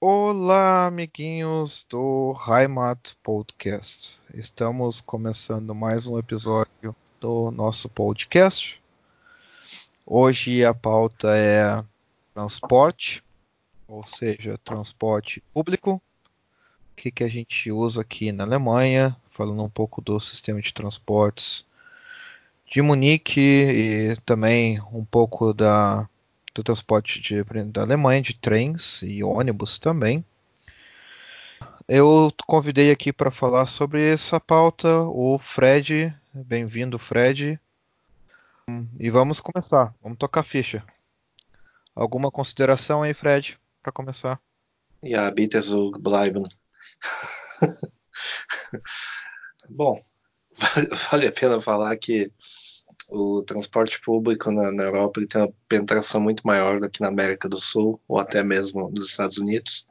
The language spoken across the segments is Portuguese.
Olá, amiguinhos do Heimat Podcast. Estamos começando mais um episódio do nosso podcast. Hoje a pauta é transporte, ou seja, transporte público. O que, que a gente usa aqui na Alemanha, falando um pouco do sistema de transportes de Munique e também um pouco da do transporte de, da Alemanha, de trens e ônibus também. Eu convidei aqui para falar sobre essa pauta o Fred. Bem-vindo, Fred. E vamos começar. Vamos tocar ficha. Alguma consideração aí, Fred, para começar? Ja, bitte so bleiben. Bom, vale a pena falar que o transporte público na, na Europa tem uma penetração muito maior do que na América do Sul ou até mesmo nos Estados Unidos.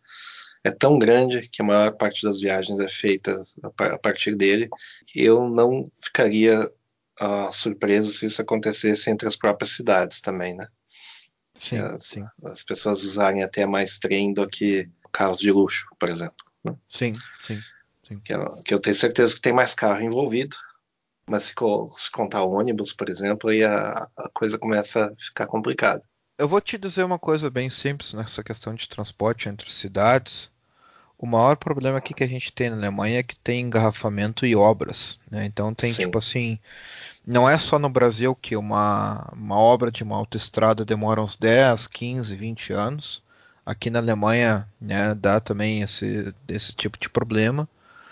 É tão grande que a maior parte das viagens é feita a partir dele. Eu não ficaria uh, surpreso se isso acontecesse entre as próprias cidades também, né? Sim, as, sim. as pessoas usarem até mais trem do que carros de luxo, por exemplo. Né? Sim, sim. sim. Que, eu, que eu tenho certeza que tem mais carro envolvido, mas se, se contar ônibus, por exemplo, aí a, a, coisa começa a ficar complicada. Eu vou te dizer uma coisa bem simples nessa questão de transporte entre cidades. O maior problema aqui que a gente tem na Alemanha é que tem engarrafamento e obras. Né? Então tem Sim. tipo assim. Não é só no Brasil que uma, uma obra de uma autoestrada demora uns 10, 15, 20 anos. Aqui na Alemanha né, dá também esse, esse tipo de problema.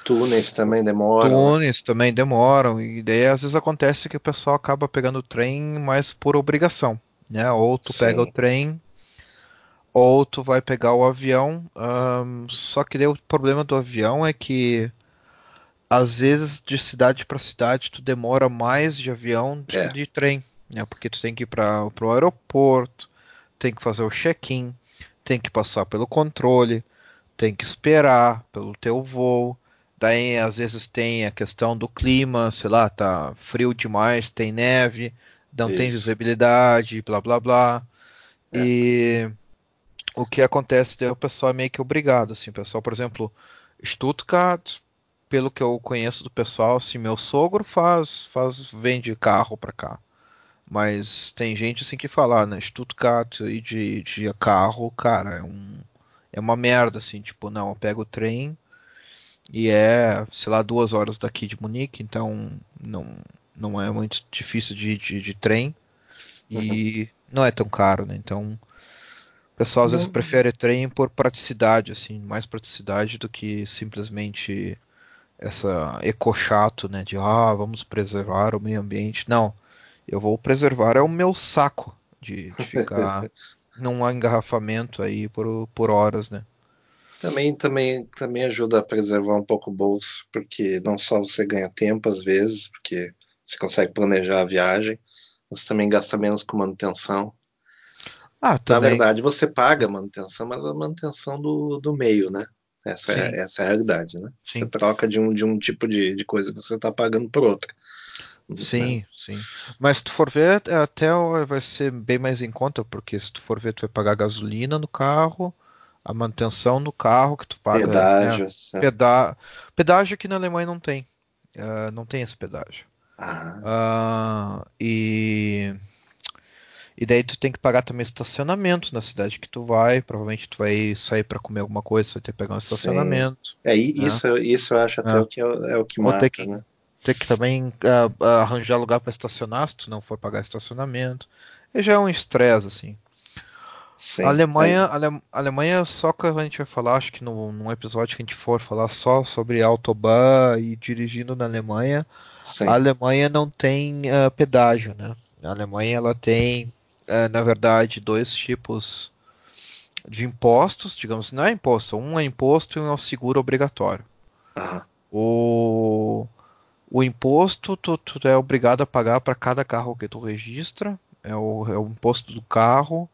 Túneis também demoram. Túneis também demoram. E daí às vezes acontece que o pessoal acaba pegando o trem mais por obrigação. Né? Ou tu Sim. pega o trem, ou tu vai pegar o avião. Um, só que daí o problema do avião é que às vezes de cidade para cidade tu demora mais de avião do é. que de trem. Né? Porque tu tem que ir para o aeroporto, tem que fazer o check-in, tem que passar pelo controle, tem que esperar pelo teu voo. Daí às vezes tem a questão do clima, sei lá, tá frio demais, tem neve, não Isso. tem visibilidade, blá blá blá. É. E o que acontece é o pessoal é meio que obrigado, assim, pessoal, por exemplo, Stuttgart, pelo que eu conheço do pessoal, assim, meu sogro faz, faz vende carro para cá. Mas tem gente assim que fala, né, Stuttgart e de, de carro, cara, é um é uma merda assim, tipo, não, eu pego o trem, e é, sei lá, duas horas daqui de Munique, então não, não é muito difícil de, de, de trem e uhum. não é tão caro, né? Então o pessoal às vezes prefere trem por praticidade, assim, mais praticidade do que simplesmente essa ecochato, né? De ah, vamos preservar o meio ambiente. Não, eu vou preservar é o meu saco de, de ficar num engarrafamento aí por, por horas, né? Também, também, também ajuda a preservar um pouco o bolso, porque não só você ganha tempo às vezes, porque você consegue planejar a viagem, mas também gasta menos com manutenção. Ah, Na verdade, você paga a manutenção, mas a manutenção do, do meio, né? Essa é, essa é a realidade, né? Sim. Você troca de um, de um tipo de, de coisa que você está pagando por outra. Sim, né? sim. Mas se tu for ver, até vai ser bem mais em conta, porque se tu for ver, tu vai pagar gasolina no carro, a manutenção no carro que tu paga. Pedágios. Né? Peda... Pedágio aqui na Alemanha não tem. Uh, não tem esse pedágio. Ah. Uh, e e daí tu tem que pagar também estacionamento na cidade que tu vai. Provavelmente tu vai sair para comer alguma coisa, você vai ter que pegar um estacionamento. Sim. É, isso, né? isso eu acho até é. o que é, é, o que Ou mata, que, né? Ter que também uh, arranjar lugar para estacionar se tu não for pagar estacionamento. E já é um estresse, assim. Sim, a Alemanha, a Alemanha só que a gente vai falar, acho que no, num episódio que a gente for falar só sobre autobahn e dirigindo na Alemanha, Sim. a Alemanha não tem uh, pedágio, né? A Alemanha ela tem, uh, na verdade, dois tipos de impostos, digamos, não é imposto, um é imposto e um é o seguro obrigatório. Uhum. O, o imposto tu, tu é obrigado a pagar para cada carro que tu registra, é o, é o imposto do carro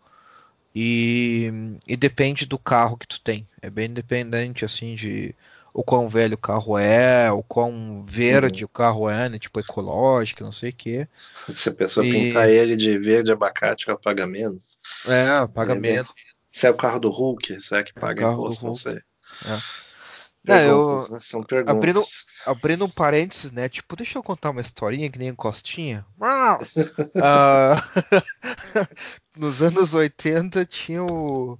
e, e, depende do carro que tu tem. É bem dependente assim de o quão velho o carro é, o quão verde uhum. o carro é, né? Tipo ecológico, não sei o que. Se a pessoa e... pintar ele de verde abacate, ela paga menos. É, paga é menos. Se é o carro do Hulk, será que paga carro imposto? Não sei. É, eu- Perguntas, né? São perguntas. Abrindo, abrindo um parênteses, né? Tipo, deixa eu contar uma historinha que nem um Costinha. Ah, nos anos 80 tinha o,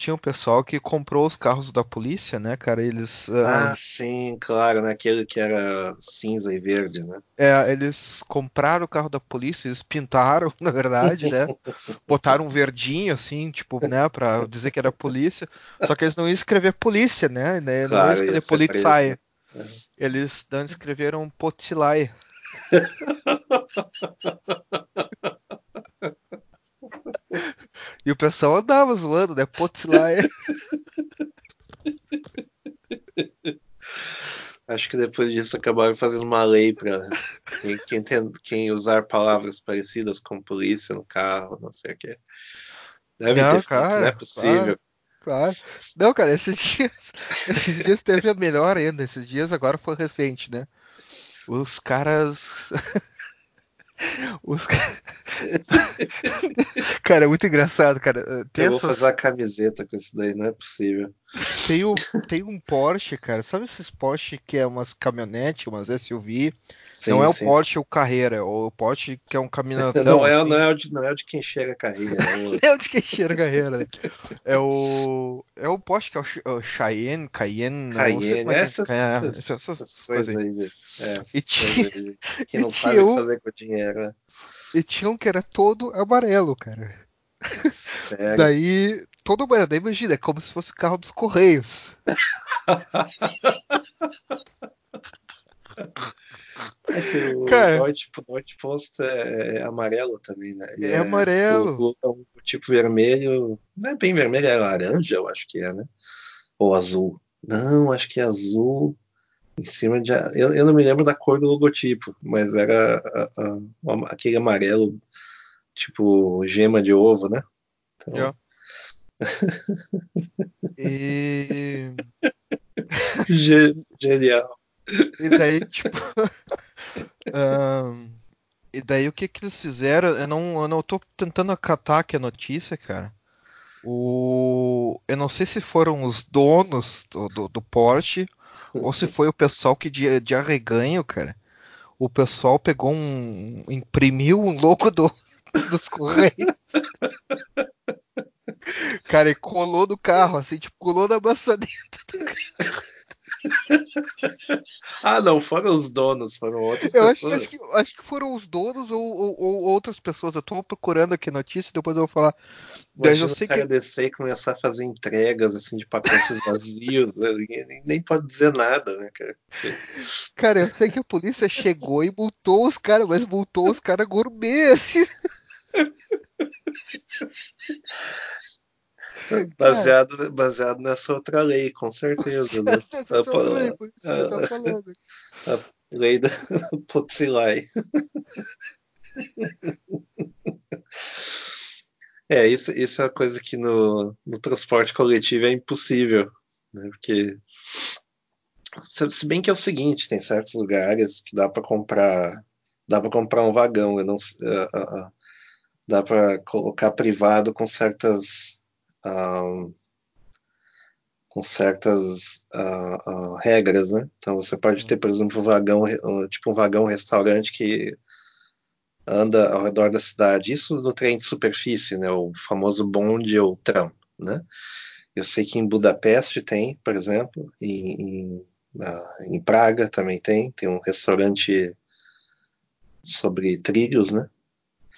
tinha um pessoal que comprou os carros da polícia, né, cara? Eles, ah, Ah, sim, claro, né? Aquele que era cinza e verde, né? é, eles compraram o carro da polícia, eles pintaram, na verdade, né? Botaram um verdinho, assim, tipo, né, pra dizer que era polícia. Só que eles não iam escrever polícia, né? né, Não iam Claro, ia escrever ser Polizei. preso. Eles não escreveram Potilai. E o pessoal andava zoando, né? Potilai. Acho que depois disso acabaram fazendo uma lei para quem, tem- quem usar palavras parecidas com polícia no carro, não sei o que. Deve Não, ter feito, não é cara, possível. Claro. Não, cara, esses dias, esses dias teve a melhor ainda. Esses dias agora foi recente, né? Os caras. Os... ca- Cara, é muito engraçado, cara. Tem, Eu vou essas- fazer a camiseta com isso daí, não é possível. Tem, um, tem um Porsche, cara. Sabe esses Porsche que é umas caminhonetes, umas SUV? Sim, não é o sim, Porsche o Carreira, é o Porsche que é um caminhonetão. Não é, assim. não, é o de, não é o de quem chega a carreira. É o, É o de quem cheira a carreira, né? É o. É o Porsche que é o, o Cheyenne, Cayenne, não Cayenne, é que é. essas, É, essas, essas- essas essas coisas aí. é, essas E coisas tinha- aí que não tinha sabem um- fazer com dinheiro. né? E tinha um que era todo amarelo, cara. Sério. Daí, todo daí imagina, é como se fosse o carro dos Correios. É que o Cara. Deutsche, o Deutsche Post é, é amarelo também, né? E É amarelo. O, o- o tipo vermelho, não é bem vermelho, é laranja, eu acho que é, né? Ou azul. Não, acho que é azul em cima de. Eu, eu não me lembro da cor do logotipo, mas era a- a- aquele amarelo, tipo gema de ovo, né? Então, Já. E, ge- genial. e daí, tipo. ahn, e daí o que que eles fizeram? Eu não, eu não tô tentando acatar aqui a notícia, cara. O, eu não sei se foram os donos do, do, do Porsche ou se foi o pessoal que de, de arreganho, cara. O pessoal pegou um. imprimiu um logo do, dos Correios. Cara, e colou no carro, assim, tipo, colou na maçaneta. Ah, não, foram os donos, foram outras Eu acho, pessoas. acho que, acho que foram os donos ou, ou- ou outras pessoas. Eu tô procurando aqui notícia, depois eu vou falar. Imagina eu sei o cara que. descer e começar a fazer entregas assim de pacotes vazios, né? Nem, nem pode dizer nada, né, cara? Cara, eu sei que a polícia chegou e multou os caras, mas multou os caras gourmet, assim. Baseado, baseado nessa outra lei, com certeza, né? Lei, por isso que eu tô falando. Lei da Potsilai. É, isso, isso é uma coisa que no, no transporte coletivo é impossível, né? Porque se bem que é o seguinte, tem certos lugares que dá para comprar, dá para comprar um vagão, eu não, ah, ah, ah, dá para colocar privado com certas ah, com certas ah, ah, regras, né? Então você pode ter, por exemplo, um vagão, tipo um vagão restaurante que anda ao redor da cidade. Isso no trem de superfície, né? O famoso bonde ou tram, né? Eu sei que em Budapeste tem, por exemplo, em, em, em Praga também tem, tem um restaurante sobre trilhos, né?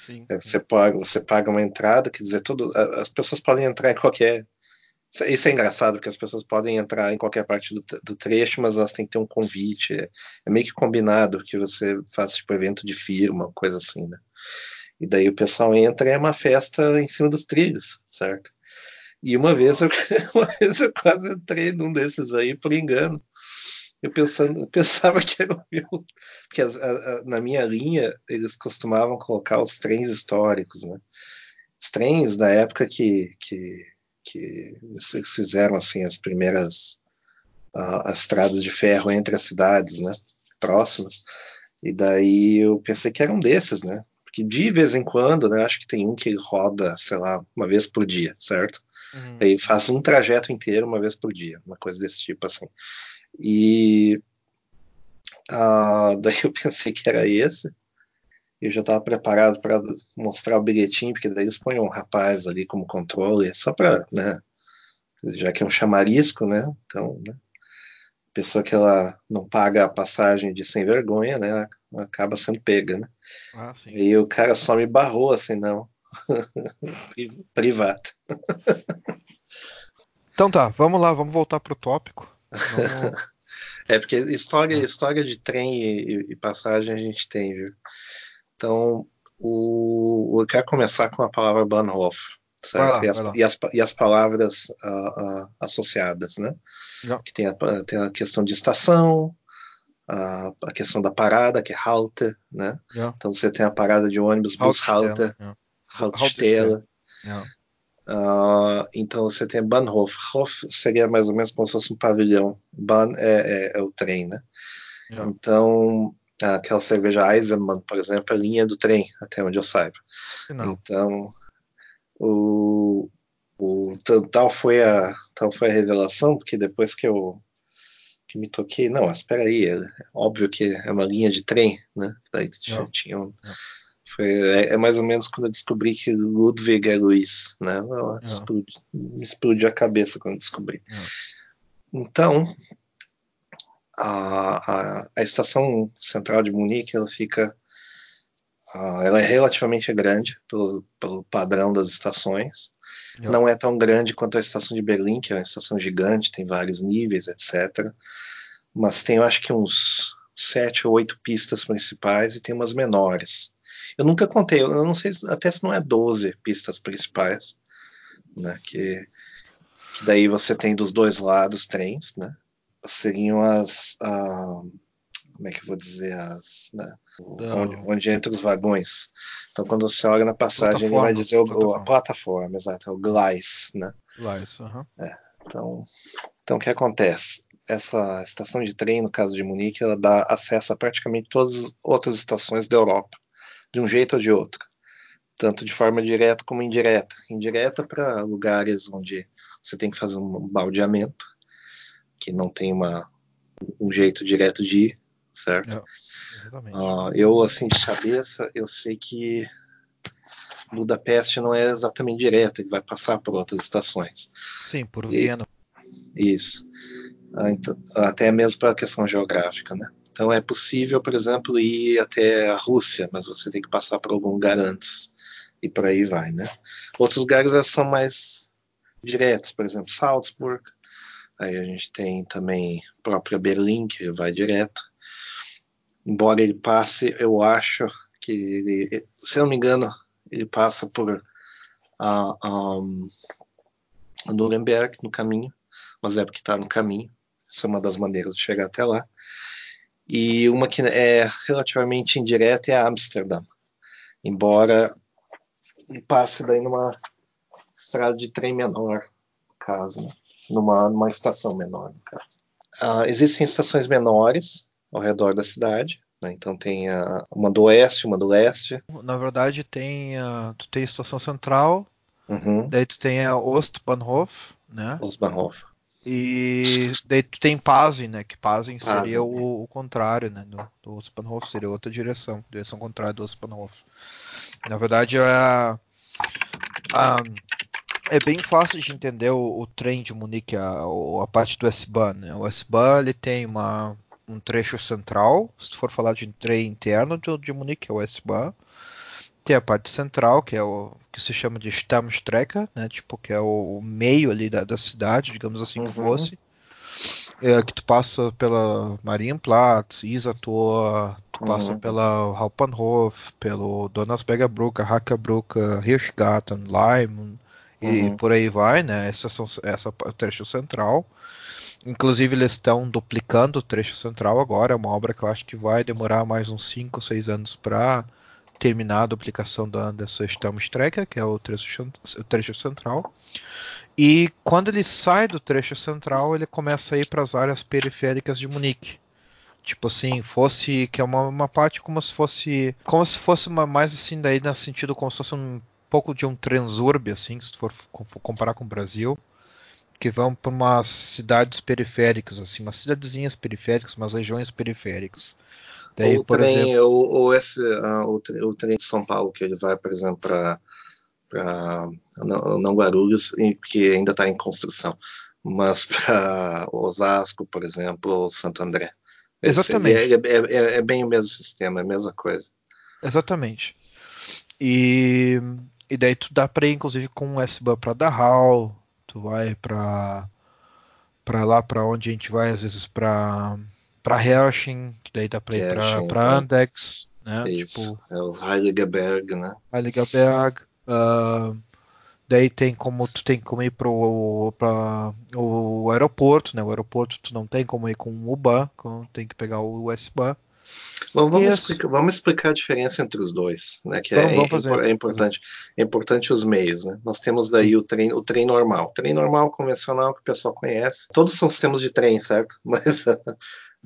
Sim. É, Você paga, você paga uma entrada, quer dizer, tudo, as pessoas podem entrar em qualquer. Isso é- Isso é engraçado, porque as pessoas podem entrar em qualquer parte do, do trecho, mas elas têm que ter um convite. É, é meio que combinado que você faz tipo evento de firma, coisa assim, né? E daí o pessoal entra e é uma festa em cima dos trilhos, certo? E uma vez eu, uma vez eu quase entrei num desses aí por engano. Eu pensando, pensava que era o meu. Porque as- a- a- na minha linha eles costumavam colocar os trens históricos, né? Os trens da época que, que, que eles fizeram assim as primeiras ah, as estradas de ferro entre as cidades, né? Próximas. E daí eu pensei que era um desses, né? Porque de vez em quando, né? Acho que tem um que roda, sei lá, uma vez por dia, certo? Uhum. Aí faz um trajeto inteiro uma vez por dia, uma coisa desse tipo assim. E uh, daí eu pensei que era esse. Eu já estava preparado para mostrar o bilhetinho, porque daí eles põem um rapaz ali como controle, só para, né? Já que é um chamarisco, né? Então, né? pessoa que ela não paga a passagem de sem vergonha, né? Acaba sendo pega, né? Ah, e o cara só me barrou assim, não. Privado. então tá, vamos lá, vamos voltar pro tópico. É porque história, história de trem e, e, passagem a gente tem, viu? Então, o, eu quero começar com a palavra Bahnhof, certo? Lá, e, as, e, as, e, as, palavras uh, uh, associadas, né? Que tem a, tem a questão de estação, a, a, questão da parada, que é Halte, né? Yeah. Então você tem a parada de ônibus, Bushalte, yeah. Haltestelle. Yeah. Uh, então você tem Bahnhof. Hof seria mais ou menos como se fosse um pavilhão. Bahn é, é, é o trem, né? Yeah. Então aquela cerveja Eisenmann, por exemplo, é a linha do trem, até onde eu saiba. Não. Então o, o, tal foi a tal foi a revelação, porque depois que eu que me toquei, não, espera aí, é óbvio que é uma linha de trem, né? Daí tinha, tinha um, foi, é, é, mais ou menos quando eu descobri que Ludwig é Luiz, né? Explodi, me explodiu a cabeça quando descobri. Então, a, a, a, estação central de Munique, ela fica, uh, ela é relativamente grande pelo, pelo padrão das estações. Não é tão grande quanto a estação de Berlim, que é uma estação gigante, tem vários níveis, etc. Mas tem, eu acho que uns sete ou oito pistas principais e tem umas menores. Eu nunca contei, eu não sei até se não é 12 pistas principais, né? Que, que daí você tem dos dois lados trens, né? Seriam as. Como é que eu vou dizer? As, né? onde, onde entra os vagões. Então, quando você olha na passagem, ele vai dizer o, plataforma. a plataforma, exato, é o Gleis, né? Gleis, uhum. é, então, então, o que acontece? Essa estação de trem, no caso de Munique, ela dá acesso a praticamente todas as outras estações da Europa de um jeito ou de outro, tanto de forma direta como indireta. Indireta para lugares onde você tem que fazer um baldeamento, que não tem uma, um jeito direto de ir, certo? uh, eu, assim, de cabeça, eu sei que Budapeste não é exatamente direto, ele vai passar por outras estações. Sim, por Viena. Isso. Uh, então, até mesmo para a questão geográfica, né? Então é possível, por exemplo, ir até a Rússia, mas você tem que passar por algum lugar antes. E por aí vai, né? Outros lugares são mais diretos, por exemplo, Salzburg. Aí a gente tem também a própria Berlim, que vai direto. Embora ele passe, eu acho que, ele, se eu não me engano, ele passa por um, Nuremberg no caminho, mas é porque está no caminho. Essa é uma das maneiras de chegar até lá. E uma que é relativamente indireta é Amsterdã, embora passe daí numa estrada de trem menor, no caso, né? numa, numa estação menor, no caso. Uh, existem estações menores ao redor da cidade, né? então tem a, uma do oeste, uma do leste. Na verdade tem a, tu tem a estação central, uhum. daí tu tem a Ostbahnhof, né? Ostbahnhof. E daí tu tem Pazin, né? Que Pazin seria o, o, contrário, né? Do, do Ospanhof, seria outra direção, direção contrária do Ospanhof. Na verdade, é, a, a, é bem fácil de entender o, o trem de Munique, a, a parte do S-Bahn. Né? O S-Bahn ele tem uma, um trecho central, se tu for falar de trem interno de, de Munique, é o S-Bahn. Tem a parte central, que é o que se chama de Stammstrecke, né? Tipo, que é o, o meio ali da, da, cidade, digamos assim uhum. que fosse. É, que tu passa pela Marienplatz, Isator, tu uhum. passa pela Hauptbahnhof, pelo Donnersberger Brücke, Hackerbrücke, Hirschgarten, Leim e uhum. por aí vai, né? Essa, são, essa é o trecho central. Inclusive eles estão duplicando o trecho central agora, é uma obra que eu acho que vai demorar mais uns 5 ou 6 anos para terminado a aplicação da, dessa Stammstrecke, que é o trecho, o trecho central. E quando ele sai do trecho central, ele começa a ir para as áreas periféricas de Munique. Tipo assim, fosse que é uma, uma parte como se fosse como se fosse uma mais assim daí no sentido como se fosse um pouco de um transurb, assim, se for comparar com o Brasil, que vão para umas cidades periféricas, assim, umas cidadezinhas periféricas, umas regiões periféricas. Daí, o, trem, exemplo... ou, ou esse, uh, o, o, trem de São Paulo, que ele vai, por exemplo, para não, não Guarulhos, que ainda está em construção, mas para Osasco, por exemplo, ou Santo André. Exatamente. É, é, é, é, bem o mesmo sistema, é a mesma coisa. Exatamente. E, e daí tu dá para ir, inclusive, com o S-Bahn para Dachau, tu vai para para lá para onde a gente vai, às vezes para para Hersching, que daí dá para ir para Andex, né? Isso, tipo, é o Heiligenberg, né? Heiligenberg. Uh, daí tem como tu tem como ir pro pra, o aeroporto, né? O aeroporto tu não tem como ir com o UBAN, tem que pegar o USB. Bom, vamos, explicar, vamos, explicar, a diferença entre os dois, né? Que é, é, é, importante, é importante os meios, né? Nós temos daí o trem, o trem normal, o trem normal convencional que o pessoal conhece. Todos são sistemas de trem, certo? Mas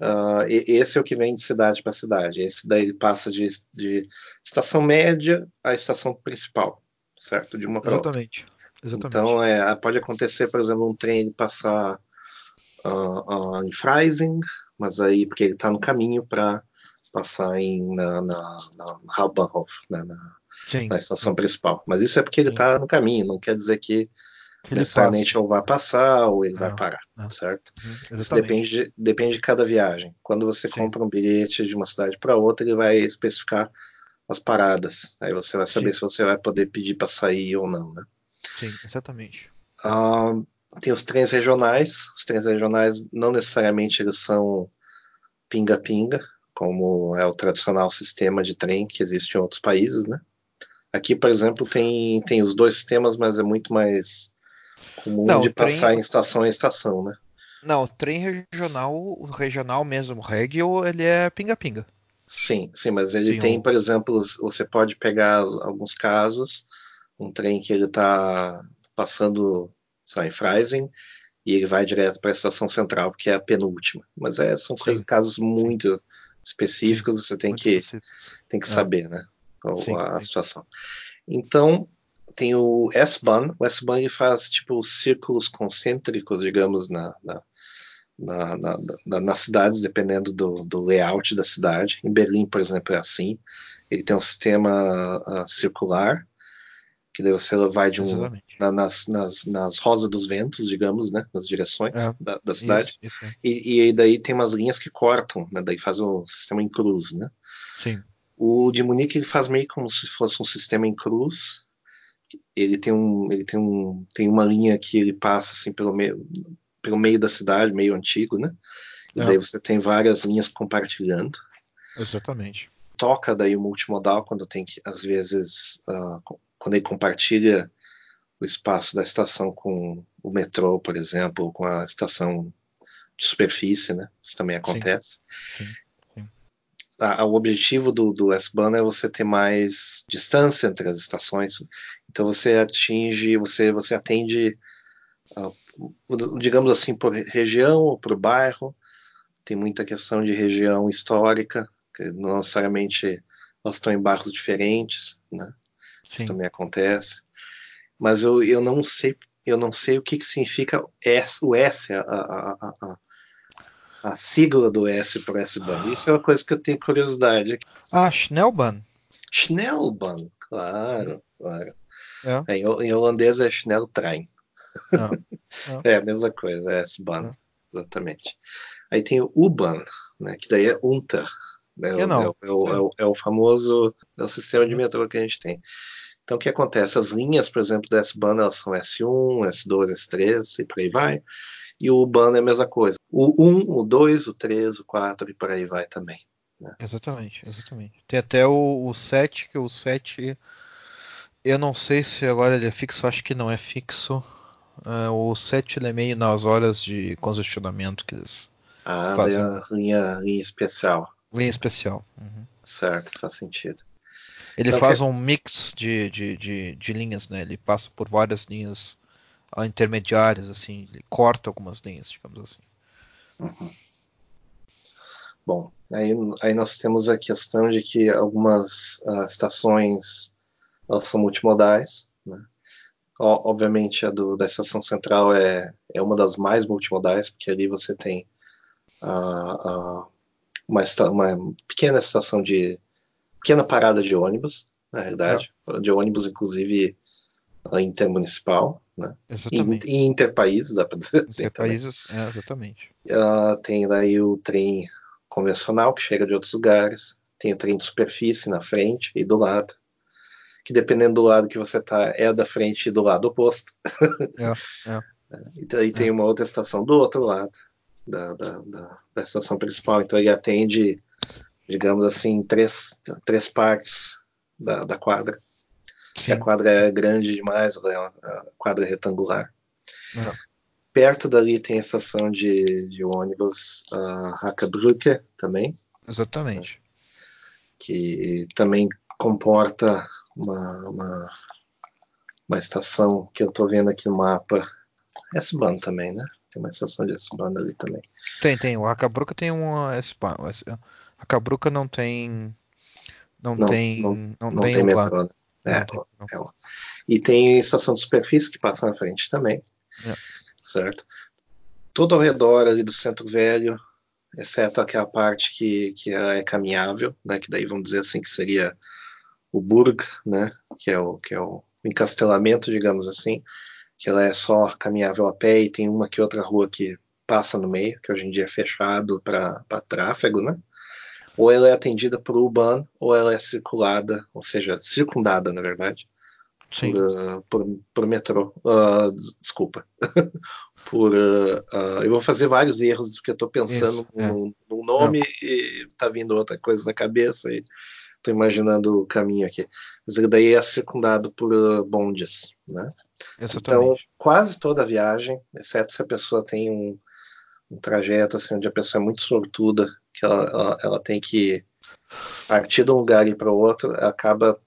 uh, esse é o que vem de cidade para cidade. Esse daí passa de, de estação média à estação principal certo? De uma para outra. Exatamente. Então, é, pode acontecer, por exemplo, um trem passar uh, uh, em Freising, mas aí, porque ele está no caminho para passar em, na, na, na Hauptbahnhof, né, na, na, estação principal. Mas isso é porque ele está no caminho, não quer dizer que ele necessariamente ou vai passar ou ele não, vai parar, não. certo? Uhum, isso depende de, depende de cada viagem. Quando você Sim. compra um bilhete de uma cidade para outra, ele vai especificar as paradas. Aí você vai saber Sim. se você vai poder pedir para sair ou não, né? Sim, exatamente. Uh, tem os trens regionais. Os trens regionais não necessariamente eles são pinga-pinga, como é o tradicional sistema de trem que existe em outros países, né? Aqui, por exemplo, tem, tem os dois sistemas, mas é muito mais comum não, de passar trem... em estação em estação, né? Não, o trem regional, o regional mesmo, o regio, ele é pinga-pinga. Sim, sim, mas ele sim, tem, por exemplo, você pode pegar alguns casos, um trem que ele está passando sei em Freising e ele vai direto para a estação central, que é a penúltima. Mas é, são coisas, casos muito específicos, você tem que, tem que é. saber né, sim, a, a situação. Então, tem o S-Bahn. O S-Bahn faz tipo círculos concêntricos, digamos, na, na na, na, na, nas cidades, dependendo do, do, layout da cidade. Em Berlim, por exemplo, é assim. Ele tem um sistema uh, circular, que daí você vai de um, na, nas, nas, nas rosas dos ventos, digamos, né, nas direções é, da, da, cidade. Isso, isso. E, e daí tem umas linhas que cortam, né, daí faz o sistema em cruz, né. Sim. O de Munique ele faz meio como se fosse um sistema em cruz. Ele tem um, ele tem um, tem uma linha que ele passa assim pelo meio, pelo meio da cidade, meio antigo, né? E é. daí você tem várias linhas compartilhando. Exatamente. Toca daí o multimodal quando tem que, às vezes, uh, quando ele compartilha o espaço da estação com o metrô, por exemplo, com a estação de superfície, né? Isso também acontece. Sim. Sim. Sim. o objetivo do, do S-Bahn é você ter mais distância entre as estações. Então você atinge, você, você atende uh, digamos assim, por região ou por bairro. Tem muita questão de região histórica, que não necessariamente elas estão em bairros diferentes, né? Sim. Isso também acontece. Mas eu, eu não sei eu não sei o que, que significa S, o S, a, a, a, a sigla do S para S-Bahn. Isso é uma coisa que eu tenho curiosidade. Ah, Schnellbahn. Schnellbahn, claro, claro. É. Em, em holandês é Schnelltrein. Não, não. é a mesma coisa, é S-Bahn, exatamente. Aí tem o U-Bahn, né, que daí é UNTA. Né, é, não. É, o, é, o, é o famoso é o sistema de metrô que a gente tem. Então, o que acontece? As linhas, por exemplo, da S-Bahn, elas são S1, S2, S3 e por aí vai. E o U-Bahn é a mesma coisa. O 1, o 2, o 3, o 4 e por aí vai também. Né? Exatamente, exatamente. Tem até o, o 7, que o 7, eu não sei se agora ele é fixo, acho que não é fixo. Uh, o 7 ele é meio nas horas de congestionamento que eles ah, fazem. Ah, linha, linha especial. Linha especial. Uhum. Certo, faz sentido. Ele então, faz que... um mix de, de, de, de, linhas, né? Ele passa por várias linhas intermediárias, assim, ele corta algumas linhas, digamos assim. Uhum. Bom, aí, aí nós temos a questão de que algumas uh, estações elas são multimodais. Né? Obviamente a do, da estação central é, é uma das mais multimodais, porque ali você tem a, a, uma, uma, pequena estação de. pequena parada de ônibus, na realidade, é. de ônibus, inclusive intermunicipal, né? Exatamente. E, interpaíses, dá para dizer assim. Interpaíses, é, exatamente. Uh, tem daí o trem convencional que chega de outros lugares, tem o trem de superfície na frente e do lado, que dependendo do lado que você tá, é da frente e do lado oposto. É, é. E daí tem é. uma outra estação do outro lado da, da, da, da estação principal, então ele atende, digamos assim, três, três partes da, da quadra. Sim. A quadra é grande demais, é uma quadra retangular. É. Perto dali tem a estação de, de ônibus uh, Hackerbrücke também. Exatamente. Que também comporta uma, uma, uma estação que eu estou vendo aqui no mapa. S-Bahn também, né? Tem uma estação de S-Bahn ali também. Tem, tem. O Hackerbrücke tem uma S-Bahn. A Hackerbrücke não tem. Não, não tem. Não, não, não tem, tem metrô. Né? É, é, e tem estação de superfície que passa na frente também. É. Certo? Todo ao redor ali do centro velho, exceto aquela parte que, que é caminhável, né, que daí vamos dizer assim que seria o Burg, né, que é o, que é o encastelamento, digamos assim, que ela é só caminhável a pé e tem uma que outra rua que passa no meio, que hoje em dia é fechado para tráfego, né? Ou ela é atendida por Uban, ou ela é circulada, ou seja, circundada, na verdade, Sim. Por, uh, por, por metrô. Uh, desculpa. por, uh, eu vou fazer vários erros porque eu estou pensando Isso, é. num, num, nome Não. e está vindo outra coisa na cabeça e estou imaginando o caminho aqui. Mas daí é circundado por bondes, né? Então, quase toda a viagem, exceto se a pessoa tem um, um trajeto assim, onde a pessoa é muito sortuda que ela, ela, ela tem que partir de um lugar e para o outro, acaba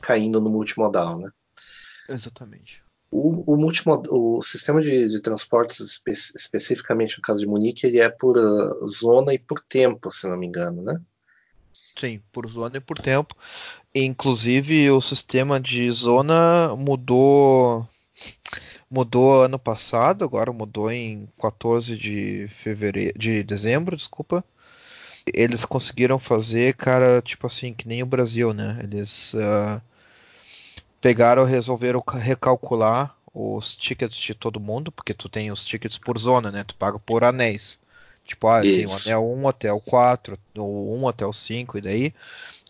caindo no multimodal, né? Exatamente. O, o, multimod, o sistema de, de transportes, espe especificamente no caso de Munique, ele é por uh, zona e por tempo, se não me engano, né? Sim, por zona e por tempo. Inclusive, o sistema de zona mudou mudou ano passado, agora mudou em 14 de fevereiro, de dezembro, desculpa eles conseguiram fazer, cara, tipo assim, que nem o Brasil, né? Eles uh, pegaram, resolveram recalcular os tickets de todo mundo, porque tu tem os tickets por zona, né? Tu paga por anéis. Tipo, ah, tem o anel 1 até o 4, ou 1 até o 5, e daí.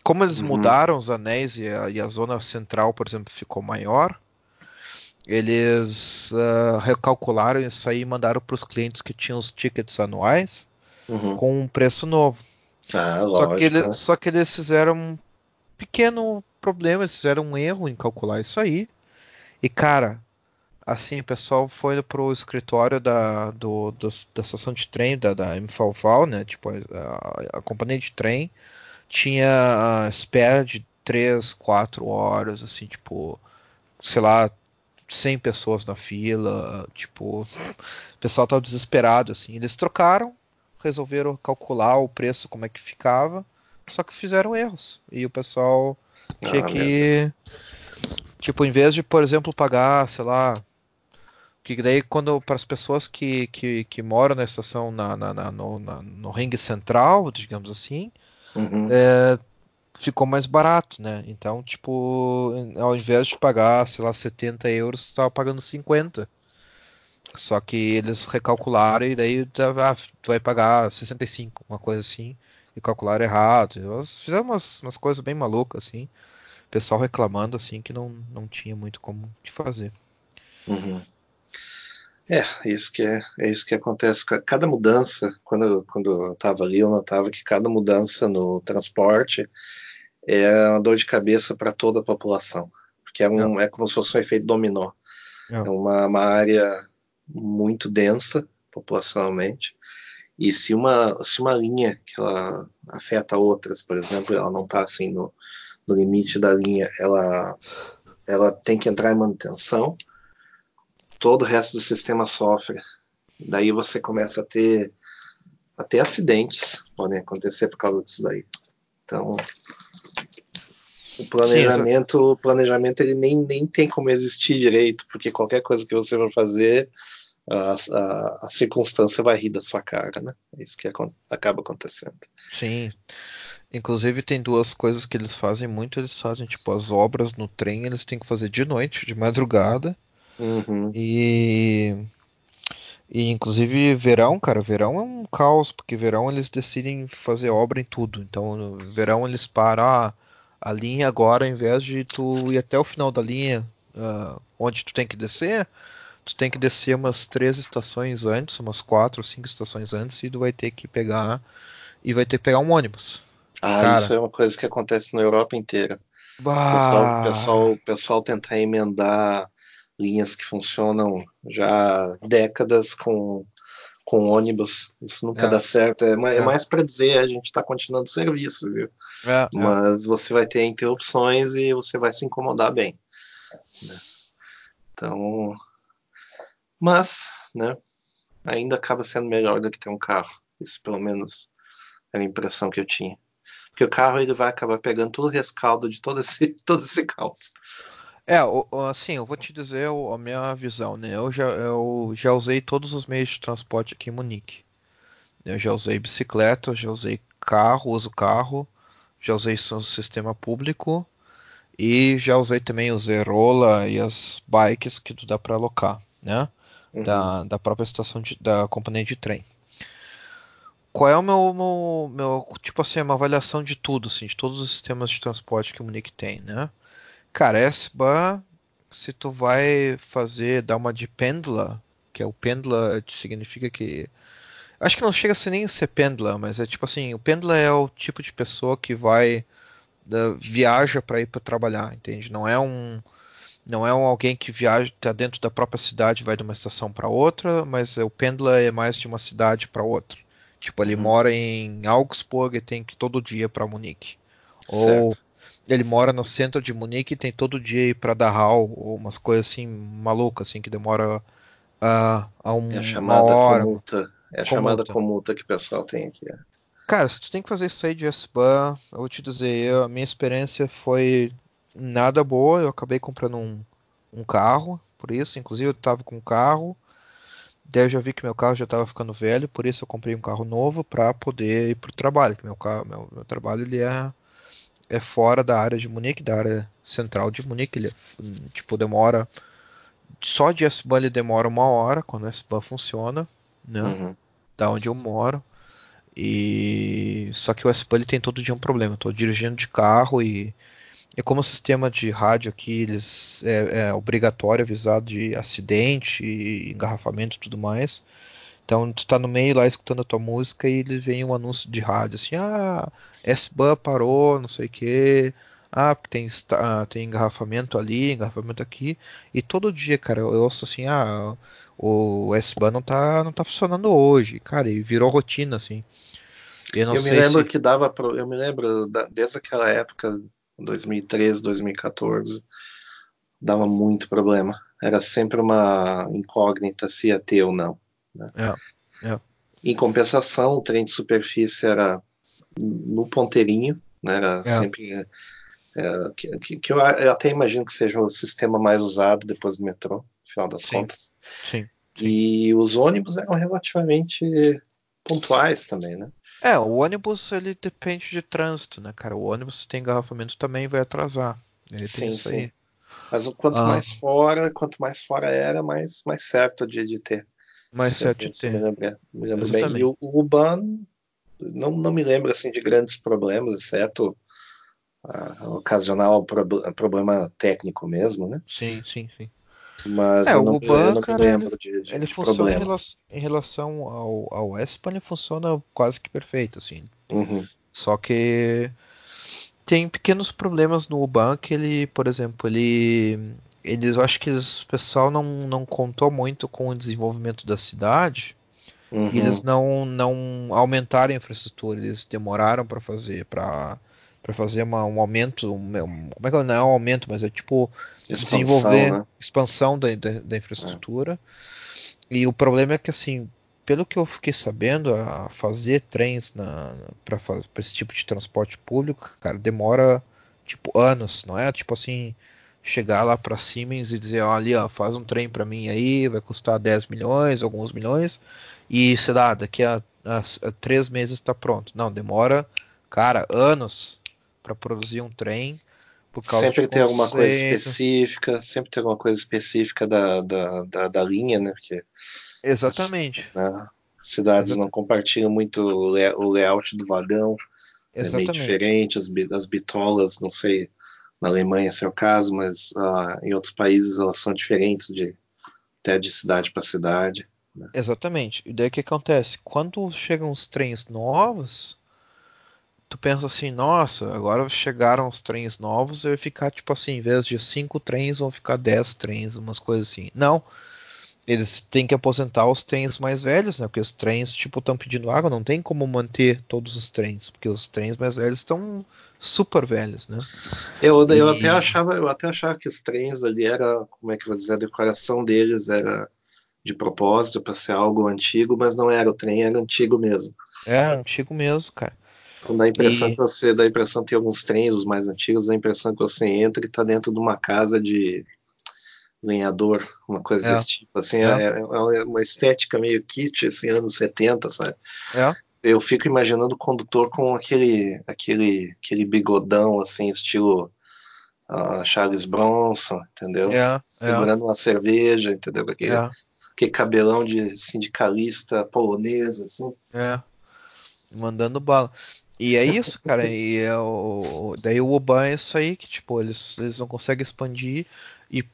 Como eles uhum. mudaram os anéis e a, e a, zona central, por exemplo, ficou maior, eles uh, recalcularam isso aí e mandaram para os clientes que tinham os tickets anuais uhum. com um preço novo. Ah, só, que ele, só que eles fizeram um pequeno problema, eles fizeram um erro em calcular isso aí. E cara, assim, o pessoal foi pro escritório da, do, do da estação de trem da, da né? Tipo, a, a, companhia de trem tinha a espera de 3, 4 horas, assim, tipo, sei lá, 100 pessoas na fila, tipo, o pessoal tava desesperado, assim. Eles trocaram resolveram calcular o preço, como é que ficava, só que fizeram erros. E o pessoal tinha ah, que. Tipo, em vez de, por exemplo, pagar, sei lá. Que daí, quando para as pessoas que, que, que, moram na estação na, na, na no, na, no ringue central, digamos assim, uhum. é, ficou mais barato, né? Então, tipo, ao invés de pagar, sei lá, 70 euros, estava pagando 50. Só que eles recalcularam e daí ah, tu vai pagar 65, uma coisa assim, e calcularam errado. Eles fizeram umas, umas coisas bem malucas, assim. O pessoal reclamando, assim, que não, não tinha muito como te fazer. Uhum. É, isso que é, é isso que acontece. Cada mudança, quando, quando eu estava ali, eu notava que cada mudança no transporte é uma dor de cabeça para toda a população. Porque é, um, é como se fosse um efeito dominó. É, é uma, uma área muito densa populacionalmente. E se uma, se uma linha que ela afeta outras, por exemplo, ela não está assim no, no limite da linha, ela, ela tem que entrar em manutenção, todo o resto do sistema sofre. Daí você começa a ter até acidentes podem acontecer por causa disso daí. Então O planejamento, Sim, o planejamento ele nem, nem tem como existir direito, porque qualquer coisa que você for fazer, a, a, a circunstância vai rir da sua cara, né? É isso que acaba acontecendo. Sim. Inclusive tem duas coisas que eles fazem muito, eles fazem tipo as obras no trem, eles têm que fazer de noite, de madrugada. Uhum. E e inclusive verão, cara, verão é um caos, porque verão eles decidem fazer obra em tudo. Então, verão eles param ah, a linha agora, ao invés de tu ir até o final da linha, uh, onde tu tem que descer, tu tem que descer umas três estações antes, umas quatro ou cinco estações antes, e tu vai ter que pegar e vai ter que pegar um ônibus. Ah, cara, isso é uma coisa que acontece na Europa inteira. Bah... O pessoal, pessoal, pessoal tentar emendar linhas que funcionam já há décadas com, com ônibus. Isso nunca é. dá certo. É, é. é mais para dizer a gente está continuando o serviço, viu? É, é, Mas você vai ter interrupções e você vai se incomodar bem. Né? Então, mas, né? Ainda acaba sendo melhor do que ter um carro. Isso, pelo menos, era a impressão que eu tinha. Porque o carro ele vai acabar pegando todo o rescaldo de todo esse, todo esse caos. É, assim, eu vou te dizer a minha visão, né? Eu já, eu já usei todos os meios de transporte aqui em Munique. Eu já usei bicicleta, já usei carro, uso carro, já usei o sistema público e já usei também o Zerola e as bikes que tu dá para alocar, né? Uhum. Da, da própria estação de, da companhia de trem. Qual é o meu, meu, meu, tipo assim, uma avaliação de tudo, assim, de todos os sistemas de transporte que o Munique tem, né? Cara, S-Bahn, se tu vai fazer, dar uma de pendla, que é o pendla significa que. Acho que não chega a ser nem ser pendla, mas é tipo assim, o pendla é o tipo de pessoa que vai da, viaja para ir para trabalhar, entende? Não é um não é um alguém que viaja tá dentro da própria cidade, vai de uma estação para outra, mas o pendla é mais de uma cidade para outra. Tipo, ele uhum. mora em Augsburg e tem que ir todo dia para Munique. Certo. Ele mora no centro de Munique e tem todo dia ir para Dachau, ou umas coisas assim malucas, assim, que demora uh, a um, é a chamada uma hora. Comuta. É a chamada comuta que o pessoal tem aqui. É. Cara, se tu tem que fazer isso aí de S-Bahn, eu vou te dizer, eu, a minha experiência foi nada boa. Eu acabei comprando um, um carro, por isso, inclusive eu tava com um carro. Daí eu já vi que meu carro já estava ficando velho, por isso eu comprei um carro novo para poder ir pro trabalho. Meu carro, meu, meu trabalho ele é é fora da área de Munique, da área central de Munique. Ele, tipo, demora. Só de S-Bahn ele demora uma hora quando o S-Bahn funciona, né? Uhum. Da onde eu moro. E só que o S-Bahn tem todo dia um problema. Eu tô dirigindo de carro e, e como o sistema de rádio aqui eles é, é obrigatório avisar de acidente, engarrafamento e tudo mais. Então tu tá no meio lá escutando a tua música e ele vem um anúncio de rádio assim, ah, S-Bahn parou, não sei o que, ah, porque tem, ah, tem engarrafamento ali, engarrafamento aqui, e todo dia, cara, eu ouço assim, ah, o S-Bahn não tá, não tá funcionando hoje, cara, e virou rotina, assim. Eu, eu me lembro se... que dava, pro, eu me lembro da, desde aquela época, 2013, 2014, dava muito problema. Era sempre uma incógnita se ia ter ou não. Né? É, é. Em compensação, o trem de superfície era no ponteirinho, né? era é. sempre. É, que, que eu, eu, até imagino que seja o sistema mais usado depois do metrô, no final das sim, contas. Sim, sim. E os ônibus eram relativamente pontuais também, né? É, o ônibus ele depende de trânsito, né, cara? O ônibus se tem engarrafamento também vai atrasar. Ele sim, sim. Mas quanto ah. mais fora, quanto mais fora era, mais, mais certo de, de ter. Mais certo de ter. Me lembro, me lembro bem. E o, o não, não me lembro assim de grandes problemas, exceto a, ocasional problema técnico mesmo, né? Sim, sim, sim. Mas é, eu, não, eu não me lembro ele, de, de, ele de funciona problemas. Em relação, em relação ao, ao ESPA, ele funciona quase que perfeito, assim. Uhum. Só que tem pequenos problemas no Uban que ele, por exemplo, ele eles eu acho que eles, o pessoal não, não contou muito com o desenvolvimento da cidade uhum. eles não, não aumentaram a infraestrutura, eles demoraram para fazer para para fazer uma, um aumento, um, como é que não é um aumento, mas é tipo expansão, desenvolver né? expansão da, da, da infraestrutura. É. E o problema é que assim, pelo que eu fiquei sabendo, a fazer trens para esse tipo de transporte público, cara, demora tipo anos, não é tipo assim chegar lá para Siemens e dizer, olha, ó, faz um trem para mim aí, vai custar 10 milhões, alguns milhões, e sei lá, daqui a, a, a três meses está pronto. Não, demora, cara, anos para produzir um trem. sempre tem alguma coisa específica, sempre tem alguma coisa específica da, da, da, da linha, né? Porque Exatamente. As, né, cidades Exatamente. não compartilham muito o, layout do vagão. Exatamente. É meio diferente, as, as bitolas, não sei na Alemanha esse é o caso, mas uh, em outros países elas são diferentes de até de cidade para cidade. Né? Exatamente. E daí o que acontece? Quando chegam os trens novos, tu pensa assim, nossa, agora chegaram os trens novos, vai ficar tipo assim, em vez de cinco trens, vão ficar dez trens, umas coisas assim. Não eles têm que aposentar os trens mais velhos, né? Porque os trens, tipo, estão pedindo água, não tem como manter todos os trens, porque os trens mais velhos estão super velhos, né? Eu, eu até achava, eu até achava que os trens ali era, como é que eu vou dizer, a decoração deles era de propósito para ser algo antigo, mas não era, o trem era antigo mesmo. É, antigo mesmo, cara. Então dá a impressão e... que você dá a impressão que tem alguns trens, os mais antigos, dá a impressão que você entra e está dentro de uma casa de lenhador, uma coisa é. desse tipo. Assim, é. É, é. uma estética meio kit, assim, anos 70, sabe? É. Eu fico imaginando o condutor com aquele, aquele, aquele bigodão, assim, estilo uh, Charles Bronson, entendeu? É, Segurando uma cerveja, entendeu? Aquele, aquele cabelão de sindicalista polonesa, assim. É. Mandando bala. E é isso, cara. e é o, daí o Oban é isso aí que, tipo, eles, eles não conseguem expandir e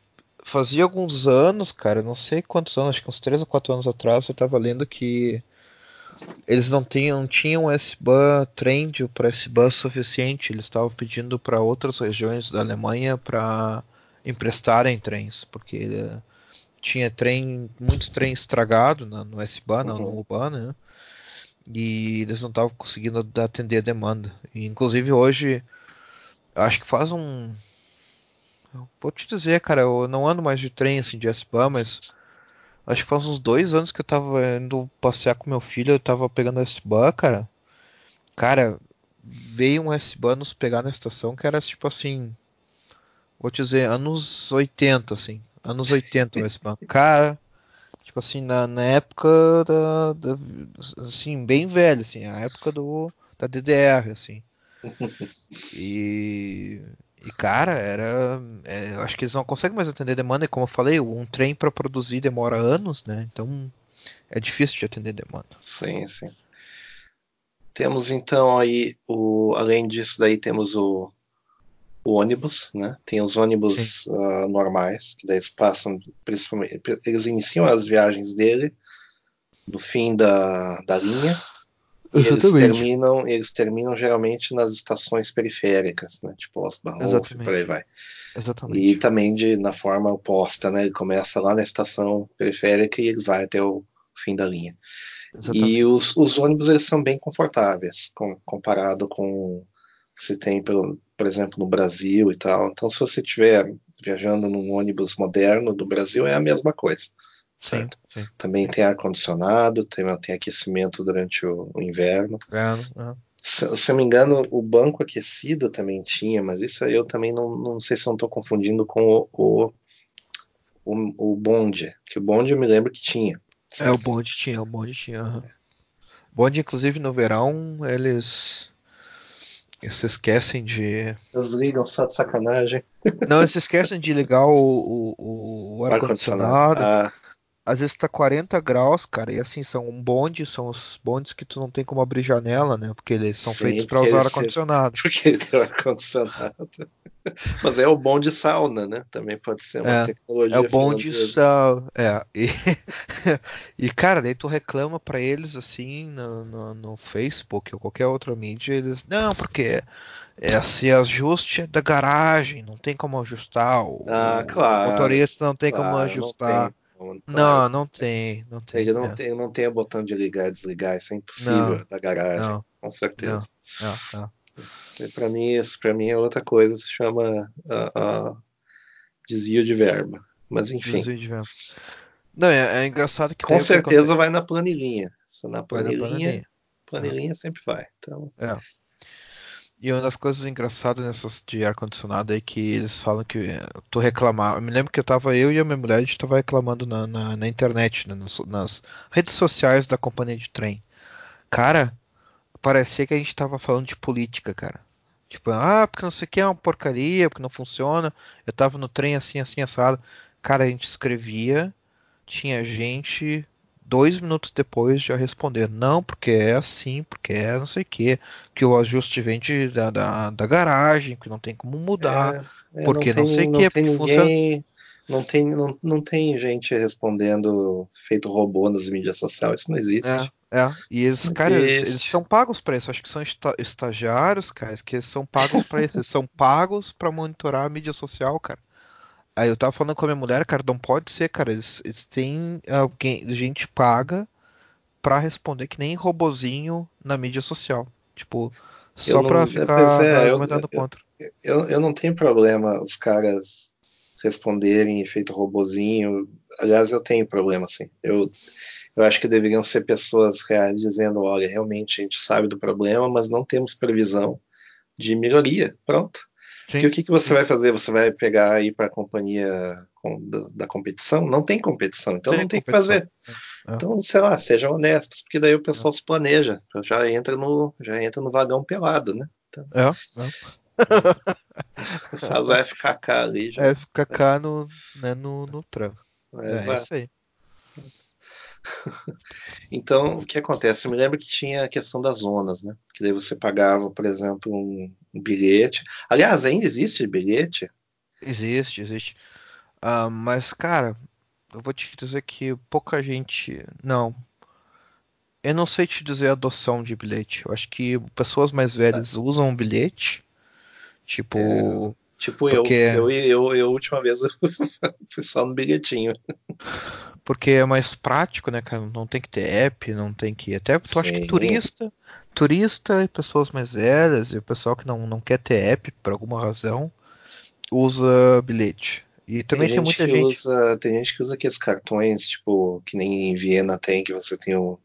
fazia alguns anos, cara, não sei quantos anos, acho que uns 3 ou 4 anos atrás, eu tava lendo que eles não tinham, não tinham S-Bahn trend para S-Bahn suficiente, eles estavam pedindo para outras regiões da Alemanha para emprestarem trens, porque eh, tinha trem, muitos trens estragados no S-Bahn, uhum. no U-Bahn, né? E eles não estavam conseguindo atender a demanda. E, inclusive hoje, acho que faz um vou te dizer, cara, eu não ando mais de trem assim de S-Bahn, mas acho que faz uns dois anos que eu tava indo passear com meu filho, eu tava pegando S-Bahn, cara. Cara, veio um S-Bahn nos pegar na estação que era tipo assim, vou te dizer, anos 80, assim, anos 80 o S-Bahn. Cara, tipo assim, na, na época da, da, assim, bem velho, assim, a época do da DDR, assim. E e cara, era. É, acho que eles não conseguem mais atender demanda. E como eu falei, um trem para produzir demora anos, né? Então é difícil de atender demanda. Sim, sim. Temos então aí o. Além disso, daí temos o, o ônibus, né? Tem os ônibus uh, normais, que daí eles passam, principalmente. Eles iniciam as viagens dele no fim da, da linha e eles terminam, eles terminam geralmente nas estações periféricas, né? Tipo Osbarrof, por aí vai. Exatamente. E também de, na forma oposta, né? Ele começa lá na estação periférica e ele vai até o fim da linha. Exatamente. E os, os ônibus eles são bem confortáveis com, comparado com o que se tem, pelo, por exemplo, no Brasil e tal. Então, se você estiver viajando num ônibus moderno do Brasil, é a mesma coisa. Sim, sim. Também tem ar-condicionado, tem, tem aquecimento durante o, o inverno. uhum. se, se eu me engano, o banco aquecido também tinha, mas isso eu também não, não sei se eu não estou confundindo com o, o, o, o bonde, que o bonde eu me lembro que tinha. Certo? É, o bonde tinha, o bonde tinha. Uhum. Bonde, inclusive, no verão, eles eles se esquecem de. Eles ligam só de sacanagem. Não, eles se esquecem de ligar o, o, o ar-condicionado. Ar às vezes tá 40 graus, cara, e assim, são um bonde, são os bondes que tu não tem como abrir janela, né? Porque eles são Sim, feitos para usar ar-condicionado. Porque ele tem ar-condicionado. Mas é o bonde sauna, né? Também pode ser uma é, tecnologia. É o bonde sauna. É. E, e, cara, daí tu reclama para eles assim no, no, no, Facebook ou qualquer outra mídia, eles. Não, porque esse ajuste é da garagem, não tem como ajustar. O, ah, claro. O motorista não tem claro, como ajustar. Claro. Não, não tem, não tem. Ele não, é. tem, não tem o botão de ligar e desligar, isso é impossível não, da garagem, não, com certeza. Não, não, Para mim, isso para mim é outra coisa, se chama uh, uh, desvio de verba. Mas enfim. Desvio de verba. Não, é, é engraçado que com certeza vai na planilhinha. Se na planilhinha, planilhinha, planilhinha sempre vai. Então. É. E uma das coisas engraçadas nessas de ar-condicionado é que eles falam que tu reclamar. Eu me lembro que eu tava, eu e a minha mulher, a gente tava reclamando na, na, na internet, né, nas, nas, redes sociais da companhia de trem. Cara, parecia que a gente tava falando de política, cara. Tipo, ah, porque não sei o que é uma porcaria, porque não funciona. Eu tava no trem assim, assim, assado. Cara, a gente escrevia, tinha gente dois minutos depois já responder não, porque é assim, porque é não sei o que, que o ajuste vem de, da, da, da, garagem, que não tem como mudar, é, é, porque não, tem, não sei o que, tem ninguém, não tem, não, não tem gente respondendo feito robô nas mídias sociais, isso não existe. É, é. e eles, cara, eles, eles, são pagos para isso, acho que são estagiários, cara, que são pagos para isso, eles são pagos para monitorar a mídia social, cara. Aí eu tava falando com a minha mulher, cara, não pode ser, cara. Eles, eles têm alguém, gente paga pra responder que nem robozinho na mídia social. Tipo, só não, pra ficar é, argumentando eu, contra. Eu, eu não tenho problema os caras responderem feito robozinho. Aliás, eu tenho problema, assim. Eu, eu acho que deveriam ser pessoas reais dizendo, olha, realmente a gente sabe do problema, mas não temos previsão de melhoria. Pronto. Porque o que, que você vai fazer? Você vai pegar aí para a companhia da, da, competição? Não tem competição, então tem não tem o que fazer. É. Então, sei lá, sejam honestos, porque daí o pessoal é. se planeja, já entra no, já entra no vagão pelado, né? Então, é, é. Faz o FKK ali. Já. FKK no, né, no, no tram. É, é isso aí. então, o que acontece? Eu me lembro que tinha a questão das zonas, né? Que daí você pagava, por exemplo, um, um bilhete. Aliás, ainda existe bilhete? Existe, existe. Uh, mas, cara, eu vou te dizer que pouca gente. Não. Eu não sei te dizer adoção de bilhete. Eu acho que pessoas mais velhas tá. usam bilhete. Tipo. Tipo porque... eu. Eu, eu. Eu, a última vez, fui só no bilhetinho porque é mais prático, né, cara? Não tem que ter app, não tem que. Até tu acha que turista, turista e pessoas mais velhas e o pessoal que não, não quer ter app por alguma razão usa bilhete. E também tem, tem muita gente. Usa, tem gente que usa aqueles cartões, tipo, que nem em Viena tem, que você tem o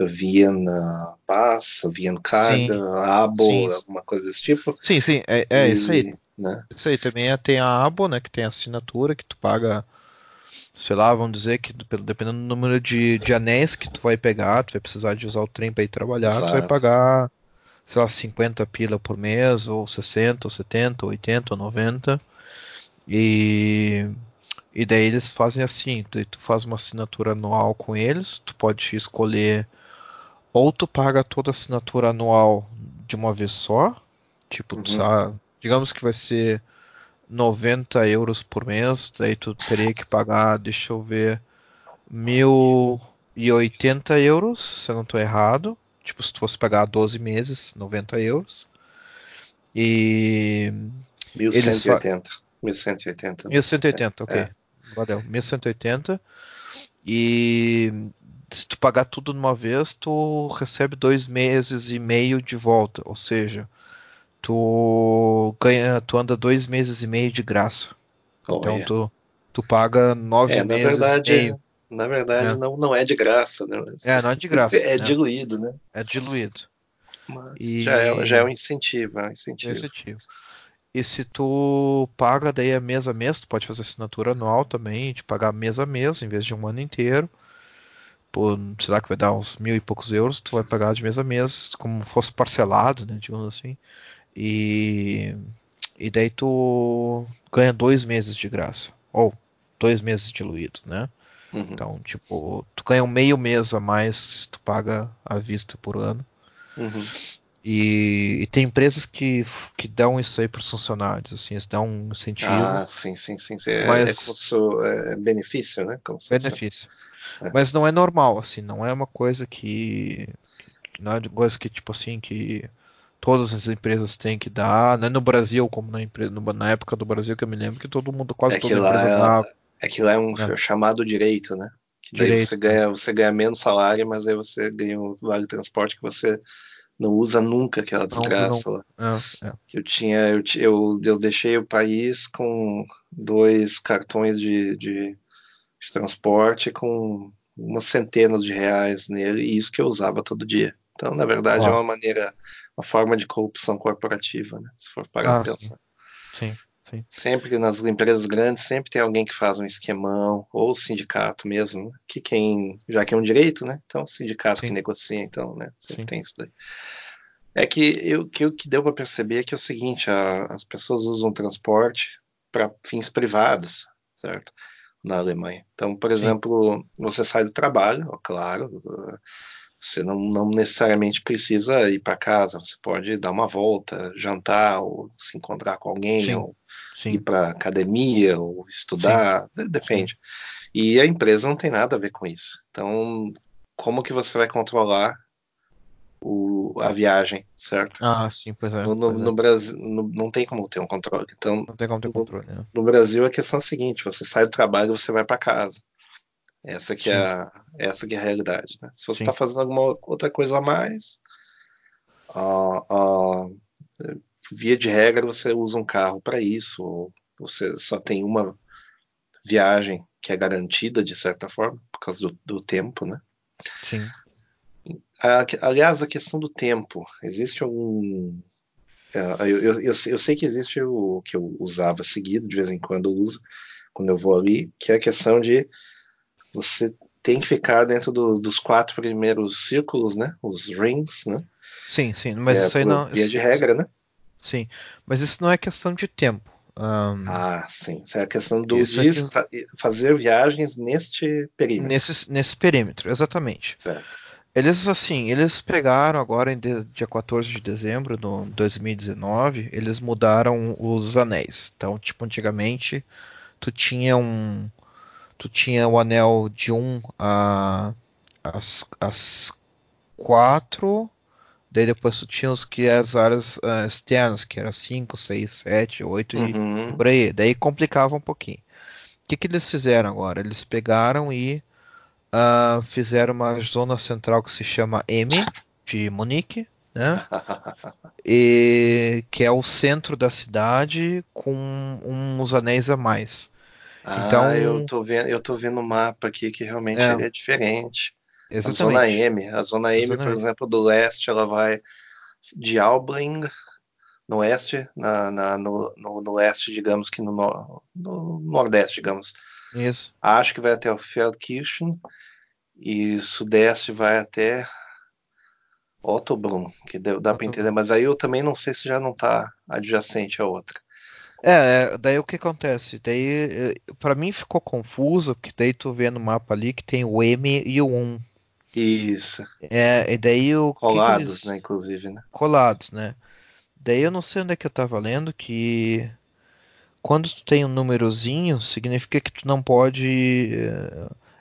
Viena Pass, Viena Card, Abo, alguma coisa desse tipo. Sim, sim, é, é e, isso aí. Né? Isso aí também tem a Abo, né? Que tem a assinatura que tu paga sei lá, vamos dizer que dependendo do número de, de anéis que tu vai pegar, tu vai precisar de usar o trem para ir trabalhar, Exato. tu vai pagar, sei lá, 50 pila por mês, ou 60, ou 70, ou 80, ou 90. E, e daí eles fazem assim, tu, tu faz uma assinatura anual com eles, tu pode escolher ou tu paga toda a assinatura anual de uma vez só, tipo, uhum. sabe, digamos que vai ser 90 euros por mês, daí tu teria que pagar, deixa eu ver, 1080 euros, se eu não estou errado. Tipo, se tu fosse pagar 12 meses, 90 euros. E. 1180. 1180. 1180, ok. É. Valeu. 1180. E se tu pagar tudo de uma vez, tu recebe dois meses e meio de volta. Ou seja, tu ganha, tu anda dois meses e meio de graça. Oh, então é. tu, tu paga nove é, meses verdade, e meio. Na verdade, é. não, não é de graça, né? É, não é de graça. é, né? diluído, né? É diluído. Mas e... já, é, já é um incentivo, é um incentivo. incentivo. E se tu paga daí a mês a mês, tu pode fazer assinatura anual também, de pagar mês a mês, em vez de um ano inteiro. Por, sei lá que vai dar uns mil e poucos euros, tu vai pagar de mês a mês, como fosse parcelado, né? Digamos assim. E, e daí tu ganha dois meses de graça. Ou dois meses diluído, né? Uhum. Então, tipo, tu ganha um meio mês a mais tu paga à vista por ano. Uhum. E, e, tem empresas que, que dão isso aí para os funcionários, assim, eles dão um incentivo. Ah, sim, sim, sim. sim. É, mas, é, é benefício, né? Como benefício. É. Mas não é normal, assim, não é uma coisa que, que. Não é coisa que, tipo assim, que todas as empresas têm que dar, não é no Brasil como na, empresa, na época do Brasil que eu me lembro que todo mundo, quase é toda empresa é, dava. É que lá é um é. chamado direito, né? Que daí direito, você ganha, você ganha menos salário, mas aí você ganha um vale transporte que você não usa nunca aquela desgraça não, não. lá. É, é. Eu tinha, eu, eu, eu deixei o país com dois cartões de, de, de transporte com umas centenas de reais nele, e isso que eu usava todo dia. Então, na verdade, é uma maneira, uma forma de corrupção corporativa, né? Se for parar ah, pensar. Sim. sim. Sim. Sempre nas empresas grandes, sempre tem alguém que faz um esquemão, ou sindicato mesmo, que quem, já que é um direito, né? Então, sindicato Sim. que negocia, então, né? Sempre Sim. tem isso daí. É que, eu, que o que deu para perceber é que é o seguinte, a, as pessoas usam transporte para fins privados, certo? Na Alemanha. Então, por exemplo, você sai do trabalho, ó, claro, você não, não necessariamente precisa ir para casa, você pode dar uma volta, jantar, ou se encontrar com alguém, Sim. ou Sim. ir para academia, ou estudar, Sim. depende. E a empresa não tem nada a ver com isso. Então, como que você vai controlar o, a viagem, certo? Ah, sim, pois é. No, no, no Brasil no, não tem como ter um controle. Então, não tem como ter controle. Né? No Brasil a questão é a seguinte: você sai do trabalho, você vai para casa. Essa que é a, essa que é a realidade. Né? Se você está fazendo alguma outra coisa a mais, uh, uh, via de regra você usa um carro para isso, ou você só tem uma viagem que é garantida de certa forma por causa do, do tempo, né? Sim. Aliás, a questão do tempo, existe algum. É, eu, eu, eu, sei que existe o que eu usava seguido, de vez em quando eu uso, quando eu vou ali, que é a questão de você tem que ficar dentro do, dos quatro primeiros círculos, né? Os rings, né? Sim, sim, mas é, isso aí não. Via de regra, né? Sim, mas isso não é questão de tempo. Um, ah, sim. Isso é a questão do, aqui... fazer viagens neste perímetro. Nesse, nesse perímetro, exatamente. Certo. Eles, assim, eles pegaram agora, em dia 14 de dezembro de 2019, eles mudaram os anéis. Então, tipo, antigamente, tu tinha um... Tu tinha o anel de 1 a... as, as 4... Daí depois tu tinha os que as áreas uh, externas, que era 5, 6, 7, 8 e por aí. Daí complicava um pouquinho. O que, que eles fizeram agora? Eles pegaram e uh, fizeram uma zona central que se chama M, de Munique, né? e, que é o centro da cidade com uns anéis a mais. Ah, então, eu tô vendo, eu tô vendo o mapa aqui que realmente é, é diferente. Exatamente. A zona M, a zona M, exatamente. por exemplo, do leste, ela vai de Albling no oeste, na, na no, no, no, leste, digamos que no, no, nordeste, digamos, isso. Acho que vai até o Feldkirchen e sudeste vai até Ottobrunn, que dá para entender, mas aí eu também não sei se já não está adjacente a outra. É, é, daí o que acontece? Daí, eh, para mim ficou confuso, porque daí tu vê no mapa ali que tem o M e o 1. Isso. É, e daí o colados, que que eles... né, inclusive, né? Colados, né? Daí eu não sei onde é que eu tava lendo que quando tu tem um númerozinho, significa que tu não pode.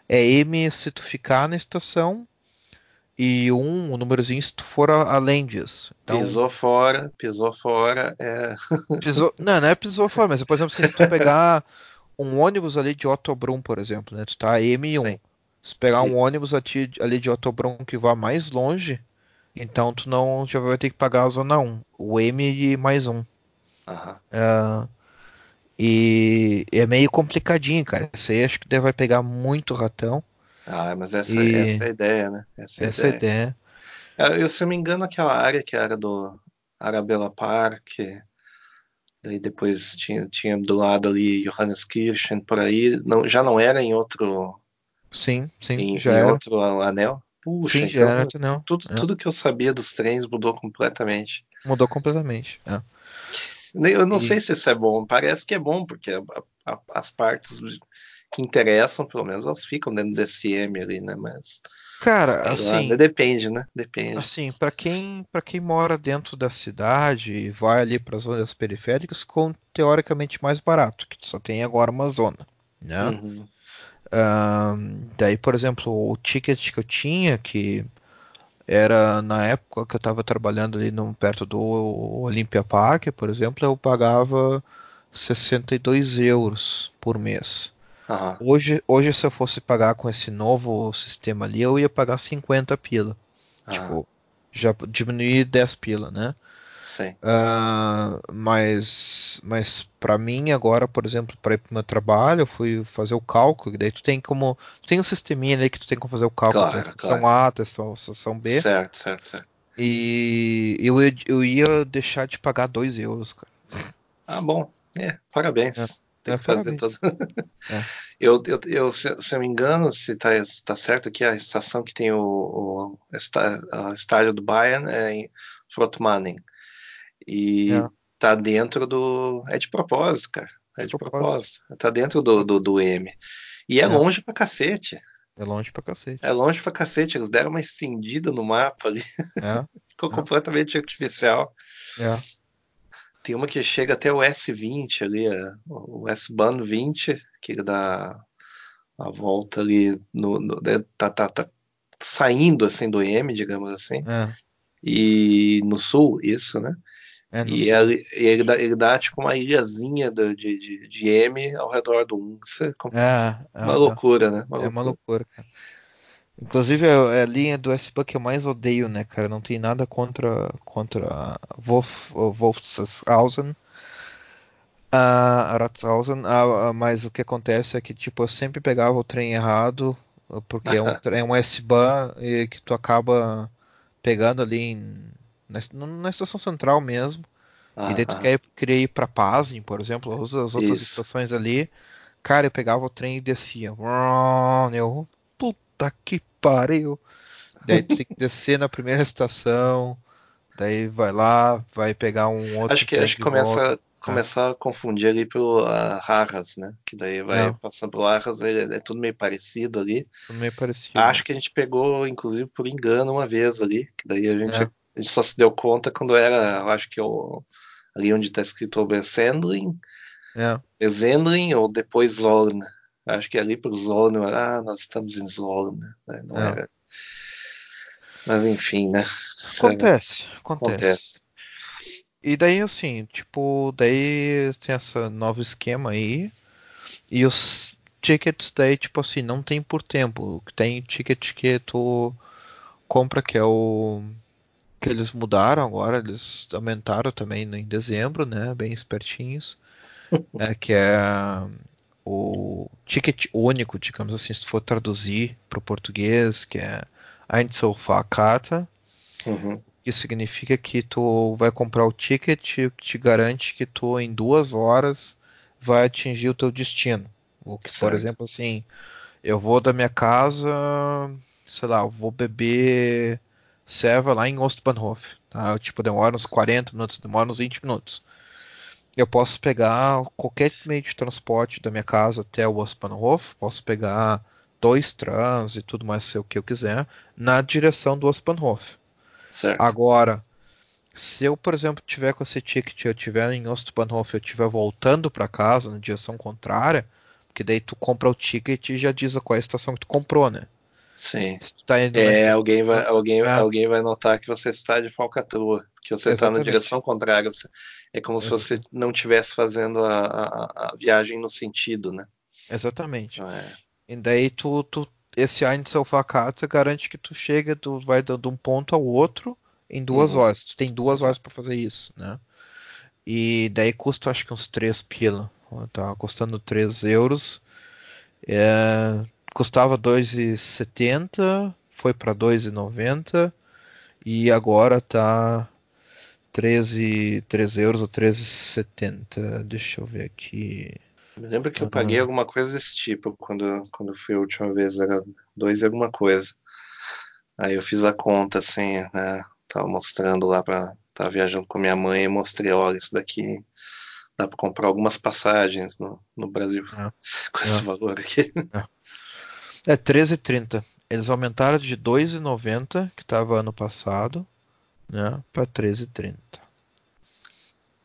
É, é M se tu ficar na estação e um, o númerozinho se tu for além disso. Então, pisou fora, pisou fora, é. pisou, não, não é pisou fora, mas por exemplo, se tu pegar um ônibus ali de Ottobrunn, por exemplo, né? Tu tá M1. Sim. Se pegar Isso. um ônibus ali de Ottobrunn que vá mais longe, então tu não já vai ter que pagar a zona 1, o M mais um. Uhum. Uh, e é meio complicadinho, cara. Isso aí acho que vai pegar muito ratão. Ah, mas essa, e... essa é a ideia, né? Essa, essa é a ideia. ideia. Eu, se eu me engano, aquela área que era do Arabella Park, daí depois tinha, tinha do lado ali Johannes Kirchen, por aí, não, já não era em outro. Sim, sim, em, já em era. outro anel. Puxa, sim, então, já era, não. Tudo, é. tudo que eu sabia dos trens mudou completamente. Mudou completamente. É. Eu não e... sei se isso é bom, parece que é bom, porque a, a, as partes que interessam, pelo menos elas ficam dentro desse M ali, né? Mas. Cara, assim. Lá, né? depende, né? Depende. Assim, para quem, para quem mora dentro da cidade e vai ali para as zonas periféricas, com teoricamente mais barato, que só tem agora uma zona, né? Uhum. daí, por exemplo, o ticket que eu tinha, que era na época que eu estava trabalhando ali no, perto do Olympia Park, por exemplo, eu pagava 62 euros por mês. Uhum. Hoje, hoje, se eu fosse pagar com esse novo sistema ali, eu ia pagar 50 pila. Uhum. Tipo, já diminuir 10 pila, né? Sim. Uh, mas mas para mim agora, por exemplo, para ir pro meu trabalho, eu fui fazer o cálculo, daí tu tem como. Tu tem um sisteminha ali que tu tem como fazer o cálculo Claro, da estação claro. A, da B. Certo, certo, certo. E eu, ia- eu ia deixar de pagar 2 euros, cara. Ah, bom. É, parabéns. É. Tem É, que fazer todo. É. Eu, eu, eu, se, se eu me engano, se tá, tá certo aqui, a estação que tem o, o estádio do Bayern é em Frotmanen. E É. tá dentro do. É de propósito, cara. É de Propósito. propósito. Tá dentro do, do, do M. E é, É. longe pra cacete. É longe pra cacete. É longe pra cacete. Eles deram uma estendida no mapa ali. É, Ficou É. completamente artificial. é. Tem uma que chega até o S20 ali, é, o S-Bahn 20, que dá a volta ali no, no- né, tá, tá, tá saindo assim do M, digamos assim, É, e no sul, isso, né? é e ele, ele dá, ele dá tipo uma ilhazinha de, de, de M ao redor do 1. Isso é É, é, uma é. loucura, né? Uma É uma loucura. loucura, cara. Inclusive é a linha do S-Bahn que eu mais odeio, né, cara? Não tem nada contra contra Wolf, Wolfshausen, a Ratshausen, ah, ah, mas o que acontece é que tipo eu sempre pegava o trem errado, porque é um, é um S-Bahn e que tu acaba pegando ali em- na, na estação central mesmo. Ah, E daí tu ah, quer, queria ir pra Pasing, por exemplo, as as outras Isso. estações ali. Cara, eu pegava o trem e descia. Eu, puta que pariu. Daí tem que descer na primeira estação. Daí vai lá, vai pegar um outro Acho que, acho que volta. começa, começa a confundir ali pelo Harras, né? Que daí vai Não. passando pelo Harras, ele- é tudo meio parecido ali. Tudo meio parecido. Acho que a gente pegou, inclusive, por engano uma vez ali, que daí a gente, É. a gente só se deu conta quando era, eu acho que o, ali onde está escrito Obersendling, É, Zendling ou depois Zorn. Acho que ali por Zorn, ah, nós estamos em Zorn, né? Não É. era. Mas enfim, né? É- acontece, acontece. acontece. E daí, assim, tipo, daí tem esse novo esquema aí. E os tickets daí, tipo assim, não tem por tempo. Tem ticket que tu compra, que é o. Que eles mudaram agora, eles aumentaram também em dezembro, né? Bem espertinhos. É, que é o ticket único, digamos assim, se for traduzir para o português, que é Einzelfahrkarte. Uhum. que significa que tu vai comprar o ticket que te garante que tu em duas horas vai atingir o teu destino. O que, por Certo. exemplo, assim, eu vou da minha casa, sei lá, eu vou beber serva lá em Ostbahnhof, tá? Eu, tipo, demora uns 40 minutos, demora uns 20 minutos. Eu posso pegar qualquer meio de transporte da minha casa até o Ostbahnhof, posso pegar dois trams e tudo mais o que eu quiser na direção do Ostbahnhof. Certo. Agora, se eu, por exemplo, tiver com esse ticket, eu tiver em Ostbahnhof, eu estiver voltando para casa na direção contrária, porque daí tu compra o ticket e já diz a qual é a estação que tu comprou, né? Sim. Tá indo na É, alguém vai, alguém, Ah. alguém vai notar que você está de falcatrua, que você está na direção contrária. Você- é como se você não estivesse fazendo a, a- a viagem no sentido, né? Exatamente. É, E daí tu, tu esse Einzelfahrkarte garante que tu chega, tu vai de um ponto ao outro em duas Uhum. horas. Tu tem duas horas para fazer isso, né? E daí custa acho que uns 3 pila. Tá custando 3 euros. É, custava 2,70, foi para 2,90 e agora tá 13, 3 euros ou 13,70. Deixa eu ver aqui. Me lembro que eu paguei alguma coisa desse tipo quando, quando fui a última vez, era dois e alguma coisa. Aí eu fiz a conta assim, né? Tava mostrando lá pra. Tava viajando com minha mãe e mostrei, olha, isso daqui dá pra comprar algumas passagens no, no Brasil Ah. com esse Ah. valor aqui. É 13,30. Eles aumentaram de 2,90 que estava ano passado, né, para 13,30.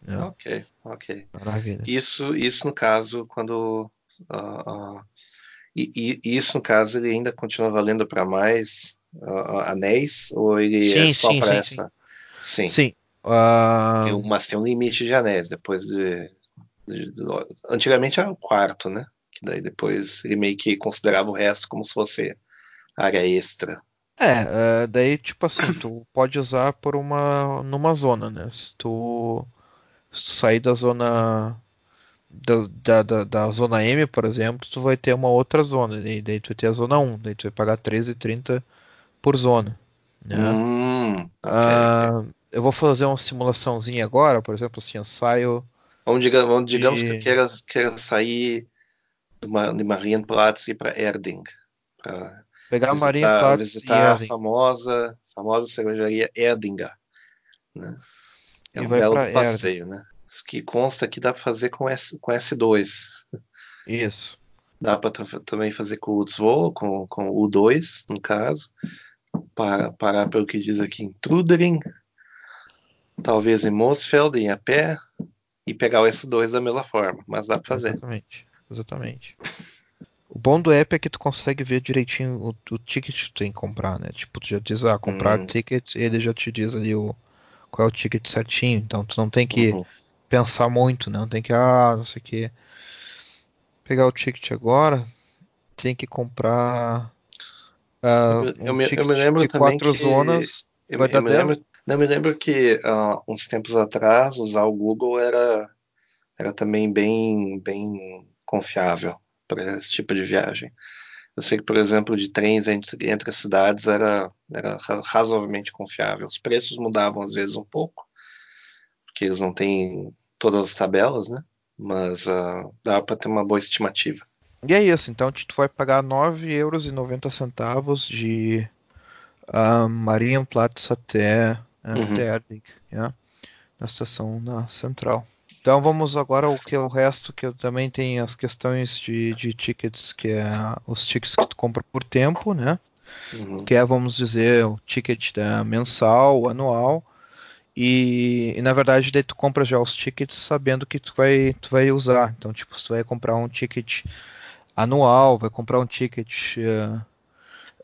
É, Ok, ok. maravilha. Isso, isso no caso, quando. ah, ah, e, e isso no caso, ele ainda continua valendo para mais ah, anéis? Ou ele é Sim, só sim, para sim, essa? Sim. Sim. ah, Tem mas tem um limite de anéis. Depois de, de- de- Antigamente era o quarto, né? Que daí depois ele meio que considerava o resto como se fosse área extra. É, é, daí tipo assim, tu pode usar por uma numa zona, né? Se tu, se tu sair da zona da, da, da, zona M, por exemplo, tu vai ter uma outra zona, e daí tu vai ter a zona 1, daí tu vai pagar 13,30 por zona, né? Hum. Ah, eu vou fazer uma simulaçãozinha agora, por exemplo, assim, eu saio Vamos, diga- vamos- digamos que eu de queira, queira sair de, Ma- de Marienplatz e para Erding, para pegar visitar, Marienplatz e visitar a famosa, famosa cervejaria Erdinger, né? É e um belo passeio, né? Isso que consta que dá para fazer com, S, com S2. isso. Dá para também fazer com o Utzvo, com, com o U2, no caso. Para, parar pelo que diz aqui em Trudering, talvez em Mosfeld, em a pé, e pegar o S2 da mesma forma, mas dá para fazer. Exatamente, exatamente. O bom do app é que tu consegue ver direitinho o, o ticket que tu tem que comprar, né? Tipo, tu já diz, ah, comprar Hum, ticket, ele já te diz ali o, qual é o ticket certinho, então tu não tem que uhum. pensar muito, né? Não tem que, ah, não sei o que. Pegar o ticket agora, tem que comprar Eu, me, eu, um me, eu me lembro de também quatro que. zonas, Eu, vai me- eu dar me 10. lembro, não me lembro que ah, uns tempos atrás usar o Google era, era também bem, bem confiável para esse tipo de viagem. Eu sei que, por exemplo, de trens entre, entre as cidades era, era ra- razoavelmente confiável. Os preços mudavam às vezes um pouco, porque eles não têm todas as tabelas, né? Mas ah, dá para ter uma boa estimativa. E é isso, então tu vai pagar 9,90 euros de ah, Marienplatz até, Uhum, até Erding, né? na estação na central. Então vamos agora ao que é o resto, que eu também tem as questões de, de tickets, que é os tickets que tu compra por tempo, né? uhum, Que é, vamos dizer, o ticket da mensal, anual, e, e, na verdade daí tu compra já os tickets sabendo que tu vai, tu vai usar. Então, tipo, se tu vai comprar um ticket anual, vai comprar um ticket uh,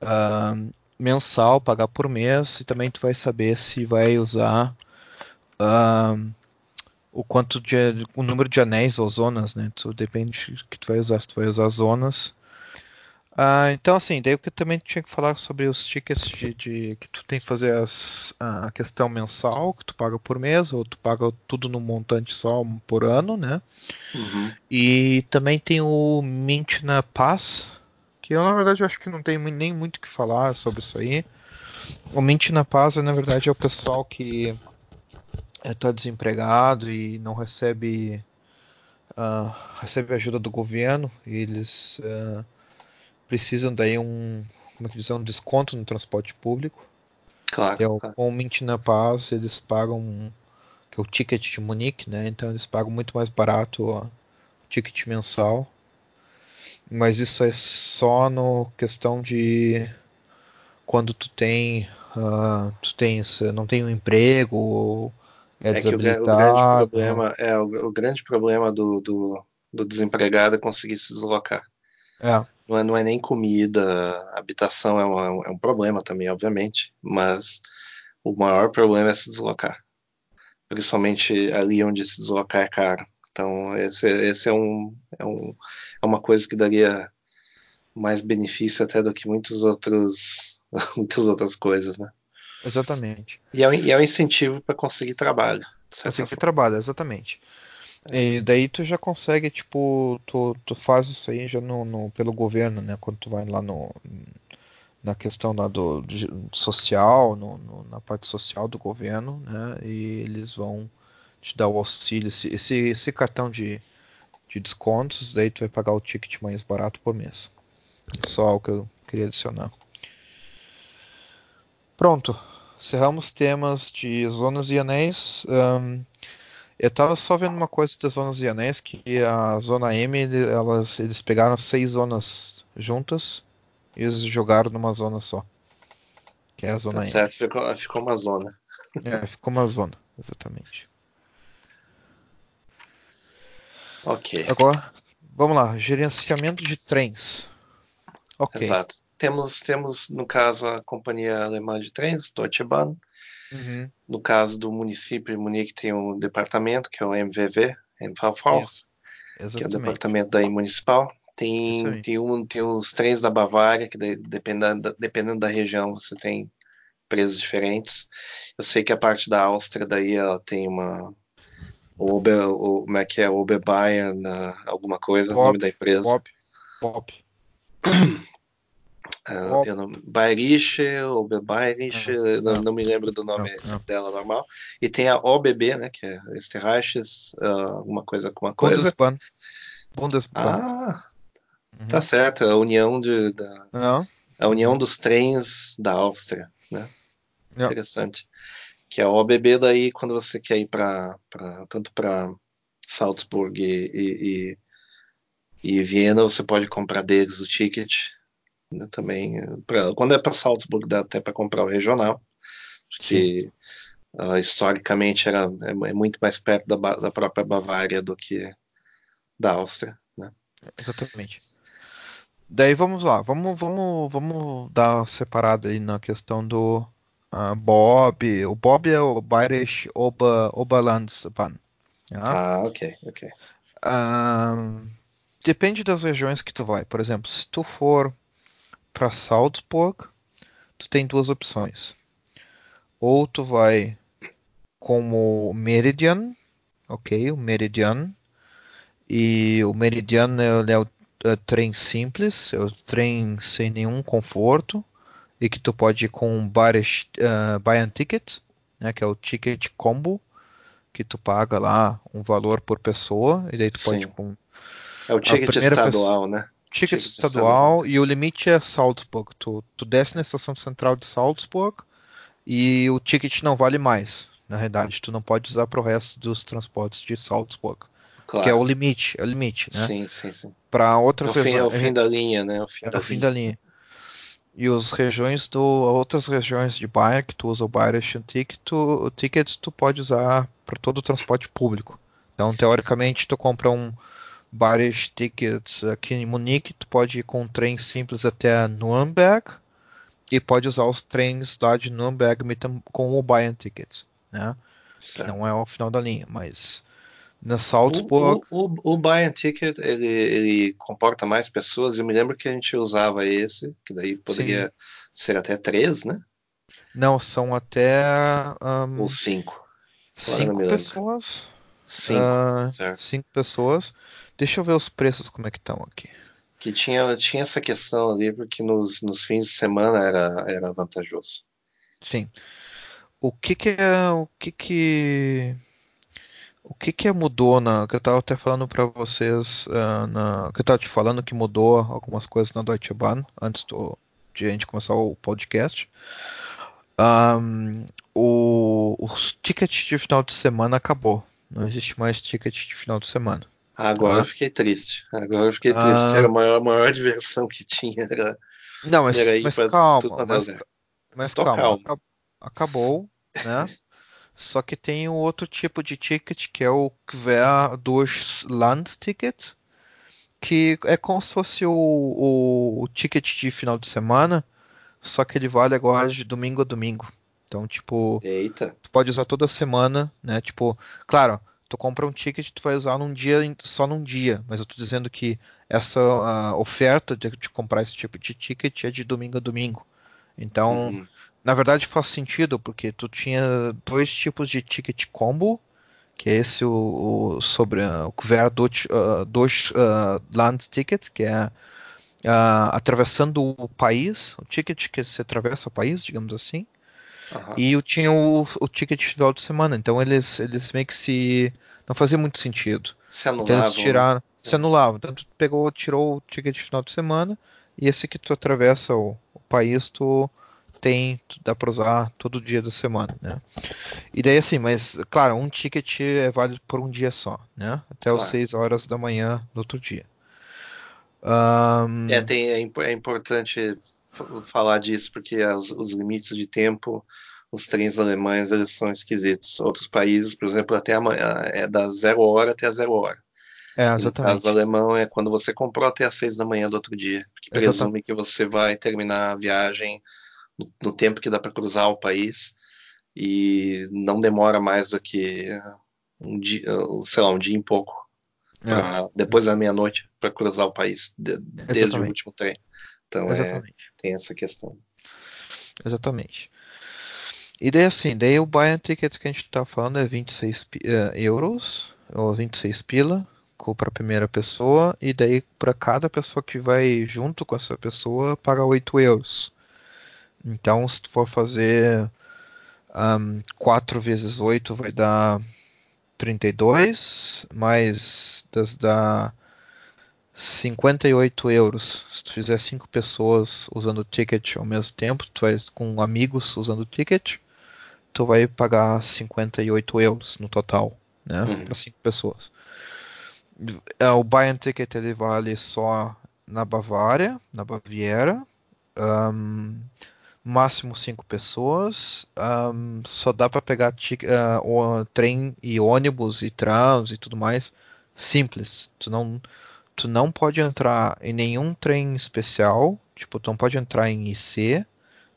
uh, mensal, pagar por mês, e também tu vai saber se vai usar uh, o quanto de o número de anéis ou zonas, né? Tu depende do que tu vai usar, se tu vai usar zonas. Ah, então assim, daí eu também tinha que falar sobre os tickets de, de que tu tem que fazer as, a questão mensal, que tu paga por mês, ou tu paga tudo num montante só por ano, né? uhum. E também tem o Mint na Pass, que eu na verdade acho que não tem nem muito o que falar sobre isso aí. O Mint na Paz, na verdade, é o pessoal que está desempregado e não recebe uh, recebe ajuda do governo e eles uh, precisam daí um como é que diz, um desconto no transporte público. Que Claro, é o claro. com na Paz eles pagam que é o ticket de Munique né? Então eles pagam muito mais barato o ticket mensal. Mas isso é só no questão de quando tu tem uh, tu tens não tem um emprego ou é É que o, o grande problema é o, o grande problema do, do, do desempregado é conseguir se deslocar. é Não é, não é nem comida, habitação é, uma- é um problema também, obviamente, mas o maior problema é se deslocar. Principalmente ali onde se deslocar é caro. Então, esse, esse é, um, é, um, é uma coisa que daria mais benefício até do que muitos outros, muitas outras coisas, né? Exatamente. E é, um- e é um incentivo para conseguir trabalho, conseguir forma. trabalho exatamente. É. e daí tu já consegue tipo tu, tu faz isso aí já no, no- pelo governo né? Quando tu vai lá no na questão lá do de- social no, no- na parte social do governo né? E eles vão te dar o auxílio esse, esse, esse cartão de, de descontos daí tu vai pagar o ticket mais barato por mês. Só o que eu queria adicionar pronto encerramos temas de zonas e anéis Ahn, Eu tava só vendo uma coisa das zonas e anéis, que a zona M, elas, eles pegaram seis zonas juntas e eles jogaram numa zona só, que é a Tá zona M. certo, ficou, ficou uma zona. É, ficou uma zona, exatamente. Ok, Agora, vamos lá, gerenciamento de trens. Ok. exato. Temos, temos, no caso, a companhia alemã de trens, Deutsche Bahn. Uhum, No caso do município de Munique, tem um departamento, que é o MVV, MVV, isso, que é o departamento daí municipal. Tem, tem, um, tem os trens da Bavária, que dependendo, dependendo da região você tem preços diferentes. Eu sei que a parte da Áustria daí ela tem uma o Uber, o, como é que é, Uber Bayern, alguma coisa, Bob, o nome da empresa. Bob. Bob. Uh, eu não, Bayerisch, Uber Bayerisch, não, não, não, me lembro do nome dela normal. E tem a OBB, né, que é Österreichs, uh, alguma coisa com uma coisa. Bundesbahn. Bundesbahn. Ah, uhum. tá certo, a união de, da, a união dos trens da Áustria, né? Interessante. Que é a OBB daí quando você quer ir para tanto para Salzburg e, e, e, e, Viena, você pode comprar deles o ticket. Né, também, pra, quando é para Salzburg dá até para comprar o regional, que uh, historicamente era é, é, muito mais perto da, da própria Bavária do que da Áustria, né? Exatamente. Daí vamos lá, vamos, vamos, vamos dar separado aí na questão do uh, Bob. O Bob é o Bayerisch Ober, Oberlandsbahn. Ja? Ah, ok, ok. Uh, depende das regiões que tu vai. Por exemplo, se tu for para Salzburg, tu tem duas opções. Ou tu vai como Meridian, ok, o Meridian. E o Meridian é, é o é, trem simples, é o trem sem nenhum conforto e que tu pode ir com um buy, uh, buy and ticket, né, que é o ticket combo, que tu paga lá um valor por pessoa, e daí tu Sim. pode com É o ticket estadual, pessoa, né? Ticket, estadual, e o limite é Salzburg. Tu, tu desce na estação central de Salzburg e o ticket não vale mais. Na realidade, tu não pode usar para o resto dos transportes de Salzburg. Claro. Que é o limite, é o limite, né? Sim, sim, sim. Para outras é fim, é o fim da linha, né? É o fim, é da, o fim linha. da linha. E as regiões do outras regiões de Bayer que tu usa o Bayerisch Ticket, tu, o ticket tu pode usar para todo o transporte público. Então, teoricamente, tu compra um Bayerisch Ticket aqui em Munique, tu pode ir com um trem simples até Nuremberg e pode usar os trens lá de Nuremberg com o Bayern Ticket, né? Não é o final da linha, mas na Salzburg. O, o, o, Bayern Ticket ele, ele, comporta mais pessoas. Eu me lembro que a gente usava esse, que daí poderia Sim. ser até três, né? Não, são até. Um, Ou cinco. cinco pessoas. Cinco, uh, certo. Cinco pessoas. Deixa eu ver os preços como é que estão aqui. Que tinha, tinha essa questão ali, porque nos, nos fins de semana era, era vantajoso. Sim. O que que é. O que que o que que mudou na que eu estava até falando para vocês uh, na que eu estava te falando que mudou algumas coisas na Deutsche Bahn antes do, de a gente começar o podcast. Um, o, o ticket de final de semana acabou. Não existe mais ticket de final de semana. Agora tá? eu fiquei triste. Agora eu fiquei triste, porque era a maior, maior diversão que tinha. Era, não, mas, era mas calma. Mas, mas calma. calmo. Acabou, né? Só que tem um outro tipo de ticket que é o Quer durch Land Ticket, que é como se fosse o, o, o, ticket de final de semana, só que ele vale agora de domingo a domingo. Então, tipo, Eita. tu pode usar toda semana, né? Tipo, claro, tu compra um ticket, tu vai usar num dia, só num dia, mas eu tô dizendo que essa oferta de, de, comprar esse tipo de ticket é de domingo a domingo. Então, uhum. Na verdade faz sentido, porque tu tinha dois tipos de ticket combo, que é esse o, o sobre uh, o Quer durch, uh, durch uh, Land Ticket, que é uh, atravessando o país, o ticket que você atravessa o país, digamos assim. Uhum. E eu tinha o, o ticket de final de semana, então eles, eles meio que se. Não fazia muito sentido. Se anulavam. Então eles tiraram, se anulavam. Então tu pegou, tirou o ticket de final de semana, e esse que tu atravessa o, o país, tu tem, dá para usar todo dia da semana, né? E daí assim, mas claro, um ticket é válido por um dia só, né? Até claro. as 6 horas da manhã do outro dia. Um... É, tem, é, é, importante falar disso porque os, os, limites de tempo, os trens alemães, eles são esquisitos. Outros países, por exemplo, até amanhã, é da zero hora até a zero hora. É, exatamente. No caso alemão é quando você comprou até às seis da manhã do outro dia, porque presume exatamente. que você vai terminar a viagem no, no tempo que dá para cruzar o país e não demora mais do que um dia, sei lá, um dia em pouco. pra, é. depois da meia-noite para cruzar o país de, desde o último trem. Então é, tem essa questão. Exatamente. E daí assim, daí o buy ticket que a gente está falando é 26 uh, eh, euros ou 26 pila para a primeira pessoa e daí para cada pessoa que vai junto com essa pessoa paga 8 euros. Então se tu for fazer um, 4 vezes 8 vai dar 32, mais das dá 58 euros. Se tu fizer 5 pessoas usando o ticket ao mesmo tempo, tu vai com amigos usando o ticket, tu vai pagar 58 euros no total, né? Uhum. Para 5 pessoas. É, o buy ticket ele vale só na Bavária, na Baviera. Um, máximo 5 pessoas. Um, só dá para pegar uh, o trem e ônibus e trams e tudo mais simples. Tu não, tu não pode entrar em nenhum trem especial. Tipo, tu não pode entrar em IC.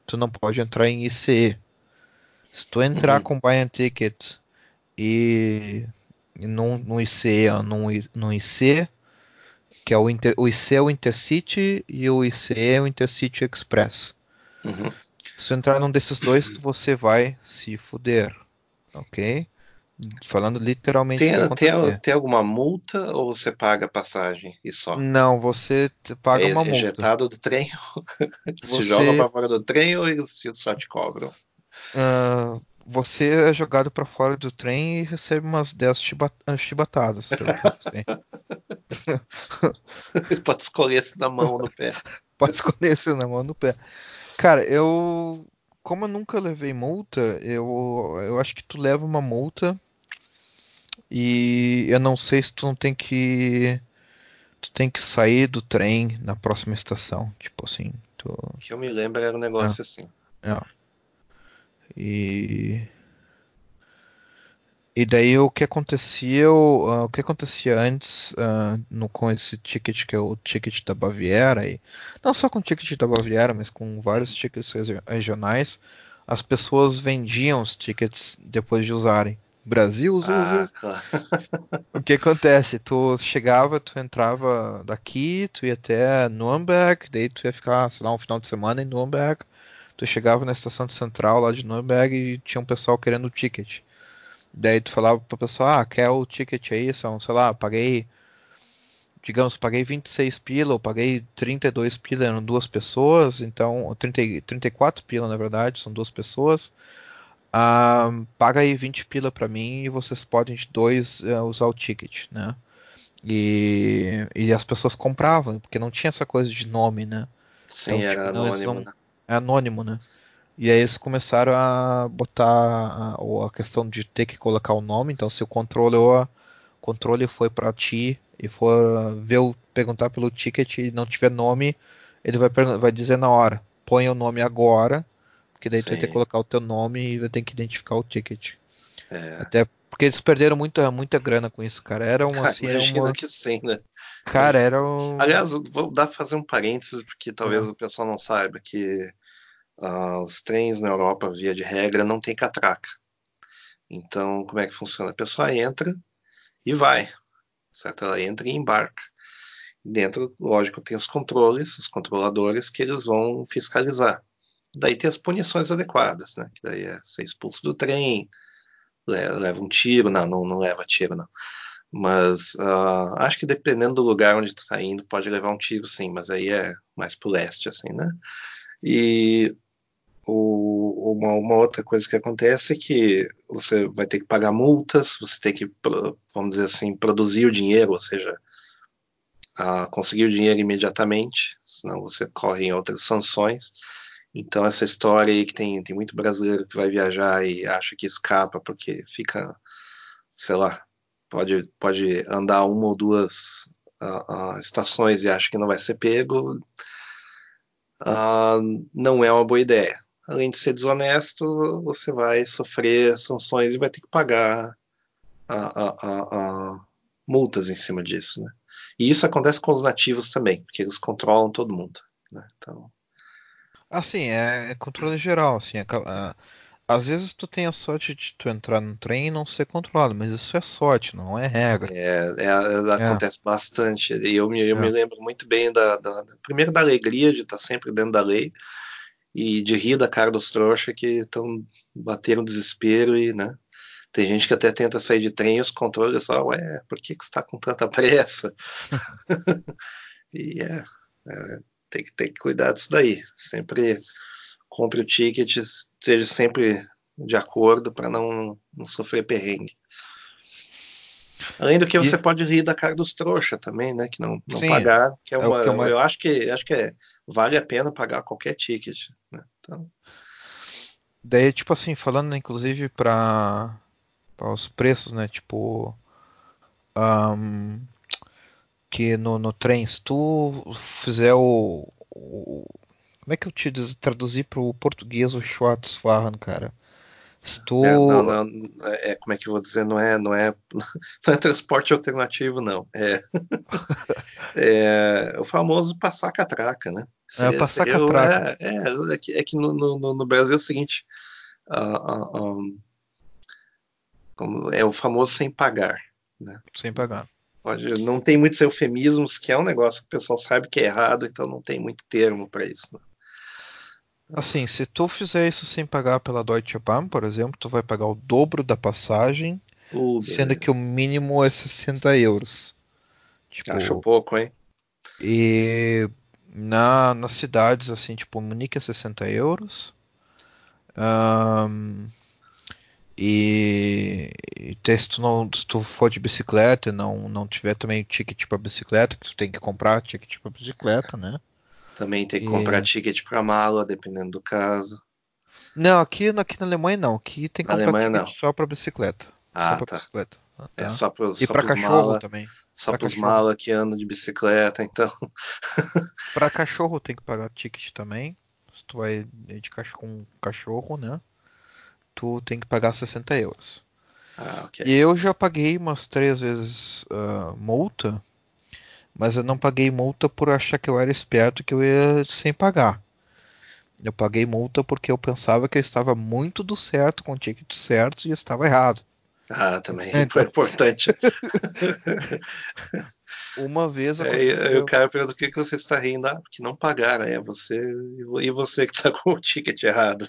Tu não pode entrar em ICE. Se tu entrar uhum. com buy ticket e num, no IC, no, no IC, que é o, Inter, o IC é o Intercity e o IC é o Intercity Express. Uhum. Se entrar num desses dois, você vai se fuder, ok? Falando literalmente. Tem, tem, tem, alguma multa ou você paga a passagem e só? Não, você paga é, uma multa. Ejetado do trem, você... joga para fora do trem ou eles só te cobram? Uh, você é jogado para fora do trem e recebe umas 10 chibatadas. Pode escolher se na mão ou no pé. Pode escolher se na mão ou no pé. Cara, eu. Como eu nunca levei multa, eu, eu acho que tu leva uma multa. E eu não sei se tu não tem que. Tu tem que sair do trem na próxima estação. Tipo assim. Tu... Que eu me lembro era um negócio é. assim. É. E e daí o que acontecia, uh, o que acontecia antes uh, no, com esse ticket que é o ticket da Baviera e não só com o ticket da Baviera, mas com vários tickets regionais, as pessoas vendiam os tickets depois de usarem. Brasil usa, ah, Claro. o que acontece? Tu chegava, tu entrava daqui, tu ia até Nuremberg, daí tu ia ficar, sei lá, um final de semana em Nuremberg. Tu chegava na estação central lá de Nuremberg e tinha um pessoal querendo o ticket. Daí tu falava pra pessoa, ah, quer o ticket aí? São, sei lá, paguei, digamos, paguei 26 pila, ou paguei 32 pila, eram duas pessoas, então, 30, 34 pila na verdade, são duas pessoas. Ah, paga aí 20 pila pra mim e vocês podem dois uh, usar o ticket, né? E, e as pessoas compravam, porque não tinha essa coisa de nome, né? Sim, então, era tipo, anônimo, né? É anônimo, né? E aí eles começaram a botar a, a, questão de ter que colocar o nome. Então, se o controle, o controle foi para ti e for ver o, perguntar pelo ticket e não tiver nome, ele vai, vai dizer na hora: põe o nome agora, porque daí Sim. tu vai ter que colocar o teu nome e vai ter que identificar o ticket. É. Até porque eles perderam muita, muita grana com isso, cara. Era uma. Assim, Imagina uma... que sim, né? Cara, era um... Aliás, vou dar pra fazer um parênteses, porque talvez o pessoal não saiba que Uh, os trens na Europa, via de regra, não tem catraca. Então, como é que funciona? A pessoa entra e vai, certo? Ela entra e embarca. Dentro, lógico, tem os controles, os controladores que eles vão fiscalizar. Daí tem as punições adequadas, né? Que daí é ser expulso do trem, leva um tiro, não, não, não leva tiro, não. Mas uh, acho que dependendo do lugar onde tu está indo, pode levar um tiro, sim, mas aí é mais pro leste, assim, né? E o, uma, uma, outra coisa que acontece é que você vai ter que pagar multas, você tem que, vamos dizer assim, produzir o dinheiro, ou seja, conseguir o dinheiro imediatamente, senão você corre em outras sanções. Então essa história aí que tem, tem muito brasileiro que vai viajar e acha que escapa porque fica, sei lá, pode, pode andar uma ou duas uh, uh, estações e acha que não vai ser pego, uh, não é uma boa ideia além de ser desonesto, você vai sofrer sanções e vai ter que pagar a, a, a, multas em cima disso. Né? E isso acontece com os nativos também, porque eles controlam todo mundo. Né? Então... Assim, é, é controle geral. Assim, a, Às vezes tu tem a sorte de tu entrar no trem e não ser controlado, mas isso é sorte, não é regra. É, é, é acontece bastante. E eu, me, eu me lembro muito bem da, da, primeiro da alegria de estar sempre dentro da lei e de rir da cara dos trouxas que estão batendo desespero e, né? Tem gente que até tenta sair de trem e os controles só, ué, por que, que você está com tanta pressa? e é, é, tem, que, tem que cuidar disso daí. Sempre compre o ticket, esteja sempre de acordo para não, não sofrer perrengue. Além do que você pode rir da cara dos trouxa também, né? Que não, não Sim, pagar, que é, uma, é que é uma, Eu acho que acho que é, vale a pena pagar qualquer ticket, né? Então... Daí, tipo assim, falando inclusive para os preços, né? Tipo. Um, que no, no trem, se tu fizer o, o como é que eu te traduzir para o português o Schwarzfahren, cara? Se tu... É, não, não, é, como é que eu vou dizer? Não é, não é, não é transporte alternativo, não. É, é o famoso passar catraca, né? é, passar catraca. É, é, é, que, é que no, no, no, Brasil é o seguinte: uh, uh, um, é o famoso sem pagar. Né? Sem pagar. Não tem muitos eufemismos, que é um negócio que o pessoal sabe que é errado, então não tem muito termo para isso. Né? Assim, se tu fizer isso sem pagar pela Deutsche Bahn, por exemplo, tu vai pagar o dobro da passagem, uh, sendo que o mínimo é 60 euros. Tipo, Acho pouco, hein? E na, nas cidades, assim, tipo, Munique é 60 euros. Um, e, e se, tu não, se tu for de bicicleta e não, não tiver também ticket para bicicleta, que tu tem que comprar ticket para bicicleta, né? Também tem que e... comprar ticket para mala, dependendo do caso. Não, aqui, aqui na Alemanha não. Aqui tem que comprar Alemanha, ticket não. só para bicicleta. Ah, só tá. bicicleta. Ah, é tá. É só pros, e para cachorro mala, também. Só para os malas que andam de bicicleta, então. para cachorro tem que pagar ticket também. Se tu vai de cachorro com cachorro, né? tu tem que pagar 60 euros. Ah, okay. E eu já paguei umas três vezes uh, multa, mas eu não paguei multa por achar que eu era esperto que eu ia sem pagar. Eu paguei multa porque eu pensava que eu estava muito do certo com o ticket certo e estava errado. Ah, também então... foi importante. Uma vez aconteceu... é, o cara pergunta o que, que você está rindo, ah, porque não pagaram, é você e você que está com o ticket errado.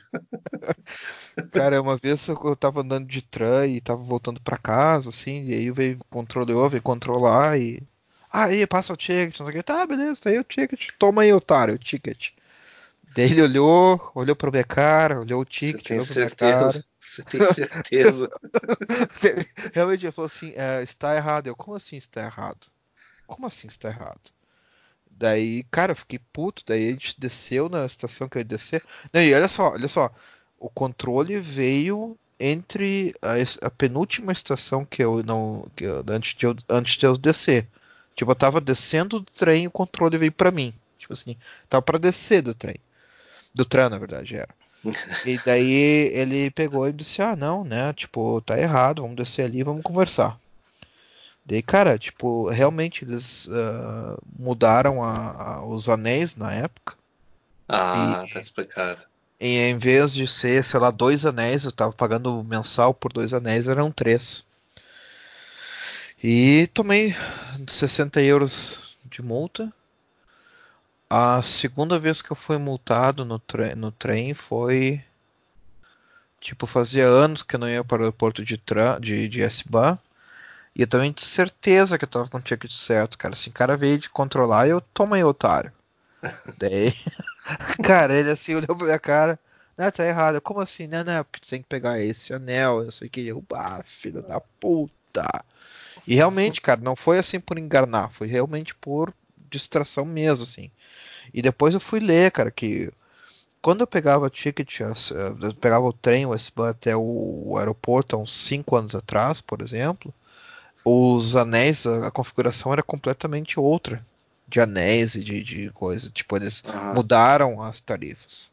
cara, uma vez eu estava andando de tram e estava voltando para casa, assim, e aí veio o controlador, veio controlar e aí passa o ticket, não sei o que, tá, beleza, tá aí o ticket, toma aí, otário, o ticket. Daí ele olhou, olhou minha cara, olhou o ticket, olhou pra minha cara. Você tem certeza? Realmente ele falou assim, é, está errado. Eu, como assim está errado? Como assim está errado? Daí, cara, eu fiquei puto. Daí a gente desceu na estação que eu ia descer. Não, e olha só, olha só. O controle veio entre a, a penúltima estação que eu não. Que eu, antes, de eu, antes de eu descer. Tipo, eu tava descendo do trem e o controle veio para mim. Tipo assim, tava para descer do trem. Do trem, na verdade, era. e daí ele pegou e disse: Ah, não, né? Tipo, tá errado, vamos descer ali vamos conversar. Daí, cara, tipo, realmente eles uh, mudaram a, a, os anéis na época. Ah, e, tá explicado. E em vez de ser, sei lá, dois anéis, eu tava pagando mensal por dois anéis, eram três. E tomei 60 euros de multa. A segunda vez que eu fui multado no, tre no trem foi. Tipo, fazia anos que eu não ia para o aeroporto de, de, de S-Bahn. E eu também tinha certeza que eu tava com o ticket certo, cara. Assim, o cara veio de controlar e eu tomei otário. Daí. cara, ele assim olhou pra minha cara. Não, tá errado. Como assim? Não, não, porque tu tem que pegar esse anel, eu sei que. Eu, ah, filho da puta. E realmente, cara, não foi assim por enganar, foi realmente por distração mesmo, assim. E depois eu fui ler, cara, que quando eu pegava ticket, eu pegava o trem, o S-Bahn até o aeroporto há uns 5 anos atrás, por exemplo, os anéis, a, configuração era completamente outra de anéis e de, de coisa. Tipo, eles uhum. mudaram as tarifas.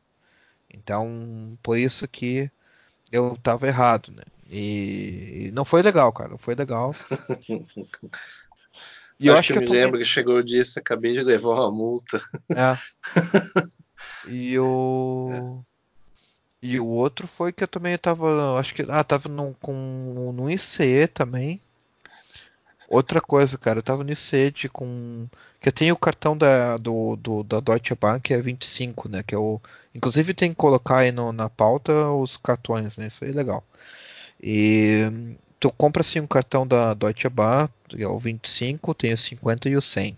Então, por isso que eu tava errado, né? E, e não foi legal, cara. Não foi legal. E eu acho, acho que, eu me lembro que chegou o dia acabei de levar uma multa. É. e o. E o outro foi que eu também tava, acho que, ah, tava no, com, no ICE também. Outra coisa, cara, eu tava no ICE de, com, que eu tenho o cartão da, do, do, da Deutsche Bank, que é 25, né, que é o, inclusive tem que colocar aí no, na pauta os cartões, né, isso aí é legal. E tu compra assim um cartão da Deutsche que é o 25, tem o 50 e o 100.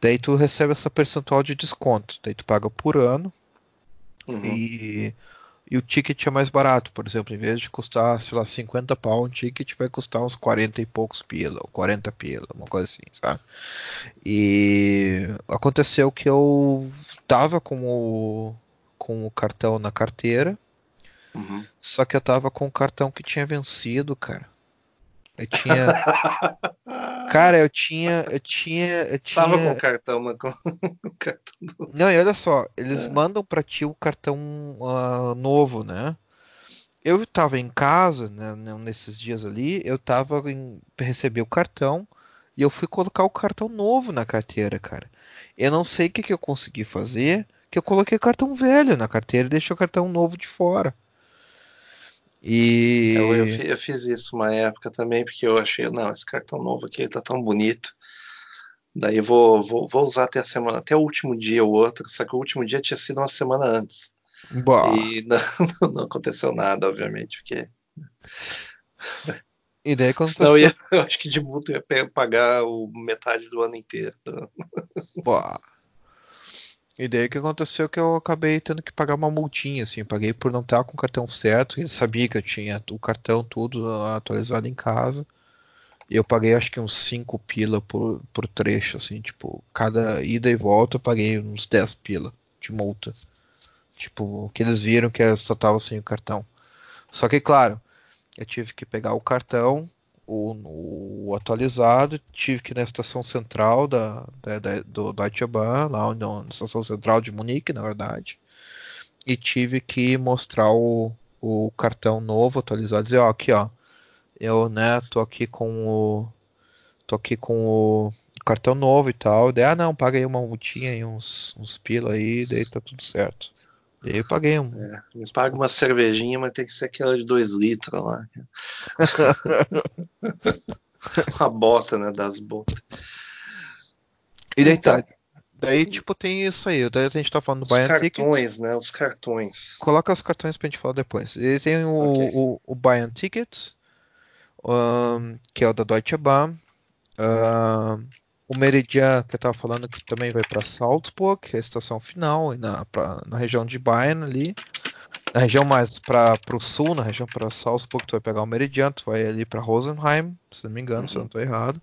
Daí tu recebe essa percentual de desconto, daí tu paga por ano, Uhum. E, e o ticket é mais barato, por exemplo, em vez de custar, sei lá, 50 pau, um ticket vai custar uns 40 e poucos pila, ou 40 pila, uma coisa assim, sabe? E aconteceu que eu tava com o, com o cartão na carteira, uhum. só que eu tava com o cartão que tinha vencido, cara. Eu tinha. Cara, eu tinha. Eu tinha. Eu tinha... Tava com o cartão, mas com o cartão novo. Não, e olha só, eles é. mandam pra ti o cartão uh, novo, né? Eu tava em casa, né, nesses dias ali, eu tava em receber o cartão e eu fui colocar o cartão novo na carteira, cara. Eu não sei o que, que eu consegui fazer, que eu coloquei cartão velho na carteira e deixei o cartão novo de fora. E. Eu, eu, eu, fiz isso uma época também, porque eu achei, não, esse cartão novo aqui tá tão bonito. Daí vou, vou, vou usar até a semana, até o último dia ou outro, só que o último dia tinha sido uma semana antes. Bah. E não, não, aconteceu nada, obviamente, porque. E daí quando Senão eu, ia, eu acho que de multa eu ia pagar o metade do ano inteiro. Bah. E daí o que aconteceu é que eu acabei tendo que pagar uma multinha, assim, paguei por não estar com o cartão certo, ele sabia que eu tinha o cartão tudo atualizado em casa. E eu paguei acho que uns 5 pila por, por trecho, assim, tipo, cada ida e volta eu paguei uns 10 pila de multa. Tipo, que eles viram que eu só tava sem o cartão. Só que, claro, eu tive que pegar o cartão, o, o, atualizado, tive que ir na estação central da, da, da do Deutsche Bahn, lá onde, na estação central de Munique, na verdade, e tive que mostrar o, o cartão novo atualizado, dizer, ó, aqui, ó, eu, né, tô aqui com o tô aqui com o cartão novo e tal, daí, ah, não, paga aí uma multinha e uns, uns pila aí, daí tá tudo certo. Eu paguei um. É, paga uma cervejinha, mas tem que ser aquela de 2 litros lá. Uma bota, né? Das botas. E daí então, tá. Daí, tipo, tem isso aí. Daí a gente tá falando do Os cartões, né? Os cartões. Coloca os cartões pra gente falar depois. E tem o, okay. o, o Buy Ticket, um, que é o da Deutsche Bahn. Um, o Meridian, que eu estava falando, que também vai para Salzburg, que é a estação final, na, pra, na região de Bayern ali. Na região mais para o sul, na região para Salzburg, tu vai pegar o Meridian, tu vai ali para Rosenheim, se não me engano, uhum. se eu não estou errado.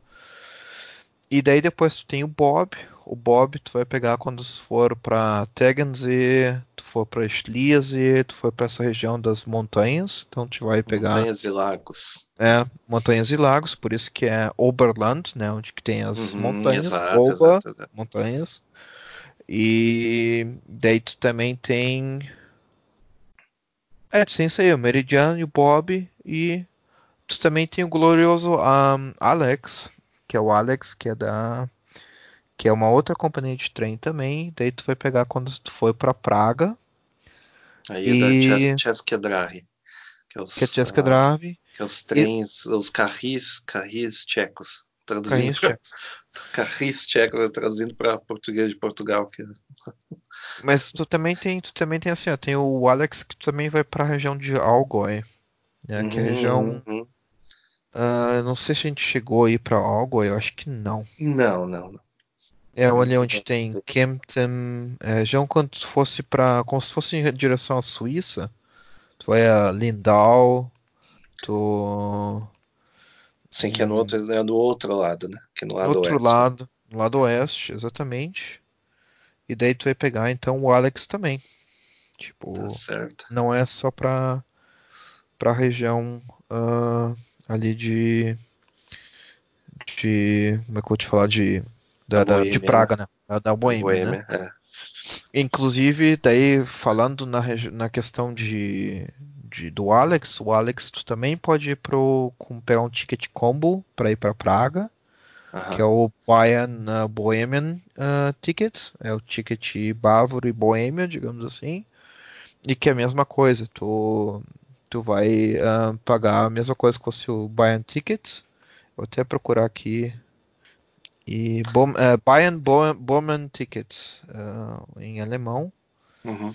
E daí depois tu tem o Bob. O Bob tu vai pegar quando for para Tegernsee, tu for para Schliersee, tu for para essa região das montanhas. Então tu vai pegar montanhas e lagos. É, montanhas e lagos, por isso que é Oberland, né, onde que tem as uhum, montanhas, exato, Ober, exato, exato. montanhas. E daí tu também tem é, isso aí, o Meridian e o Bob e tu também tem o glorioso um, Alex, que é o Alex, que é da que é uma outra companhia de trem também. Daí tu vai pegar quando tu for para Praga. Aí e... é da České Dráhy. Que é, os, que é Dráhy. Que é os trens, e... os carris, carris tchecos. Traduzindo carris tchecos. Tchecos, traduzindo para português de Portugal. Que... É Mas tu também tem, tu também tem assim, ó, tem o Alex que também vai para a região de Algoy, né, uhum, que é a região uhum. Uh, não sei se a gente chegou aí para algo, eu acho que não. Não, não, não. É ali onde tem Kempten. É, já quando fosse para, como se fosse em direção à Suíça, tu vai a Lindau, tu. Sim, que é no outro, é do outro lado, né? Que é no lado outro oeste. lado, no lado oeste, exatamente. E daí tu vai pegar então o Alex também. Tipo, tá certo. não é só para para região uh, ali de. de. como é que eu vou te falar? De. Da, da de Praga, né? Da, da Boêmia, Boêmia né? É. Inclusive, daí falando na, na questão de, de, do Alex, o Alex tu também pode ir pro, com, pegar um ticket combo para ir para Praga, que é o Bayern uh, Bohemian uh, Ticket, é o ticket bávaro e Boêmia, digamos assim. E que é a mesma coisa, tu, tu vai uh, pagar a mesma coisa que se o Bayern Tickets. Vou até procurar aqui. E Bom, uh, Bayern Bomen Tickets uh, em alemão. Uhum.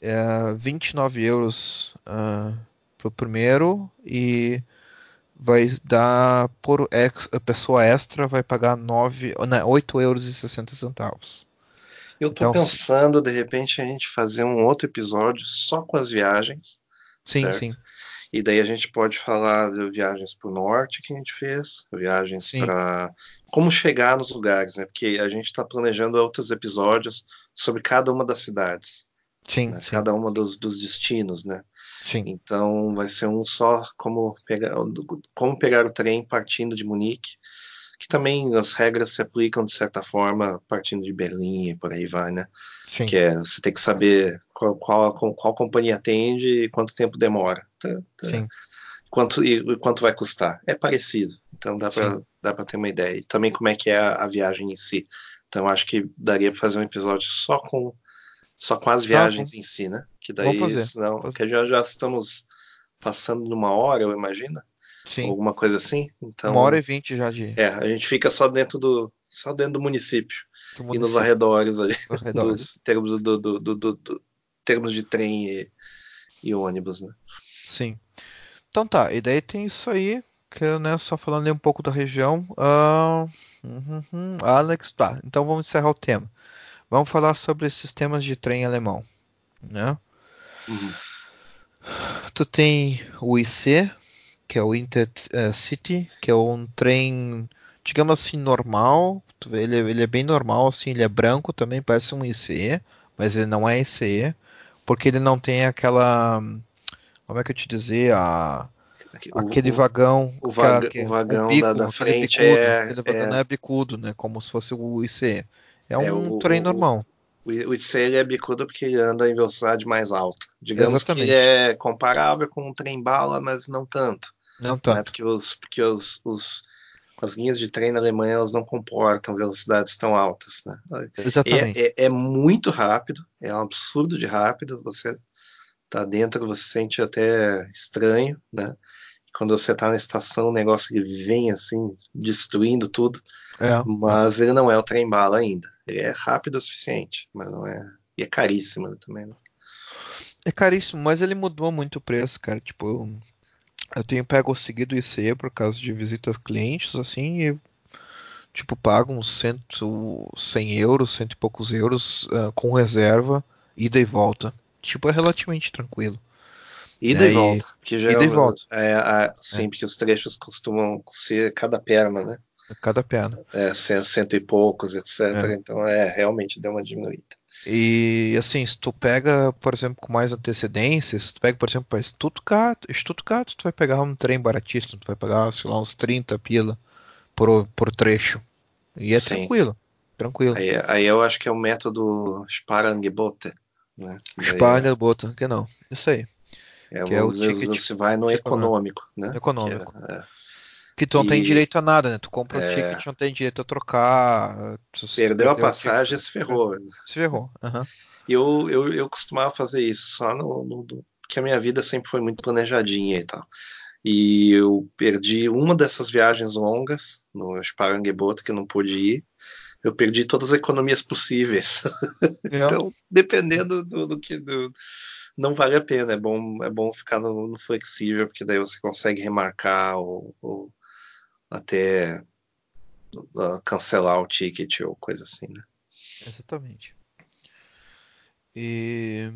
É 29 euros uh, pro primeiro e vai dar por ex, a pessoa extra vai pagar 9, não, 8 euros e 60 centavos. Eu tô então, pensando, de repente, a gente fazer um outro episódio só com as viagens. Sim, certo? sim. E daí a gente pode falar de viagens para o norte que a gente fez, viagens para como chegar nos lugares, né? Porque a gente está planejando outros episódios sobre cada uma das cidades. Sim, né? sim. Cada uma dos, dos destinos, né? Sim. Então vai ser um só como pegar, como pegar o trem partindo de Munique que também as regras se aplicam de certa forma partindo de Berlim e por aí vai, né? Sim. Que é você tem que saber qual, qual, qual companhia atende e quanto tempo demora. Tá, tá. Sim. Quanto, e quanto vai custar. É parecido, então dá para ter uma ideia. E também como é que é a, a viagem em si. Então acho que daria para fazer um episódio só com só com as tá viagens em si, né? Que daí, senão, que já, já estamos passando numa hora, eu imagino. Sim. alguma coisa assim. Então, Uma hora e vinte já de. É, a gente fica só dentro do, só dentro do município, do município. e nos arredores ali. Do, termos, do, do, do, do, termos de trem e, e ônibus, né? Sim. Então tá, e daí tem isso aí, que né, só falando um pouco da região. Uh, uh, Alex, tá, então vamos encerrar o tema. Vamos falar sobre sistemas de trem alemão, né? Uhum. Tu tem o IC, que é o Intercity, que é um trem, digamos assim, normal. Ele, ele é bem normal, assim, ele é branco também, parece um ICE, mas ele não é ICE, porque ele não tem aquela. Como é que eu te dizer? A, aquele o, vagão. O, vaga, que, o vagão bico, da, da frente bicudo, é. Aquele vagão é, não é bicudo, né? Como se fosse o ICE. É um é, o, trem normal. O IC ele é bicudo porque ele anda em velocidade mais alta. Digamos Exatamente. que ele é comparável com um trem bala, mas não tanto. Não tanto. Né? Porque, os, porque os, os, as linhas de trem na Alemanha elas não comportam velocidades tão altas. Né? Exatamente. É, é, é, muito rápido, é um absurdo de rápido. Você tá dentro, você sente até estranho, né? quando você tá na estação, o negócio ele vem assim, destruindo tudo. É, mas ele não é o trem bala ainda. Ele é rápido o suficiente, mas não é. E é caríssimo também, né? É caríssimo, mas ele mudou muito o preço, cara. Tipo, eu tenho pego seguido IC por causa de visitas clientes, assim, e tipo, pago uns cento, 100 euros, cento e poucos euros uh, com reserva, ida e volta. Tipo, é relativamente tranquilo. Ida é, e volta. Que já ida e volta. É, é, sim, é. porque os trechos costumam ser cada perna, né? Cada perna. É, cento e poucos, etc. É. Então, é, realmente deu uma diminuída. E assim, se tu pega, por exemplo, com mais antecedência, se tu pega, por exemplo, para Stuttgart, Stuttgart, tu vai pegar um trem baratíssimo, tu vai pagar, sei lá, uns 30 pila por, por trecho. E é Sim. tranquilo. Tranquilo. Aí, aí, eu acho que é o método Sparangebote. Né? Sparangebote, que não. Isso aí. É, que é o ticket você vai no econômico, né? Econômico. Que, é, que tu não tem direito a nada, né? Tu compra o é... ticket, não tem direito a trocar. Perdeu a passagem, se ferrou. Se ferrou. Uhum. Eu, eu, eu costumava fazer isso só no, no, porque a minha vida sempre foi muito planejadinha e tal. E eu perdi uma dessas viagens longas no Sparangebot, que eu não pude ir. Eu perdi todas as economias possíveis. É. então, dependendo do, do que. Do, não vale a pena. É bom, é bom ficar no, no flexível, porque daí você consegue remarcar ou, ou até cancelar o ticket ou coisa assim, né? Exatamente. E,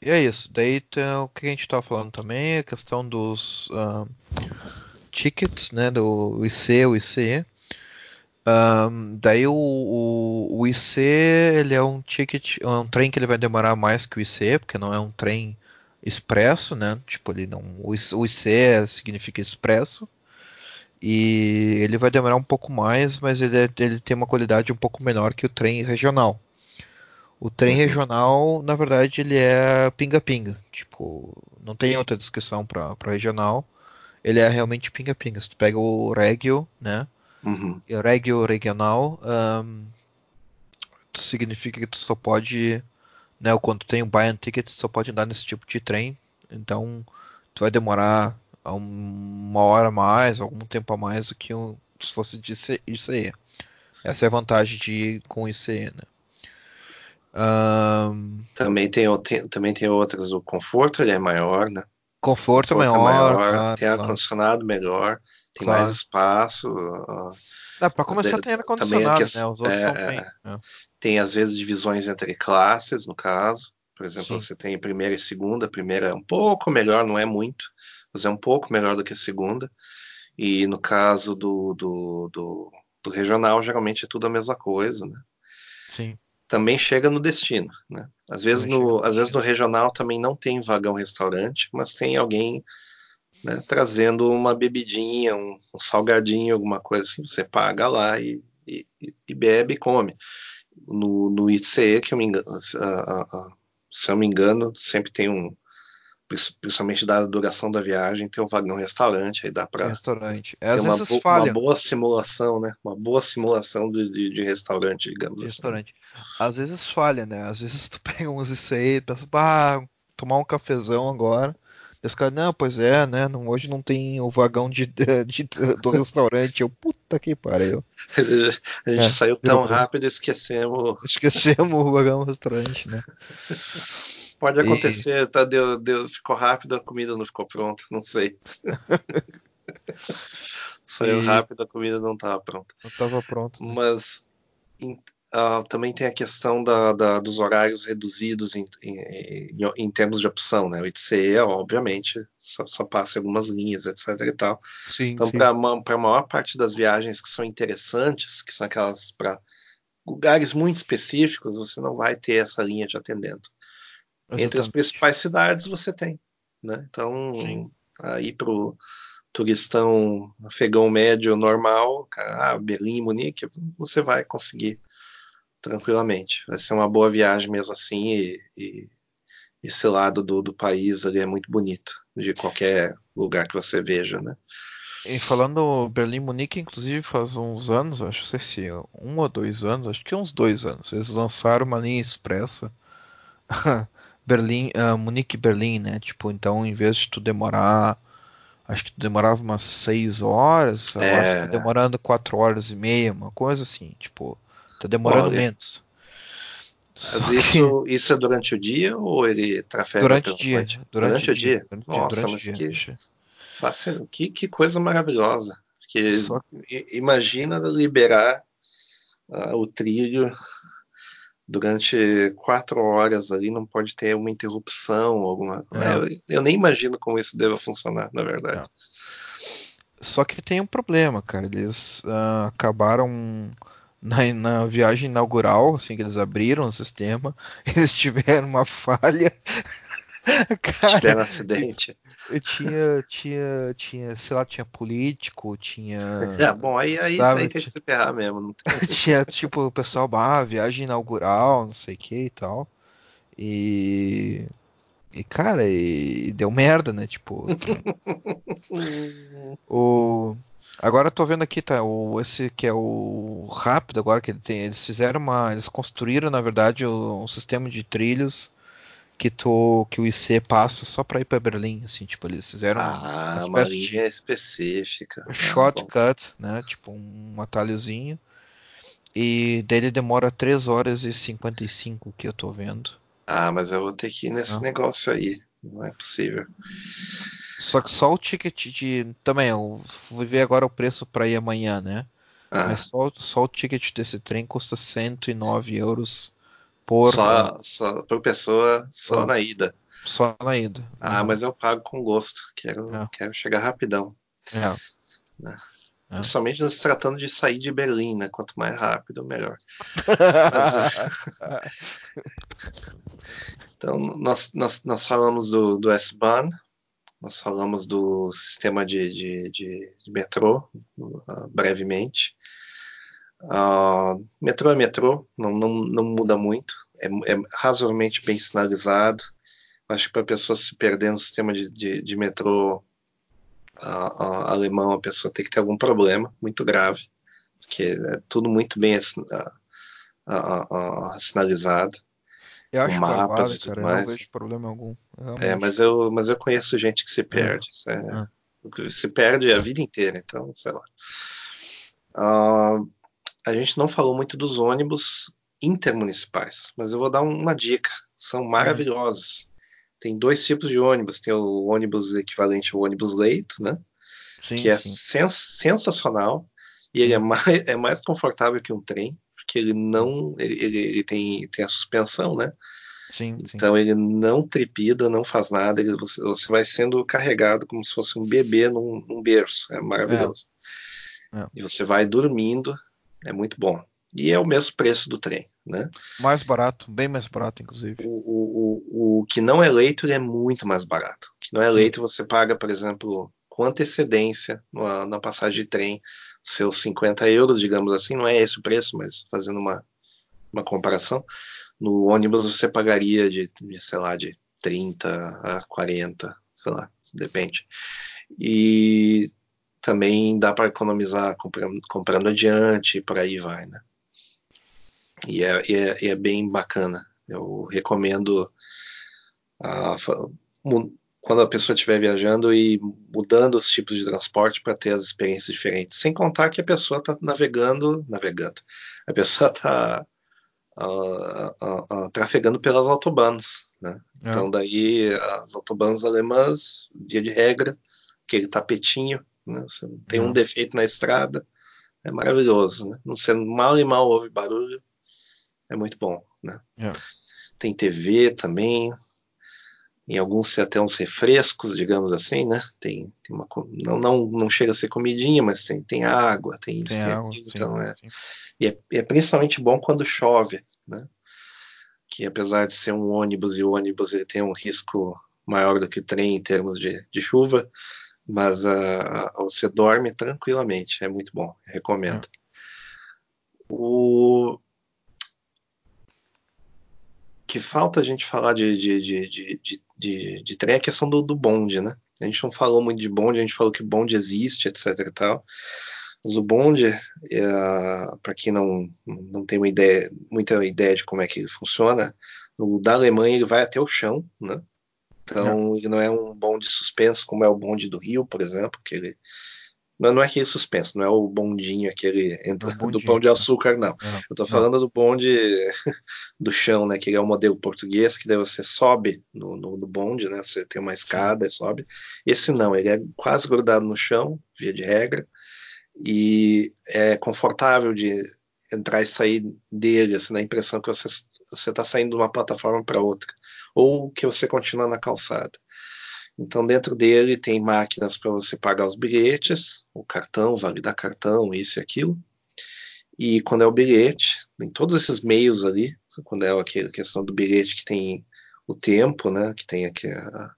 e é isso. Daí então, o que a gente estava falando também é a questão dos uh, tickets, né? Do IC, o ICE. Um, daí o, o, o, IC ele é um ticket, é um trem que ele vai demorar mais que o IC, porque não é um trem expresso, né? Tipo, ele não, o IC significa expresso e ele vai demorar um pouco mais, mas ele, é, ele tem uma qualidade um pouco menor que o trem regional. O trem uhum. regional, na verdade, ele é pinga-pinga. Tipo, não tem outra descrição para regional. Ele é realmente pinga-pinga. Se tu pega o Regio, né? Uhum. Regio regional, um, significa que tu só pode né? Quando tem o buy and ticket, só pode andar nesse tipo de trem. Então, tu vai demorar uma hora a mais, algum tempo a mais do que um, se fosse de ICE. Essa é a vantagem de ir com ICE, né? Um... Também, tem, tem, também tem outras. O conforto ele é maior, né? Conforto, conforto é maior, maior claro, tem ar-condicionado melhor, tem claro. mais espaço. Dá para começar tem ar-condicionado, né? Os outros é, não tem. É. Tem às vezes divisões entre classes, no caso. Por exemplo, Sim. você tem primeira e segunda. Primeira é um pouco melhor, não é muito, é um pouco melhor do que a segunda. E no caso do, do, do, do regional, geralmente é tudo a mesma coisa, né? Sim também chega no destino, né? Às vezes no, às vezes no regional também não tem vagão restaurante, mas tem alguém né, trazendo uma bebidinha, um, um, salgadinho, alguma coisa assim, você paga lá e, e, e bebe e come. No, no ICE, que eu me engano, se eu me engano, sempre tem um, principalmente dada a duração da viagem, tem um vagão restaurante, aí dá para restaurante. É, às vezes uma, falha. uma boa simulação, né? Uma boa simulação de, de, de restaurante, digamos de assim. Restaurante. Às vezes falha, né? Às vezes tu pega uns ICE e pensa, bah, tomar um cafezão agora. E os caras, não, pois é, né? Não, hoje não tem o vagão de, de do restaurante. Eu, puta que pariu. a gente é, saiu tão rápido e esquecemos. Esquecemos o vagão do restaurante, né? Pode acontecer, e... tá? Deu, deu, ficou rápido, a comida não ficou pronta, não sei. Saiu e... rápido, a comida não estava pronta. Não estava pronta. Né? Mas uh, também tem a questão da, da, dos horários reduzidos em, em, em, em, termos de opção, né? O ITCE, obviamente, só, só passa algumas linhas, etc e tal. Sim, então, para a maior parte das viagens que são interessantes, que são aquelas para lugares muito específicos, você não vai ter essa linha te atendendo. Exatamente. Entre as principais cidades você tem. Né? Então, Sim. aí pro turistão afegão médio normal, ah, Berlim, Munique, você vai conseguir tranquilamente. Vai ser uma boa viagem mesmo assim e, e esse lado do, do país ali é muito bonito, de qualquer lugar que você veja, né? E falando Berlim Munique, inclusive faz uns anos, acho não sei se um ou dois anos, acho que uns dois anos, eles lançaram uma linha expressa Berlim, uh, Munique Berlim, né? Tipo, então em vez de tu demorar, acho que tu demorava umas 6 horas, é. agora tá demorando 4 horas e meia, uma coisa assim, tipo, tá demorando Olha, menos. Mas isso, isso é durante o dia ou ele trafega durante o dia, durante, durante, o dia? dia. Durante, Nossa, durante mas que, fácil, que, que coisa maravilhosa. Porque Só... imagina liberar uh, o trilho durante quatro horas ali não pode ter uma interrupção, alguma. É. Eu, eu, nem imagino como isso deva funcionar, na verdade. Só que tem um problema, cara. Eles uh, acabaram na, na, viagem inaugural, assim que eles abriram o sistema, eles tiveram uma falha Cara, acidente. Eu tinha, tinha, tinha, sei lá, tinha político, tinha. É, bom, aí, aí, sabe, aí tem que se ferrar mesmo. tinha, tipo, o pessoal, ah, viagem inaugural, não sei o que e tal. E. E, cara, e, deu merda, né? Tipo. o. Agora eu tô vendo aqui, tá? O, esse que é o rápido agora que ele tem. Eles fizeram uma. Eles construíram, na verdade, um sistema de trilhos que tu que o IC passa só para ir para Berlim, assim, tipo eles fizeram ah, uma, linha específica, um shortcut, né, tipo um atalhozinho. E dele demora 3 horas e 55 que eu tô vendo. Ah, mas eu vou ter que ir nesse ah. negócio aí. Não é possível. Só que só o ticket de. Também, eu vou ver agora o preço para ir amanhã, né? Ah. Mas só, só o ticket desse trem custa 109 euros por. Só, só por pessoa, só na ida. Só na ida. Ah, uhum. mas eu pago com gosto. Quero, é. quero chegar rapidão. É. Né? É. Principalmente se tratando de sair de Berlim, né? Quanto mais rápido, melhor. Mas, então, nós, nós, nós falamos do, do S-Bahn, nós falamos do sistema de, de, de, de metrô, uh, brevemente. Uh, metrô é metrô, não, não, não muda muito, é, é razoavelmente bem sinalizado. Acho que para a pessoa se perder no sistema de, de, de metrô uh, uh, alemão, a pessoa tem que ter algum problema muito grave, porque é tudo muito bem sinalizado. Eu acho mapas e tudo cara, eu não mais. vejo problema algum. É, Realmente. mas eu, mas eu conheço gente que se perde. isso é- Se perde a vida inteira, então, sei lá. Ah, a gente não falou muito dos ônibus intermunicipais, mas eu vou dar uma dica. São maravilhosos. Tem dois tipos de ônibus. Tem o ônibus equivalente ao ônibus leito, né? Sim, que é sens- sensacional e ele é mais, é mais confortável que um trem, porque ele não ele, ele- ele tem, tem a suspensão, né? Sim, sim. Então ele não trepida, não faz nada, ele- você, você vai sendo carregado como se fosse um bebê num, num berço, é maravilhoso. É. É. E você vai dormindo, é muito bom. E é o mesmo preço do trem, né? Mais barato, bem mais barato, inclusive. O, o, o, o que não é leito é muito mais barato. O que não é leito você paga, por exemplo, com antecedência na, na passagem de trem, seus 50 euros, digamos assim, não é esse o preço, mas fazendo uma, uma comparação, no ônibus você pagaria de, de, sei lá, de 30 a 40, sei lá, depende. E também dá para economizar comprando, comprando adiante, por aí vai, né? E é, e é, e é bem bacana. Eu recomendo a, quando a pessoa estiver viajando e mudando os tipos de transporte para ter as experiências diferentes. Sem contar que a pessoa está navegando, navegando. A pessoa está trafegando pelas autobahns, né? É. Então daí as autobahns alemãs, via de regra, aquele tapetinho, né? Você não tem um É. defeito na estrada, é maravilhoso, né? Não sendo mal e mal ouve barulho, é muito bom, né? É. Tem TV também, em alguns tem até uns refrescos, digamos assim, né? Tem, tem uma não, não não chega a ser comidinha, mas tem, tem água, tem isso, Tem tem água, aquilo, sim, então é, e é, é principalmente bom quando chove, né? Que apesar de ser um ônibus e o ônibus ele tem um risco maior do que o trem em termos de, de chuva, mas ah, ah, você dorme tranquilamente, é muito bom, recomendo. O que falta a gente falar de, de, de, de, de, de, de trem é a questão do, do bonde, né? A gente não falou muito de bonde, a gente falou que bonde existe, etc e tal. Mas o bonde, é, para quem não, não tem uma ideia, muita ideia de como é que ele funciona, o da Alemanha ele vai até o chão, né? Então ele não é um bonde suspenso como é o bonde do Rio, por exemplo, que ele não, não é aquele suspenso, não é o bondinho aquele entra, É do bondinho, pão de açúcar, não. É. Eu tô Não. falando do bonde do chão, né? Que é o modelo português, que daí você sobe no, no, no bonde, né? Você tem uma escada e sobe. Esse não, ele é quase grudado no chão, via de regra, e é confortável de entrar e sair dele, assim, na impressão que você está saindo de uma plataforma para outra, ou que você continua na calçada. Então, dentro dele tem máquinas para você pagar os bilhetes, o cartão, validar cartão, isso e aquilo. E quando é o bilhete, tem todos esses meios ali, quando é aquela questão do bilhete que tem o tempo, né? Que tem aqui a,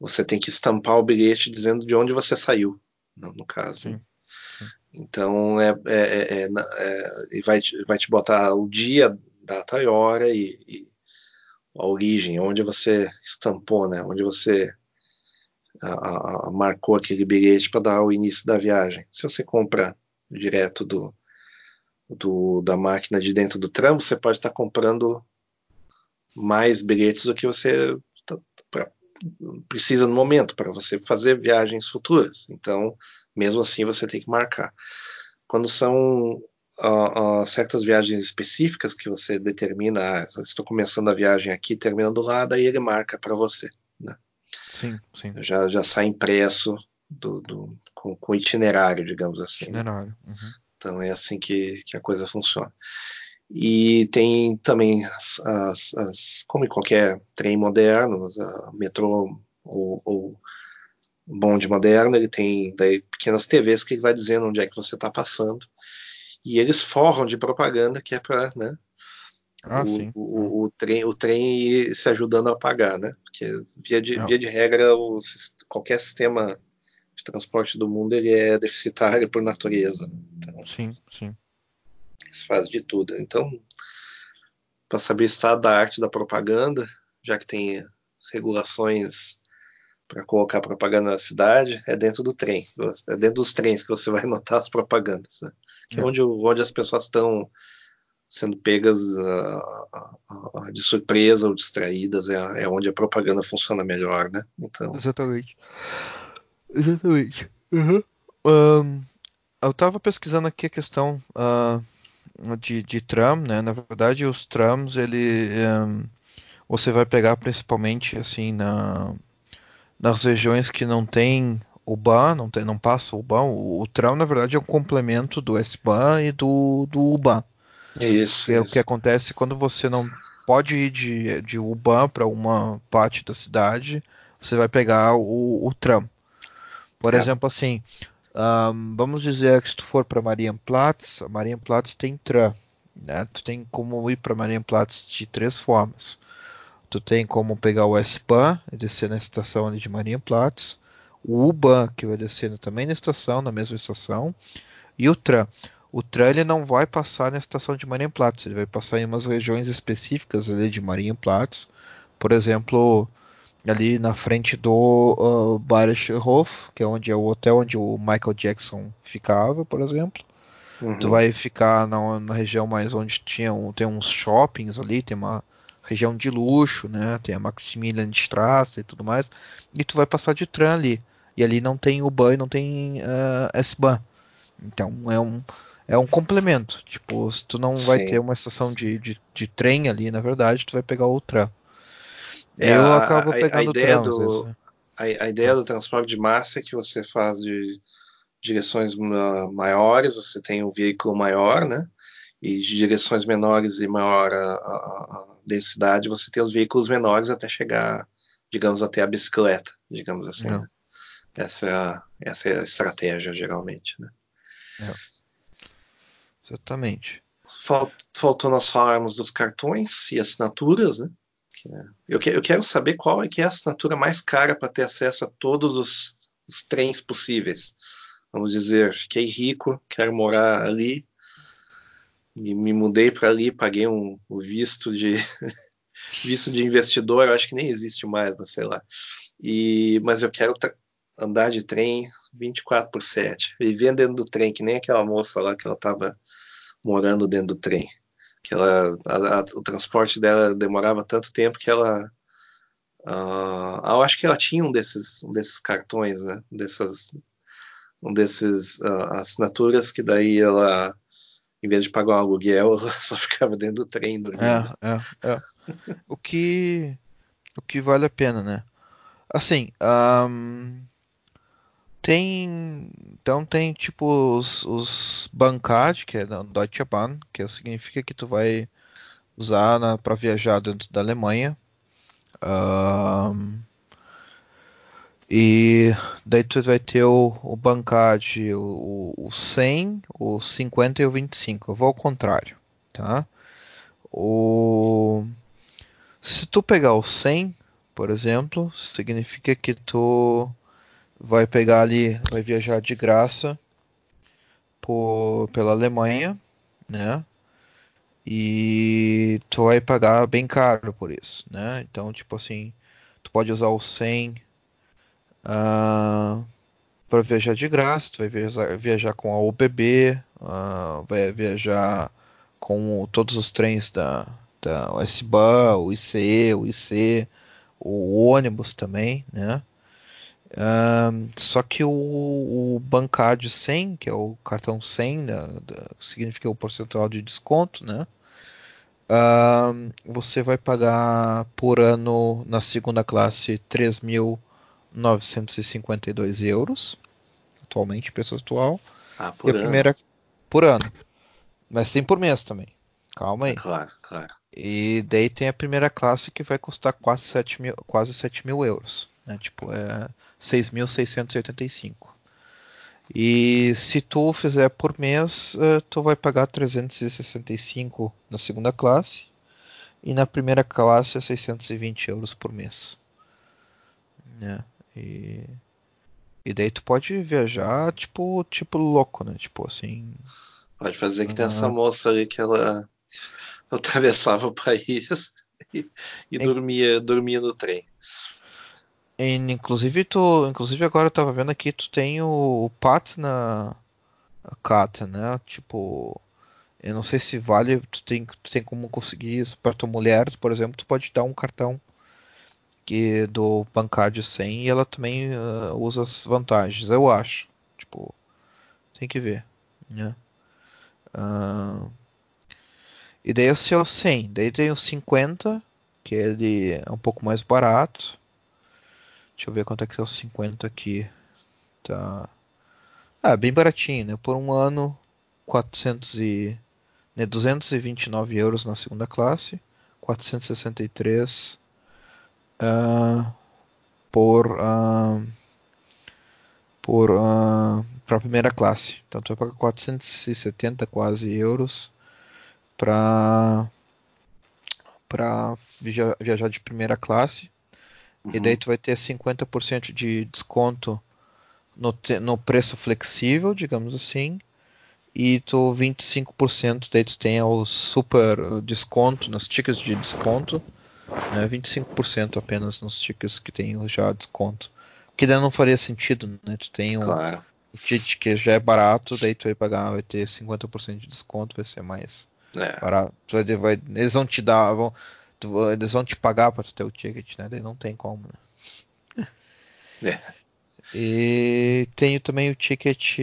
você tem que estampar o bilhete dizendo de onde você saiu, no, no caso. Sim. Então é, é, é, é, é, vai, te, vai te botar o dia, data e hora e, e a origem, onde você estampou, né? Onde você a, a, marcou aquele bilhete para dar o início da viagem. Se você compra direto do, do, da máquina de dentro do tram, você pode estar comprando mais bilhetes do que você pra, precisa no momento para você fazer viagens futuras. Então, mesmo assim, você tem que marcar. Quando são uh, uh, certas viagens específicas que você determina, ah, estou começando a viagem aqui, terminando lá, daí ele marca para você. Né? Sim, sim. Já, já sai impresso do, do, com, com itinerário, digamos assim. Itinerário. Né? Uhum. Então é assim que, que a coisa funciona. E tem também, as, as, as como em qualquer trem moderno, metrô ou, ou bonde moderno, ele tem daí pequenas TVs que ele vai dizendo onde é que você está passando. E eles forram de propaganda que é para né, ah, o. O, o, trem, o trem se ajudando a pagar, né? Porque via de, via de regra, o, qualquer sistema de transporte do mundo ele é deficitário por natureza. Então, sim, sim. Eles fazem de tudo. Então, para saber o estado da arte da propaganda, já que tem regulações para colocar propaganda na cidade, é dentro do trem. É dentro dos trens que você vai notar as propagandas. Né? Que é, onde, onde as pessoas estão sendo pegas uh, uh, de surpresa ou distraídas, é, é, onde a propaganda funciona melhor, né? Então... Exatamente. Exatamente. Uhum. Um, eu estava pesquisando aqui a questão uh, de, de tram, né? Na verdade, os trams, ele um, você vai pegar principalmente assim na, nas regiões que não tem o ban, não, tem, não passa o ban. O, o tram, na verdade, é um complemento do S-ban e do, do UBAN. Isso. É isso. o que acontece quando você não pode ir de, de UBAN para uma parte da cidade, você vai pegar o, o tram. Por é. exemplo, assim, um, vamos dizer que se tu for para Marienplatz, a Marienplatz tem tram. Né? Tu tem como ir para Marienplatz de três formas. Tu tem como pegar o S-Bahn e descer na estação de Marienplatz, o U-Bahn que vai descendo também na estação, na mesma estação, e o tram. O tram ele não vai passar na estação de Marienplatz, ele vai passar em umas regiões específicas ali de Marienplatz, por exemplo, ali na frente do uh, Bayerischer que é onde é o hotel onde o Michael Jackson ficava, por exemplo. Uhum. Tu vai ficar na, na, região mais onde tinha um, tem uns shoppings ali, tem uma região de luxo, né? Tem a Maximilian Straße e tudo mais, e tu vai passar de tram ali. E ali não tem o ban e não tem uh, S-Bahn. Então é um é um complemento. Tipo, se tu não Sim. vai ter uma estação de, de, de, trem ali, na verdade, tu vai pegar o tram. É, eu acabo a, pegando a ideia tram, do a, a, ideia do transporte de massa é que você faz de direções maiores, você tem um veículo maior, né? E de direções menores e maior a, a, densidade, você tem os veículos menores até chegar, digamos, até a bicicleta, digamos assim. Né? Essa, é a, essa é a estratégia, geralmente. Né? É. Exatamente. Faltou nós falarmos dos cartões e assinaturas, né? É, eu, que, eu quero saber qual é que é a assinatura mais cara para ter acesso a todos os, os trens possíveis. Vamos dizer, fiquei rico, quero morar ali, e me mudei para ali, paguei um, um visto de visto de investidor, eu acho que nem existe mais, mas sei lá. E, mas eu quero andar de trem 24 por 7, viver dentro do trem, que nem aquela moça lá que ela estava morando dentro do trem. Que ela, a, a, o transporte dela demorava tanto tempo que ela. Uh, eu acho que ela tinha um desses, um desses cartões, né? Dessas, um desses uh, assinaturas que daí ela em vez de pagar um aluguel, ela só ficava dentro do trem dormindo. É, é, é. o que o que vale a pena, né? Assim, um, tem então tem tipo os, os que é da Deutsche Bahn, que significa que tu vai usar para viajar dentro da Alemanha. Um, e daí tu vai ter o, o Bancard, o, o 100, o 50 e o 25. Eu vou ao contrário, tá? O... Se tu pegar o 100, por exemplo, significa que tu vai pegar ali, vai viajar de graça por, pela Alemanha, né? E tu vai pagar bem caro por isso, né? Então, tipo assim, tu pode usar o 100 uh, ah, para viajar de graça. Tu vai viajar, viajar com a UBB, uh, ah, vai viajar com todos os trens da, da S-Bahn, o ICE, o IC, o ônibus também, né? Só que o, o bancário 100, que é o cartão 100, da, da, significa o percentual de desconto, né? Você vai pagar por ano na segunda classe 3 mil 952 euros, atualmente, preço atual. Ah, por e a ano. primeira por ano. Mas tem por mês também. Calma aí. Claro, claro. E daí tem a primeira classe que vai custar quase 7 mil, quase 7 mil euros. Né? Tipo, é 6.685. E se tu fizer por mês, eh, tu vai pagar 365 na segunda classe. E na primeira classe é 620 euros por mês. Né? E, e daí tu pode viajar, tipo, tipo louco, né? Tipo assim. Pode fazer que uh... tem essa moça ali que ela atravessava o país e, e dormia, dormia no trem. Inclusive, tu, inclusive agora eu tava vendo aqui, tu tem o, o Pat na Cata, né? Tipo, Eu não sei se vale, tu tem, tu tem como conseguir isso para tua mulher, por exemplo, tu pode dar um cartão que do bancário de 100 e ela também uh, usa as vantagens, eu acho. Tipo, tem que ver, né? Uh, e daí esse é o 100, daí tem o 50, que ele é um pouco mais barato. Deixa eu ver quanto é que é o 50 aqui. Tá. Ah, bem baratinho, né? Por um ano, 400 e, né, 229 euros na segunda classe, 463 uh, por uh, por uh, para a primeira classe. Então tu vai pagar 470 quase euros para para viajar de primeira classe. Uhum. E daí uhum. tu vai ter 50% de desconto no, no preço flexível, digamos assim. E tu 25% daí tu tem o super desconto nas tickets de desconto. Né, 25% apenas nos tickets que tem já desconto. Que daí não faria sentido, né? Tu tem um, claro. um ticket que já é barato, daí tu vai pagar, vai ter 50% de desconto, vai ser mais é. barato. Vai, eles vão te dar, vão, tu, eles vão te pagar para tu ter o ticket, né? Daí não tem como, né? É. E tenho também o ticket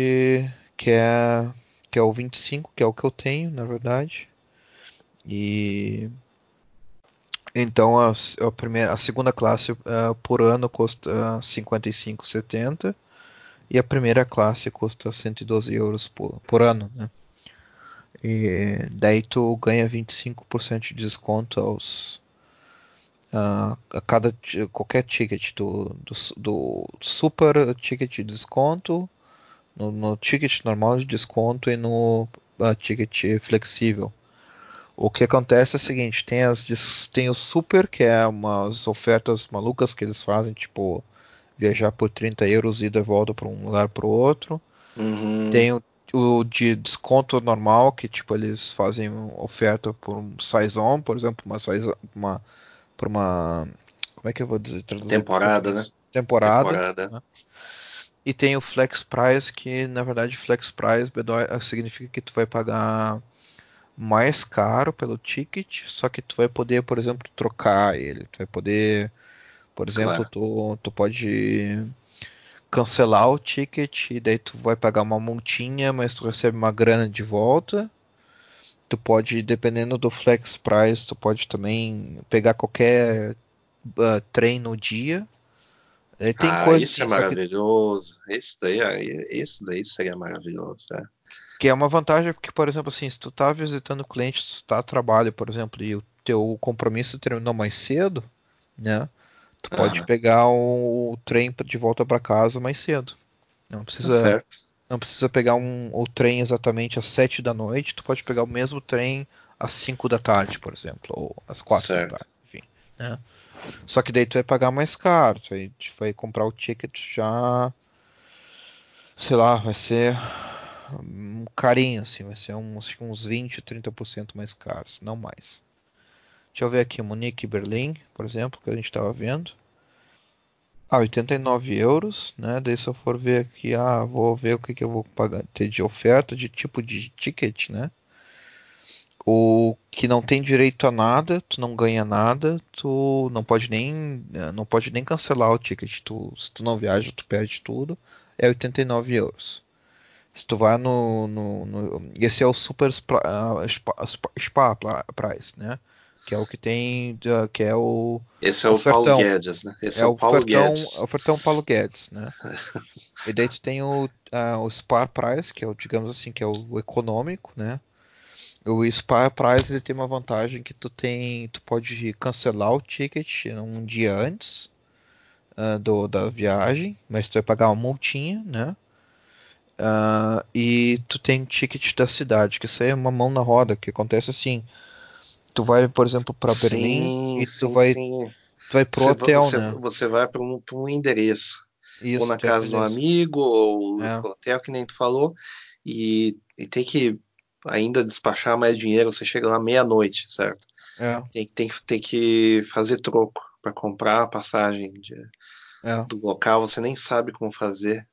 que é que é o 25, que é o que eu tenho, na verdade. E então a, a, primeira, a segunda classe uh, por ano custa 55,70 e a primeira classe custa 112 euros por, por ano, né? E daí tu ganha 25% de desconto aos uh, a cada qualquer ticket do, do, do, super ticket de desconto, no, no, ticket normal de desconto e no uh, ticket flexível. O que acontece é o seguinte, tem, as, tem o Super, que é umas ofertas malucas que eles fazem, tipo, viajar por 30 euros e de volta para um lugar para o outro. Uhum. Tem o, o, de desconto normal, que tipo, eles fazem oferta por um size on, por exemplo, uma size, uma, por uma. Como é que eu vou dizer? Temporada, né? Temporada. Temporada. Né? E tem o Flex Price, que na verdade Flex Price significa que tu vai pagar mais caro pelo ticket, só que tu vai poder, por exemplo, trocar ele. Tu vai poder, por exemplo, claro. tu, tu pode cancelar o ticket e daí tu vai pagar uma multinha, mas tu recebe uma grana de volta. Tu pode, dependendo do flex price, tu pode também pegar qualquer uh, trem no dia. Tem ah, coisa isso é assim, é maravilhoso. Que... Esse daí, esse daí seria maravilhoso, né? Que é uma vantagem porque, por exemplo, assim, se tu tá visitando o cliente, tu tá a trabalho, por exemplo, e o teu compromisso terminou mais cedo, né? Tu ah. pode pegar o, o, trem de volta para casa mais cedo. Não precisa, tá não precisa pegar um, o trem exatamente às 7 da noite, tu pode pegar o mesmo trem às 5 da tarde, por exemplo, ou às 4 certo. da tarde, enfim, né? Só que daí tu vai pagar mais caro, tu vai, tu vai comprar o ticket já sei lá, vai ser um carinho, assim, vai ser uns, uns 20, 30% mais caros, não mais. Deixa eu ver aqui, Munique e Berlim, por exemplo, que a gente estava vendo. Ah, 89 euros, né? Daí se eu for ver aqui, ah, vou ver o que, que eu vou pagar, ter de oferta, de tipo de ticket, né? O que não tem direito a nada, tu não ganha nada, tu não pode nem, não pode nem cancelar o ticket. Tu, se tu não viaja, tu perde tudo. É 89 euros. Se tu vai no, no, no esse é o super uh, spa, spa, price, né? Que é o que tem, que é o esse é o ofertão. Paulo Guedes, né? Esse é, é o Paulo ofertão, Guedes. ofertão Paulo Guedes, né? e daí tu tem o, uh, o Spa Price, que é o, digamos assim, que é o, o econômico, né? O Spa Price ele tem uma vantagem que tu tem, tu pode cancelar o ticket um dia antes uh, do, da viagem, mas tu vai pagar uma multinha, né? Uh, e tu tem ticket da cidade, que isso aí é uma mão na roda, que acontece assim. Tu vai, por exemplo, para Berlim e tu sim, vai, sim. tu vai pro você, hotel, você, né? Você vai para um, um, endereço. Isso, ou na casa de um amigo, ou é. no hotel, que nem tu falou, e, e tem que ainda despachar mais dinheiro, você chega lá meia-noite, certo? É. Tem, tem, tem que fazer troco para comprar a passagem de, é. do local, você nem sabe como fazer.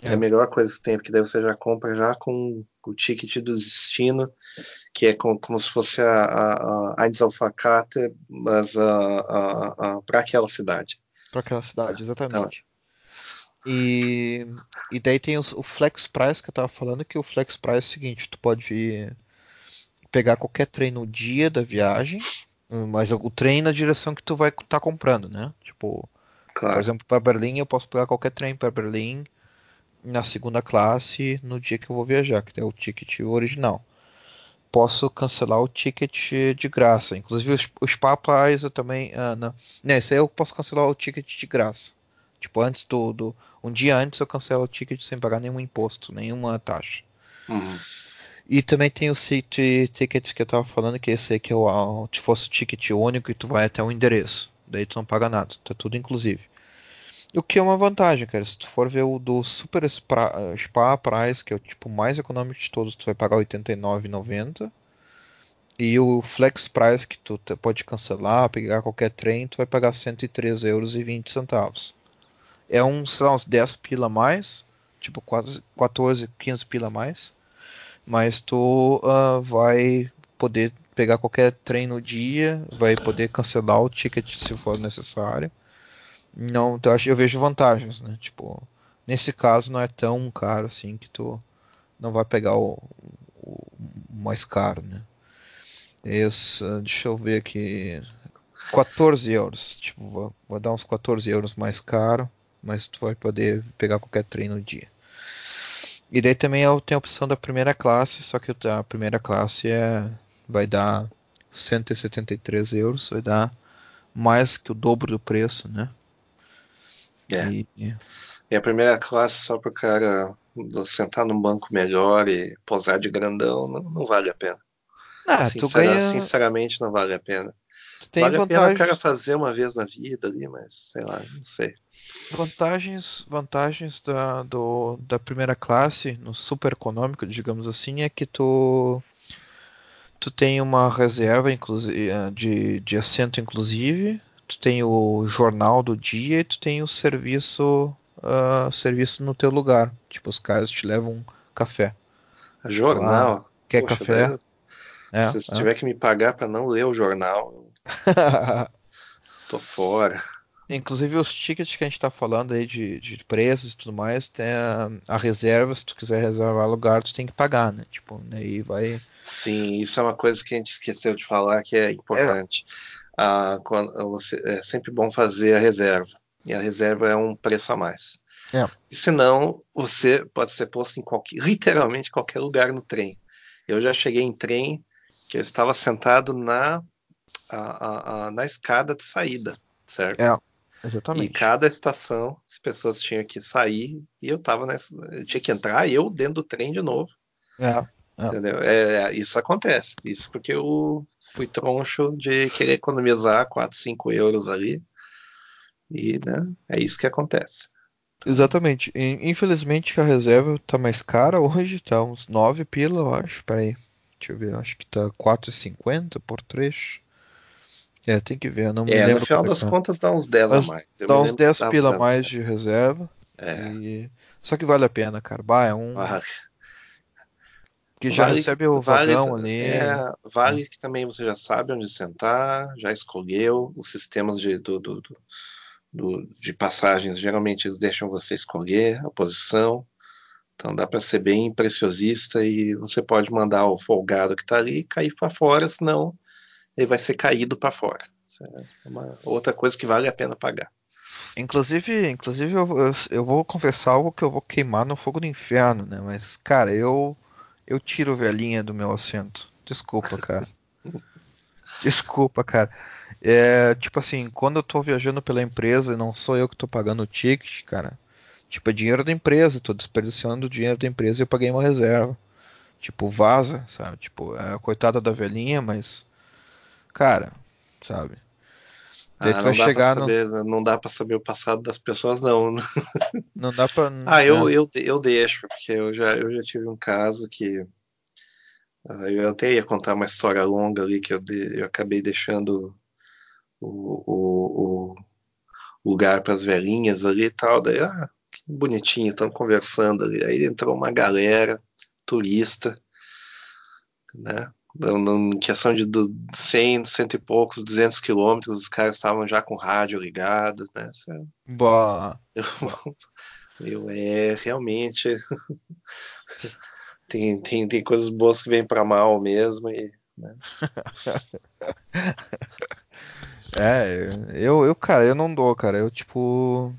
É. é. a melhor coisa que tem, porque daí você já compra já com o ticket do destino, que é como, como se fosse a, a, a mas para aquela cidade. Para aquela cidade, exatamente. Então, e, e daí tem o Flex Price que eu tava falando, que o Flex Price é o seguinte, tu pode pegar qualquer trem no dia da viagem, mas o trem na direção que tu vai estar tá comprando, né? Tipo, claro. por exemplo, para Berlim eu posso pegar qualquer trem para Berlim na segunda classe no dia que eu vou viajar, que é o ticket original. Posso cancelar o ticket de graça. Inclusive os, os eu também. Ah, não. não, isso aí eu posso cancelar o ticket de graça. Tipo, antes do, do, Um dia antes eu cancelo o ticket sem pagar nenhum imposto, nenhuma taxa. Uhum. E também tem o City Ticket que eu tava falando, que esse aqui é o. Se fosse o ticket único e tu vai até o endereço. Daí tu não paga nada, tá tudo inclusive. O que é uma vantagem, cara. Se tu for ver o do Super Spa, Spa Price, que é o tipo mais econômico de todos, tu vai pagar R$ 89,90. E o Flex Price, que tu pode cancelar, pegar qualquer trem, tu vai pagar R$ 103,20 euros. É um, sei lá, uns 10 pila a mais, tipo 14, 15 pila a mais. Mas tu uh, vai poder pegar qualquer trem no dia, vai poder cancelar o ticket se for necessário não, acho, eu vejo vantagens, né? Tipo, nesse caso não é tão caro assim que tu não vai pegar o, o mais caro, né? Deixa eu ver aqui. 14 euros. Tipo, vou, vou, dar uns 14 euros mais caro, mas tu vai poder pegar qualquer trem no dia. E daí também eu tenho a opção da primeira classe, só que a primeira classe é, vai dar 173 euros, vai dar mais que o dobro do preço, né? É. E, e a primeira classe só para o cara sentar num banco melhor e posar de grandão não, não vale a pena. Ah, Sincera, ganha... Sinceramente, não vale a pena. vale vantagens... a pena o cara fazer uma vez na vida ali, mas sei lá, não sei. Vantagens, vantagens da, do, da primeira classe, no super econômico, digamos assim, é que tu, tu tem uma reserva inclusive, de, de assento inclusive, tu tem o jornal do dia e tu tem o serviço uh, serviço no teu lugar. Tipo, os caras te levam um café. Jornal? Ah, quer Poxa, café? Daí, é, se é. tiver que me pagar para não ler o jornal, tô fora. Inclusive os tickets que a gente está falando aí de, de preços e tudo mais, tem a, a, reserva, se tu quiser reservar lugar, tu tem que pagar, né? Tipo, aí vai. Sim, isso é uma coisa que a gente esqueceu de falar que é importante. É quando você, é sempre bom fazer a reserva. E a reserva é um preço a mais. É. E senão, você pode ser posto em qualquer, literalmente qualquer lugar no trem. Eu já cheguei em trem que eu estava sentado na, a, a, na escada de saída, certo? É, exatamente. E cada estação, as pessoas tinham que sair e eu estava nessa, eu tinha que entrar eu dentro do trem de novo. É. É. Entendeu? É, isso acontece. Isso porque eu fui troncho de querer economizar 4, 5 euros ali. E né, é isso que acontece. Exatamente. Infelizmente a reserva tá mais cara hoje, tá uns 9 pila, eu acho. Peraí. Deixa eu ver, acho que tá 4,50 por trecho. É, tem que ver, não me é, lembro. No final é das tá. contas dá uns 10 Mas a mais. Eu dá uns 10 pila a mais de reserva. É. E... Só que vale a pena, cara. Bah, é um. Ah, que já vale, recebe o vale, vagão ali. É, vale que também você já sabe onde sentar, já escolheu os sistemas de, do, do, do, de passagens. Geralmente eles deixam você escolher a posição. Então dá para ser bem preciosista e você pode mandar o folgado que está ali cair para fora, senão ele vai ser caído para fora. É uma outra coisa que vale a pena pagar. Inclusive, inclusive eu, eu, eu, vou confessar algo que eu vou queimar no fogo do inferno, né? Mas, cara, eu eu tiro velhinha do meu assento. Desculpa, cara. Desculpa, cara. É, tipo assim, quando eu tô viajando pela empresa e não sou eu que tô pagando o ticket, cara. Tipo, é dinheiro da empresa, tô desperdiçando o dinheiro da empresa e eu paguei uma reserva. Tipo, vaza, sabe? Tipo, é coitada da velhinha, mas. Cara, sabe? Daí ah, vai chegar saber, no... Não dá pra saber o passado das pessoas, não. Não dá pra. ah, eu, eu, eu deixo, porque eu já, eu já tive um caso que. Uh, eu até ia contar uma história longa ali que eu, de, eu acabei deixando o, o, o lugar para as velhinhas ali e tal. Daí, ah, que bonitinho, estão conversando ali. Aí entrou uma galera turista, né? Em questão de 100, cento e poucos, 200 quilômetros, os caras estavam já com rádio ligado, né? Boa. Eu, é realmente tem, tem, tem coisas boas que vêm para mal mesmo e né? é, eu, eu, cara, eu não dou, cara. Eu, tipo.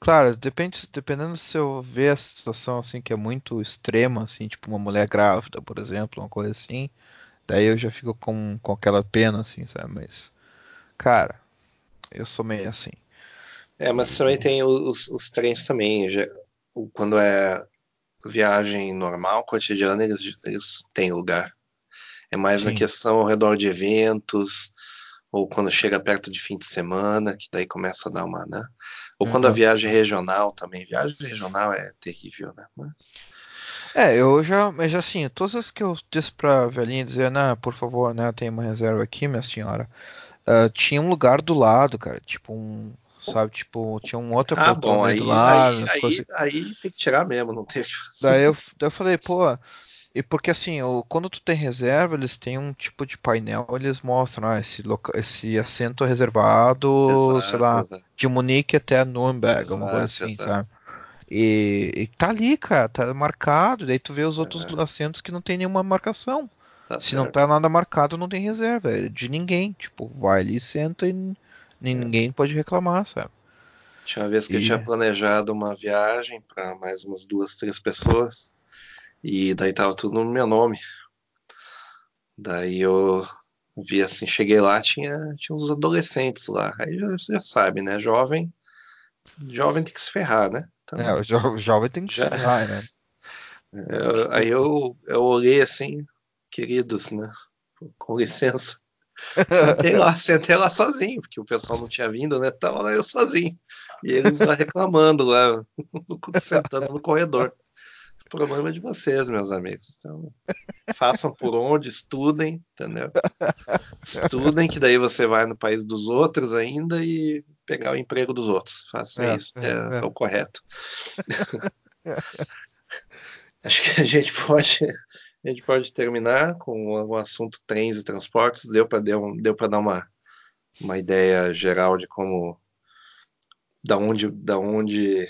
Claro, depende, dependendo se eu ver a situação assim que é muito extrema, assim, tipo uma mulher grávida, por exemplo, uma coisa assim, daí eu já fico com, com aquela pena, assim, sabe? Mas, cara, eu sou meio assim. É, mas também tem os, os trens também. Já, quando é viagem normal, cotidiana, eles, eles têm lugar. É mais Sim. a questão ao redor de eventos, ou quando chega perto de fim de semana, que daí começa a dar uma, né? Ou quando a uhum. viagem é regional também. Viagem regional é terrível, né? Mas... É, eu já, mas assim, todas as que eu disse pra velhinha dizer, né, por favor, né, tem uma reserva aqui, minha senhora, uh, tinha um lugar do lado, cara, tipo um, sabe, tipo, tinha um outro ah, bom, aí, do lado. Aí, aí, aí, tem que tirar mesmo, não tem. Daí eu, daí eu falei, pô, e porque assim, o, quando tu tem reserva, eles têm um tipo de painel, eles mostram, ah, esse, loca, esse assento reservado, exato, sei lá, exato. de Munique até Nuremberg, exato, uma coisa assim, sabe? E, e, tá ali, cara, tá marcado, daí tu vê os outros é. assentos que não tem nenhuma marcação. Tá Se certo. não tá nada marcado, não tem reserva, é de ninguém. Tipo, vai ali, senta e é. ninguém pode reclamar, sabe? Tinha uma vez que e... eu tinha planejado uma viagem para mais umas duas, três pessoas. E daí tava tudo no meu nome. Daí eu vi assim, cheguei lá, tinha, tinha uns adolescentes lá. Aí já, já sabe, né? Jovem, jovem tem que se ferrar, né? Então, é, o jo jovem tem que ferrar, né? Eu, aí eu, eu olhei assim, queridos, né? Com licença. Sentei lá, sentei lá sozinho, porque o pessoal não tinha vindo, né? Tava lá eu sozinho. E eles lá reclamando lá, sentando no corredor. O problema é de vocês, meus amigos. Então, façam por onde, estudem, entendeu? Estudem, que daí você vai no país dos outros ainda e pegar o emprego dos outros. Façam é, isso, é, é, é, o correto. Acho que a gente pode, a gente pode terminar com o assunto trens e transportes. Deu para deu, deu dar uma, uma ideia geral de como, da onde, da onde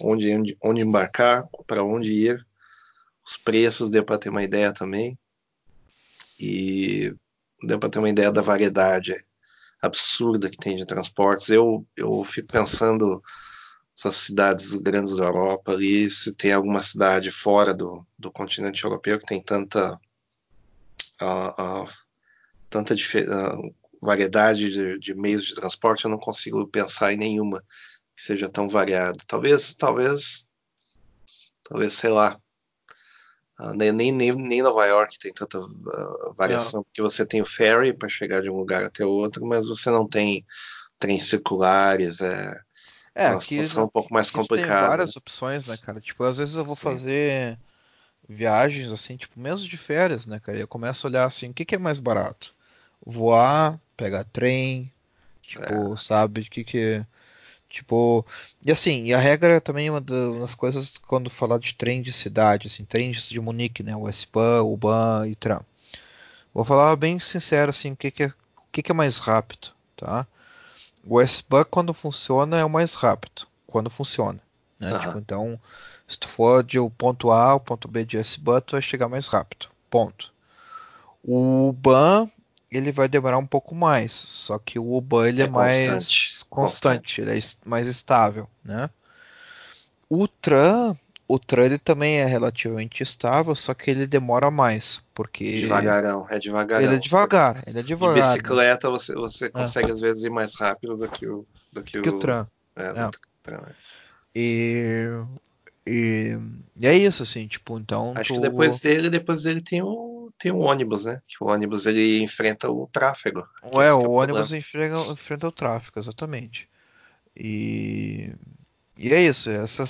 onde, onde, onde embarcar, para onde ir, os preços deu para ter uma ideia também e deu para ter uma ideia da variedade absurda que tem de transportes. Eu, eu fico pensando essas cidades grandes da Europa ali, se tem alguma cidade fora do, do continente europeu que tem tanta uh, uh, tanta uh, variedade de, de, meios de transporte, eu não consigo pensar em nenhuma que seja tão variado. Talvez, talvez, talvez, sei lá. Uh, nem, nem, nem Nova York tem tanta uh, variação, não. porque você tem o ferry para chegar de um lugar até outro, mas você não tem trens circulares, é, é uma aqui, situação um pouco mais complicada. Tem várias né? opções, né, cara? Tipo, às vezes eu vou Sim. fazer viagens assim, tipo, mesmo de férias, né, cara? Eu começo a olhar assim, o que, que é mais barato? Voar, pegar trem, tipo, é. sabe, o que que Tipo, e assim, e a regra também é uma das coisas quando falar de trem de cidade, assim, trens de Munique, né, o S-Bahn, o BAN e Tram. Vou falar bem sincero assim, o que, que é, o que, que é mais rápido, tá? O S-Bahn quando funciona é o mais rápido, quando funciona, né? Uhum. Tipo, então, se tu for de o ponto A ao ponto B de S-Bahn, tu vai chegar mais rápido. Ponto. O BAN ele vai demorar um pouco mais, só que o Uban ele é, é mais constante, constante, ele é mais estável, né? O Tran, o Tran ele também é relativamente estável, só que ele demora mais, porque devagarão, é devagarão. Ele é devagar, ele é devagar. De bicicleta você, você é. consegue é. às vezes ir mais rápido do que o do que, que o, o Tran. É, é. Tran, é. E e, e, é isso, assim, tipo, então. Acho tu... que depois dele, depois dele tem o, tem o ônibus, né? Que o ônibus ele enfrenta o tráfego. É, o, o ônibus enfrenta, enfrenta o tráfego, exatamente. E, e é isso, essa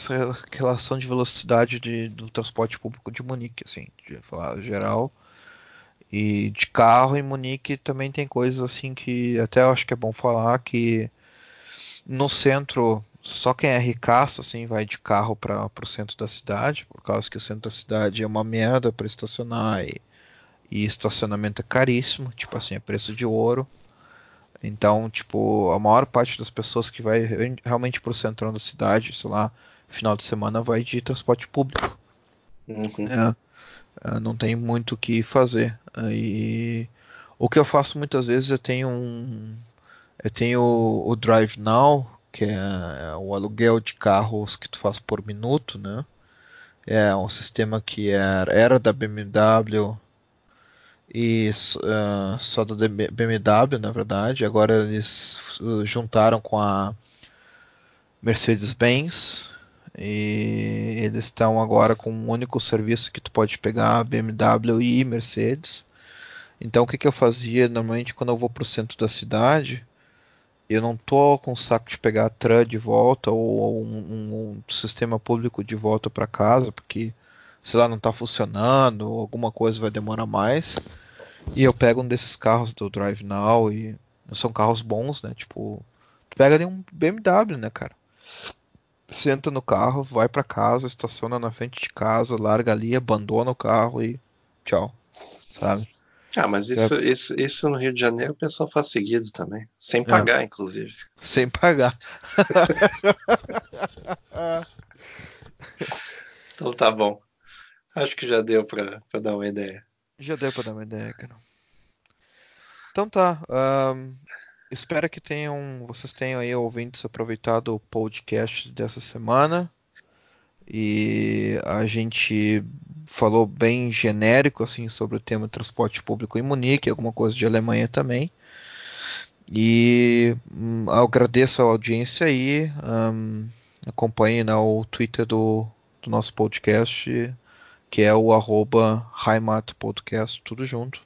relação de velocidade de, do transporte público de Munique, assim, de falar geral. E de carro em Munique também tem coisas assim que até eu acho que é bom falar que no centro só quem é ricaço assim vai de carro para o centro da cidade, por causa que o centro da cidade é uma merda para estacionar e, e estacionamento é caríssimo, tipo assim, é preço de ouro. Então, tipo, a maior parte das pessoas que vai realmente pro centrão da cidade, sei lá, final de semana vai de transporte público. Uhum. É, é, não tem muito o que fazer. E o que eu faço muitas vezes eu tenho um eu tenho o, o Drive Now, que é, é o aluguel de carros que tu faz por minuto, né? É um sistema que era, era da BMW e uh, só da BMW, na verdade. Agora eles juntaram com a Mercedes-Benz e eles estão agora com um único serviço que tu pode pegar BMW e Mercedes. Então o que, que eu fazia normalmente quando eu vou para o centro da cidade? Eu não tô com saco de pegar a TRAN de volta ou um, um, um sistema público de volta para casa, porque sei lá, não está funcionando, ou alguma coisa vai demorar mais. E eu pego um desses carros do Drive Now e são carros bons, né? Tipo, tu pega ali um BMW, né, cara? Senta no carro, vai para casa, estaciona na frente de casa, larga ali, abandona o carro e tchau, sabe? Ah, mas isso, é... isso, isso no Rio de Janeiro o pessoal faz seguido também. Sem é. pagar, é. inclusive. Sem pagar. então tá bom. Acho que já deu pra, pra dar uma ideia. Já deu pra dar uma ideia, cara. Então tá. Um, espero que tenham, vocês tenham aí ouvintes aproveitado o podcast dessa semana. E a gente falou bem genérico assim sobre o tema transporte público em Munique, alguma coisa de Alemanha também. E um, agradeço a audiência aí. Um, acompanhe né, o Twitter do, do nosso podcast que é o arroba Podcast, tudo junto.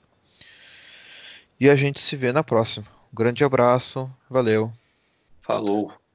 E a gente se vê na próxima. Um grande abraço, valeu. Falou.